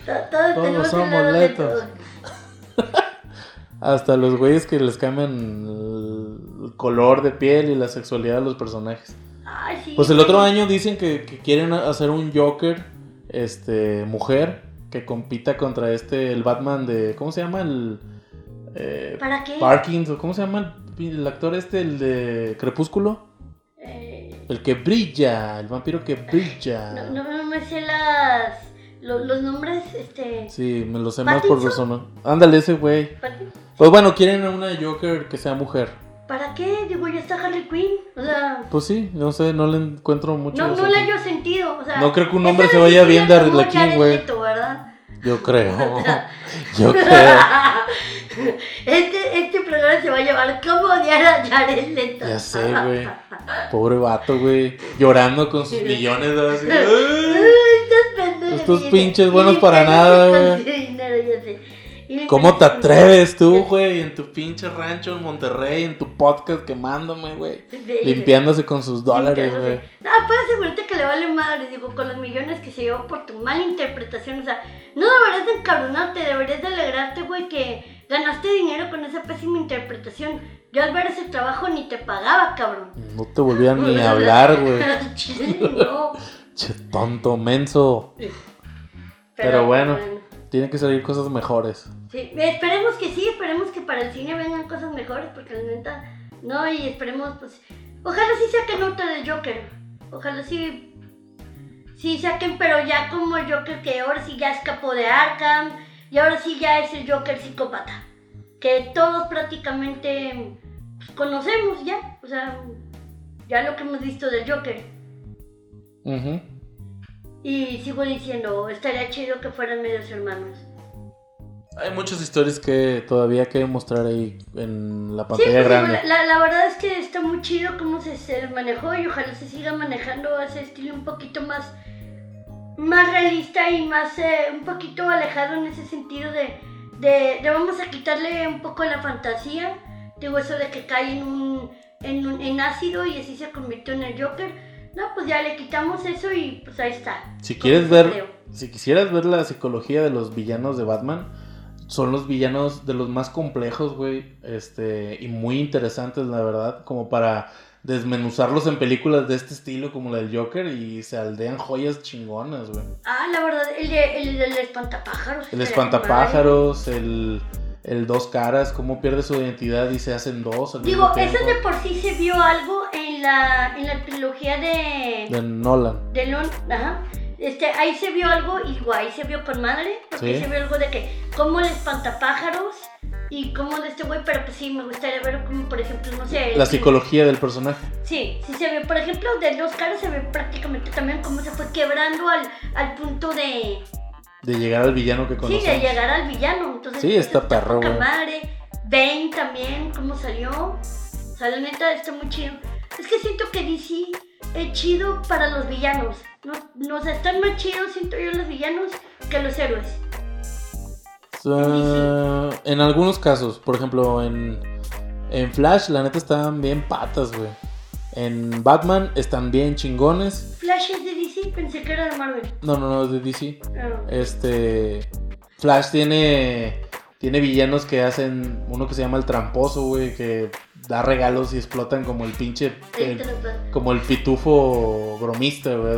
Speaker 1: Todos, todos tenemos un
Speaker 2: somos
Speaker 1: lado de
Speaker 2: letos.
Speaker 1: todo.
Speaker 2: Hasta los güeyes que les cambian el color de piel y la sexualidad a los personajes.
Speaker 1: Ay, sí.
Speaker 2: Pues el otro año dicen que, que quieren hacer un Joker, este, mujer, que compita contra este, el Batman de, ¿cómo se llama? El eh,
Speaker 1: ¿Para qué?
Speaker 2: Parkins, ¿o ¿cómo se llama el, el actor este, el de Crepúsculo?
Speaker 1: Eh,
Speaker 2: El que brilla, el vampiro que brilla.
Speaker 1: no, no, no me sé las. lo- los nombres, este.
Speaker 2: Sí, me lo sé más por razón. Ándale ese güey. Pues bueno, quieren a una Joker que sea mujer.
Speaker 1: ¿Para qué? Digo, ya está Harley Quinn. O sea.
Speaker 2: Pues sí, no sé, no le encuentro mucho.
Speaker 1: No, no le hallo sentido. O sea,
Speaker 2: No creo que un hombre se vaya bien de Arlequín,
Speaker 1: Jared
Speaker 2: güey. Yo creo. Yo creo.
Speaker 1: Este, este programa se va a llamar ¿Cómo odiar a Jared Leto?
Speaker 2: Ya sé, güey. Pobre vato, güey. Llorando con sus millones. ¿no? Así.
Speaker 1: Estos
Speaker 2: pinches buenos para nada, güey. ¿Cómo te atreves tú, güey? En tu pinche rancho en Monterrey, en tu podcast quemándome, güey. Limpiándose con sus dólares, güey.
Speaker 1: No, puedes asegurarte que le vale madre, digo, con los millones que se llevó por tu mala interpretación. O sea, no deberías de encabronarte, deberías de alegrarte, güey, que ganaste dinero con esa pésima interpretación. Yo al ver ese trabajo ni te pagaba, cabrón.
Speaker 2: No te volvían ni a hablar, güey.
Speaker 1: No.
Speaker 2: Che, tonto, menso. Pero bueno. Tienen que salir cosas mejores.
Speaker 1: Sí, esperemos que sí, esperemos que para el cine vengan cosas mejores, porque la neta, no, y esperemos, pues, ojalá sí saquen otra del Joker, ojalá sí, sí saquen, pero ya como el Joker que ahora sí ya escapó de Arkham, y ahora sí ya es el Joker psicópata, que todos prácticamente pues, conocemos ya, o sea, ya lo que hemos visto del Joker.
Speaker 2: Ujú.
Speaker 1: Y sigo diciendo, estaría chido que fueran medios hermanos.
Speaker 2: Hay muchas historias que todavía hay que mostrar ahí en la
Speaker 1: Sí,
Speaker 2: pantalla
Speaker 1: pues,
Speaker 2: grande.
Speaker 1: la, la- la verdad es que está muy chido cómo se, se manejó y ojalá se siga manejando ese estilo un poquito más, más realista y más eh, un poquito alejado en ese sentido de, de, de vamos a quitarle un poco la fantasía. Digo eso de que cae en un, en un en ácido y así se convirtió en el Joker. No, pues ya le quitamos eso y pues ahí está.
Speaker 2: Si quieres ver, si quisieras ver la psicología de los villanos de Batman, son los villanos de los más complejos, güey, este, y muy interesantes, la verdad, como para desmenuzarlos en películas de este estilo, como la del Joker, y se aldean joyas chingonas, güey.
Speaker 1: Ah, la verdad, el, de- el del espantapájaros.
Speaker 2: El espantapájaros, el, el dos caras, cómo pierde su identidad y se hacen dos.
Speaker 1: Digo, eso de por sí se vio algo en la, en la trilogía de,
Speaker 2: De Nolan.
Speaker 1: de Lon, ajá. Este, ahí se vio algo, digo, ahí se vio con madre, porque
Speaker 2: Sí.
Speaker 1: se vio algo de que, como el espantapájaros y como de este güey, pero pues sí, me gustaría ver como, por ejemplo, no sé.
Speaker 2: La psicología del personaje.
Speaker 1: Sí, sí se ve, por ejemplo, de los caras se ve prácticamente también cómo se fue quebrando al, al punto de,
Speaker 2: De llegar al villano que
Speaker 1: sí,
Speaker 2: conocemos.
Speaker 1: de llegar al villano. Entonces,
Speaker 2: Sí, está
Speaker 1: eso
Speaker 2: perro, güey.
Speaker 1: madre. Bane también, cómo salió. O sea, la neta está muy chido. Es que siento que DC es chido para los villanos. No, no o sea, están más chidos, siento yo, los villanos que los héroes.
Speaker 2: En algunos casos, por ejemplo, en, en Flash, la neta estaban bien patas, güey. En Batman están bien chingones.
Speaker 1: Flash es de DC, pensé que era de Marvel.
Speaker 2: No, no, no, es de DC.
Speaker 1: Ah,
Speaker 2: Este. Flash tiene. Tiene villanos que hacen. Uno que se llama el tramposo, güey. Que da regalos y explotan como el pinche. el- como el pitufo bromista, güey.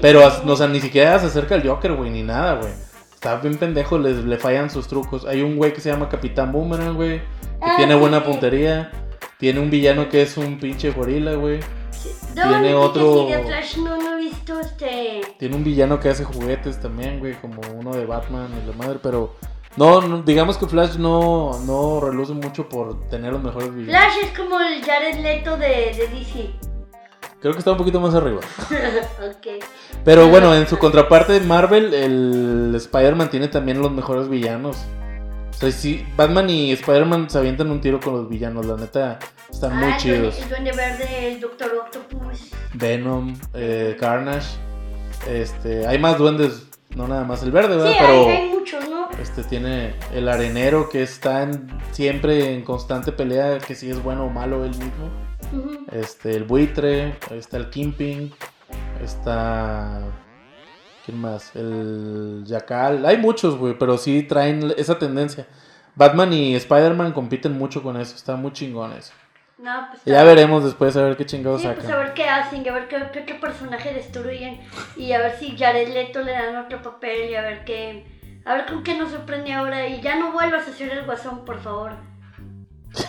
Speaker 2: Pero,
Speaker 1: no,
Speaker 2: o sea, ni siquiera se acerca al Joker, güey, ni nada, güey. Está bien pendejo, les, le fallan sus trucos. Hay un güey que se llama Capitán Boomerang, güey. Que
Speaker 1: Ah,
Speaker 2: tiene
Speaker 1: sí,
Speaker 2: buena puntería. Tiene un villano que es un pinche gorila, güey.
Speaker 1: Sí.
Speaker 2: tiene
Speaker 1: que
Speaker 2: otro-
Speaker 1: Flash no, no he visto este.
Speaker 2: Tiene un villano que hace juguetes también, güey. Como uno de Batman y la madre. Pero no, no, digamos que Flash no, no reluce mucho por tener los mejores villanos.
Speaker 1: Flash es como el Jared Leto de, de DC.
Speaker 2: Creo que está un poquito más arriba.
Speaker 1: ok.
Speaker 2: Pero bueno, en su contraparte Marvel, el Spider-Man tiene también los mejores villanos. O sea, sí, Batman y Spider-Man se avientan un tiro con los villanos, la neta, están muy
Speaker 1: Ah, el duende-
Speaker 2: chidos.
Speaker 1: El Duende Verde, el Doctor Octopus.
Speaker 2: Venom, eh, Carnage, este, hay más duendes, no nada más el verde,
Speaker 1: Sí,
Speaker 2: ¿verdad?
Speaker 1: hay,
Speaker 2: Pero
Speaker 1: hay muchos, ¿no?
Speaker 2: este tiene el arenero que está en- siempre en constante pelea, que si es bueno o malo él mismo.
Speaker 1: Ujú.
Speaker 2: Este, el buitre, está el Kimping, está. ¿Quién más? El Jackal. Hay muchos, güey, pero sí traen esa tendencia. Batman y Spider-Man compiten mucho con eso, está muy chingón eso.
Speaker 1: No, pues.
Speaker 2: Ya veremos después a ver qué chingados
Speaker 1: Sí, pues a
Speaker 2: sacan.
Speaker 1: ver qué hacen, a ver qué, qué, qué personaje destruyen. Y a ver si Jared Leto le dan otro papel. Y a ver qué. A ver con qué nos sorprende ahora. Y ya no vuelvas a hacer el guasón, por favor.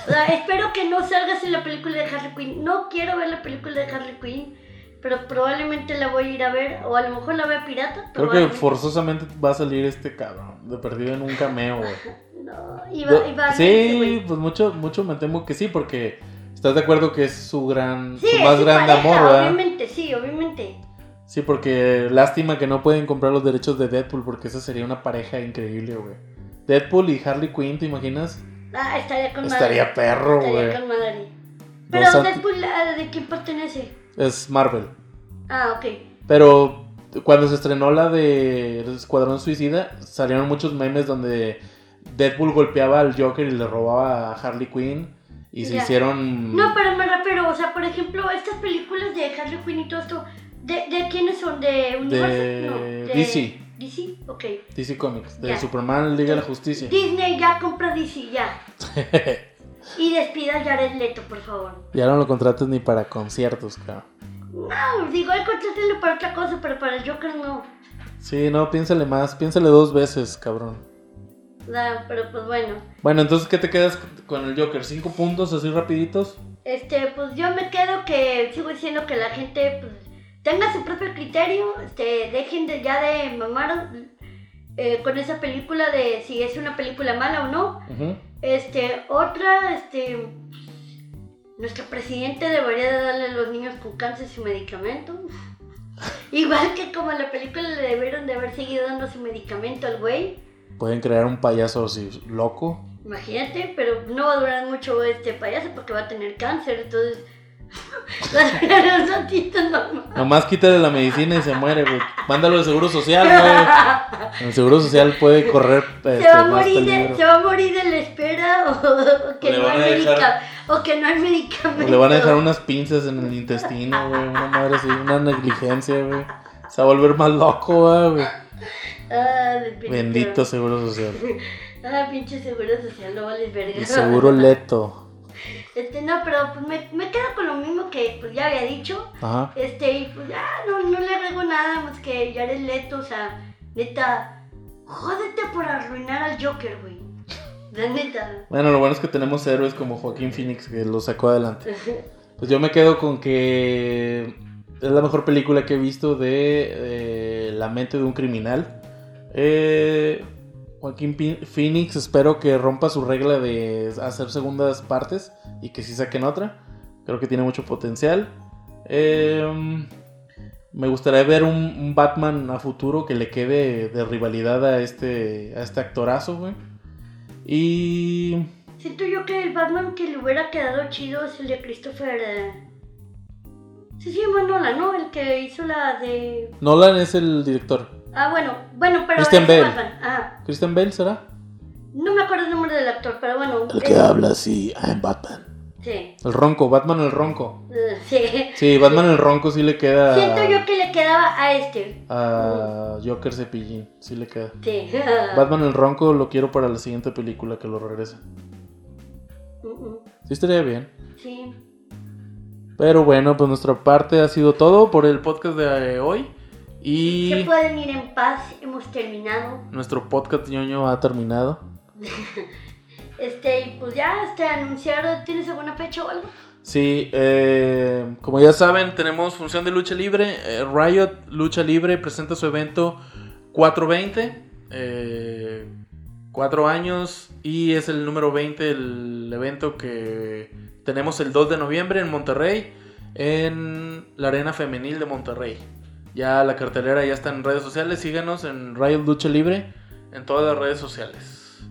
Speaker 1: O sea, espero que no salgas en la película de Harley Quinn. No quiero ver la película de Harley Quinn. Pero probablemente la voy a ir a ver. O a lo mejor la vea pirata.
Speaker 2: Creo que forzosamente va a salir este cabrón, de perdido en un cameo, güey.
Speaker 1: No, iba, iba a ese
Speaker 2: Sí, pues mucho, mucho me temo que sí, porque estás de acuerdo que es su gran,
Speaker 1: Sí,
Speaker 2: su más grande amor, ¿verdad?
Speaker 1: Obviamente, sí, obviamente.
Speaker 2: Sí, porque lástima que no pueden comprar los derechos de Deadpool, porque esa sería una pareja increíble, güey. Deadpool y Harley Quinn, ¿te imaginas?
Speaker 1: Ah, estaría con madre.
Speaker 2: Estaría perro,
Speaker 1: Estaría
Speaker 2: güey.
Speaker 1: con madre.
Speaker 2: Dos
Speaker 1: Pero Deadpool, ¿a- ¿de quién pertenece?
Speaker 2: Es Marvel.
Speaker 1: Ah, ok.
Speaker 2: Pero cuando se estrenó la de Escuadrón Suicida, salieron muchos memes donde Deadpool golpeaba al Joker y le robaba a Harley Quinn. Y se
Speaker 1: Ya.
Speaker 2: hicieron.
Speaker 1: No, pero me refiero, o sea, por ejemplo, estas películas de Harley Quinn y todo esto, ¿de, de quiénes son? ¿De Universal? No, de
Speaker 2: DC.
Speaker 1: DC, ok.
Speaker 2: DC Comics, de
Speaker 1: Ya.
Speaker 2: Superman Liga de la Justicia.
Speaker 1: Disney ya compra DC, ya. Y despida a Jared Leto, por favor.
Speaker 2: ya no lo contrates ni para conciertos, cabrón.
Speaker 1: No, digo, hay contratarlo para otra cosa, pero para el Joker no.
Speaker 2: Sí, no, piénsale más, piénsale dos veces, cabrón.
Speaker 1: Da, pero pues bueno.
Speaker 2: Bueno, entonces, ¿qué te quedas con el Joker? ¿Cinco puntos así rapiditos?
Speaker 1: Este, pues yo me quedo que sigo diciendo que la gente pues, tenga su propio criterio, este, dejen de, ya de mamar eh, con esa película de si es una película mala o no. Este, otra, este, nuestro presidente debería de darle a los niños con cáncer su medicamento. Igual que como en la película le debieron de haber seguido dando su medicamento al güey.
Speaker 2: Pueden crear un payaso así loco.
Speaker 1: Imagínate, pero no va a durar mucho este payaso porque va a tener cáncer, entonces nomás.
Speaker 2: Nomás quítale la medicina y se muere, güey. Mándalo al seguro social, güey. El seguro social puede correr este,
Speaker 1: Se va, a
Speaker 2: más
Speaker 1: morir de, se va a morir de la espera o, o que, no hay
Speaker 2: dejar-
Speaker 1: o que no hay medicamento.
Speaker 2: Le van a dejar unas pinzas en el intestino, güey. Una madre así, una negligencia, güey. Se va a volver más loco, güey.
Speaker 1: Ah,
Speaker 2: Bendito seguro social.
Speaker 1: Ah, pinche seguro social, no vales verga.
Speaker 2: El seguro leto.
Speaker 1: Este, no, pero pues me, me quedo con lo mismo que pues ya había dicho.
Speaker 2: Ajá.
Speaker 1: Este, y pues ya no, no le agrego nada más que Jared Leto, o sea, neta, jódete por arruinar al Joker, güey. La neta.
Speaker 2: Bueno, lo bueno es que tenemos héroes como Joaquín Phoenix que lo sacó adelante. Pues yo me quedo con que es la mejor película que he visto de eh, La mente de un criminal. Eh, Joaquín Phoenix espero que rompa su regla de hacer segundas partes y que sí saquen otra. Creo que tiene mucho potencial. Eh, me gustaría ver un, un Batman a futuro que le quede de rivalidad a este, a este actorazo, güey. Y
Speaker 1: Siento yo que el Batman que le hubiera quedado chido es el de Christopher. eh, Sí, sí, Nolan, ¿no? El que hizo la de.
Speaker 2: Nolan es el director.
Speaker 1: Ah, bueno, bueno, pero.
Speaker 2: Christian Bale.
Speaker 1: Batman, Ajá.
Speaker 2: ¿Christian Bale será?
Speaker 1: No me acuerdo el nombre del actor, pero bueno.
Speaker 2: El que habla así, I'm Batman.
Speaker 1: Sí.
Speaker 2: El ronco, Batman el ronco.
Speaker 1: eh, sí.
Speaker 2: Sí, Batman el ronco sí le queda
Speaker 1: Siento yo que le quedaba a este.
Speaker 2: a Joker Cepillín, sí le queda.
Speaker 1: Sí.
Speaker 2: Batman el ronco lo quiero para la siguiente película que lo regrese.
Speaker 1: Mm, mm,
Speaker 2: Sí estaría bien.
Speaker 1: Sí.
Speaker 2: Pero bueno, pues nuestra parte ha sido todo por el podcast de eh, hoy.
Speaker 1: Se
Speaker 2: Y
Speaker 1: pueden ir en paz, hemos terminado.
Speaker 2: nuestro podcast ñoño ha terminado.
Speaker 1: Este, y pues ya, este, anunciar, ¿tienes alguna fecha o algo?
Speaker 2: Sí, eh, como ya saben, tenemos función de lucha libre. Eh, Riot Lucha Libre presenta su evento 420. Eh, cuatro años y es el número 20 el evento que tenemos el 2 de noviembre en Monterrey, en la Arena Femenil de Monterrey. Ya la cartelera ya está en redes sociales. Síganos en Riot Lucha Libre en todas las redes sociales.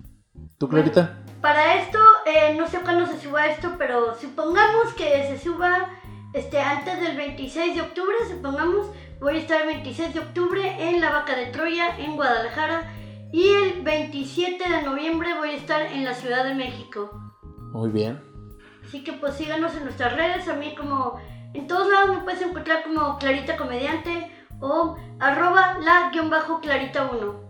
Speaker 2: ¿Tú, Clarita?
Speaker 1: Para esto, eh, no sé cuándo se suba esto, pero supongamos que se suba este, antes del 26 de octubre, supongamos, voy a estar el 26 de octubre en la Vaca de Troya, en Guadalajara, y el 27 de noviembre voy a estar en la Ciudad de México.
Speaker 2: Muy bien.
Speaker 1: Así que pues síganos en nuestras redes, a mí como en todos lados me puedes encontrar como Clarita Comediante o arroba la guion bajo Clarita 1.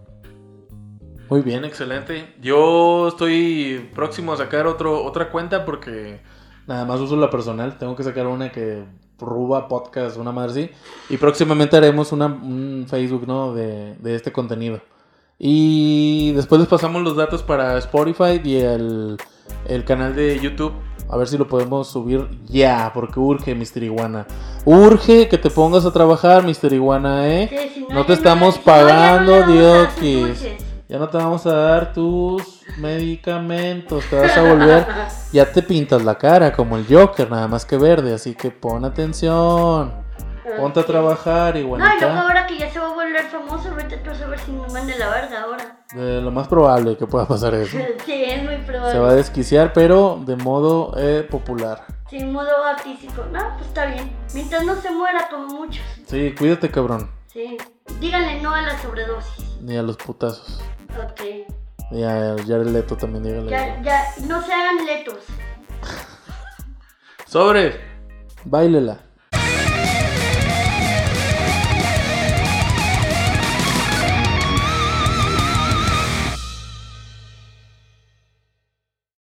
Speaker 2: Muy bien, excelente. Yo estoy próximo a sacar otro, otra cuenta porque nada más uso la personal. Tengo que sacar una que Ruba Podcast, una madre así. Y próximamente haremos una, un Facebook, ¿no? De, de este contenido. Y después les pasamos los datos para Spotify y el, el canal de YouTube. A ver si lo podemos subir ya, porque urge, Mr. Iguana. Urge que te pongas a trabajar, Mr. Iguana, ¿eh?
Speaker 1: Si
Speaker 2: No te estamos
Speaker 1: si no,
Speaker 2: pagando, diokis.
Speaker 1: dulces.
Speaker 2: Ya no te vamos a dar tus medicamentos, te vas a volver, ya te pintas la cara como el Joker, nada más que verde, así que pon atención, ponte a trabajar,
Speaker 1: No, y luego ahora que ya se va a volver famoso, ahorita tú a ver si me manda la verga ahora.
Speaker 2: Eh, lo más probable que pueda pasar eso.
Speaker 1: Sí, es muy probable.
Speaker 2: Se va a desquiciar, pero de modo eh, popular.
Speaker 1: Sin modo artístico. No, pues está bien. Mientras no se muera como muchos.
Speaker 2: Sí, cuídate, cabrón,
Speaker 1: Sí. Díganle no a la sobredosis.
Speaker 2: ni a los putazos.
Speaker 1: Ok.
Speaker 2: Y a Jared Leto también dígale.
Speaker 1: Ya, ya, no se hagan letos.
Speaker 2: Sobre. Báilela.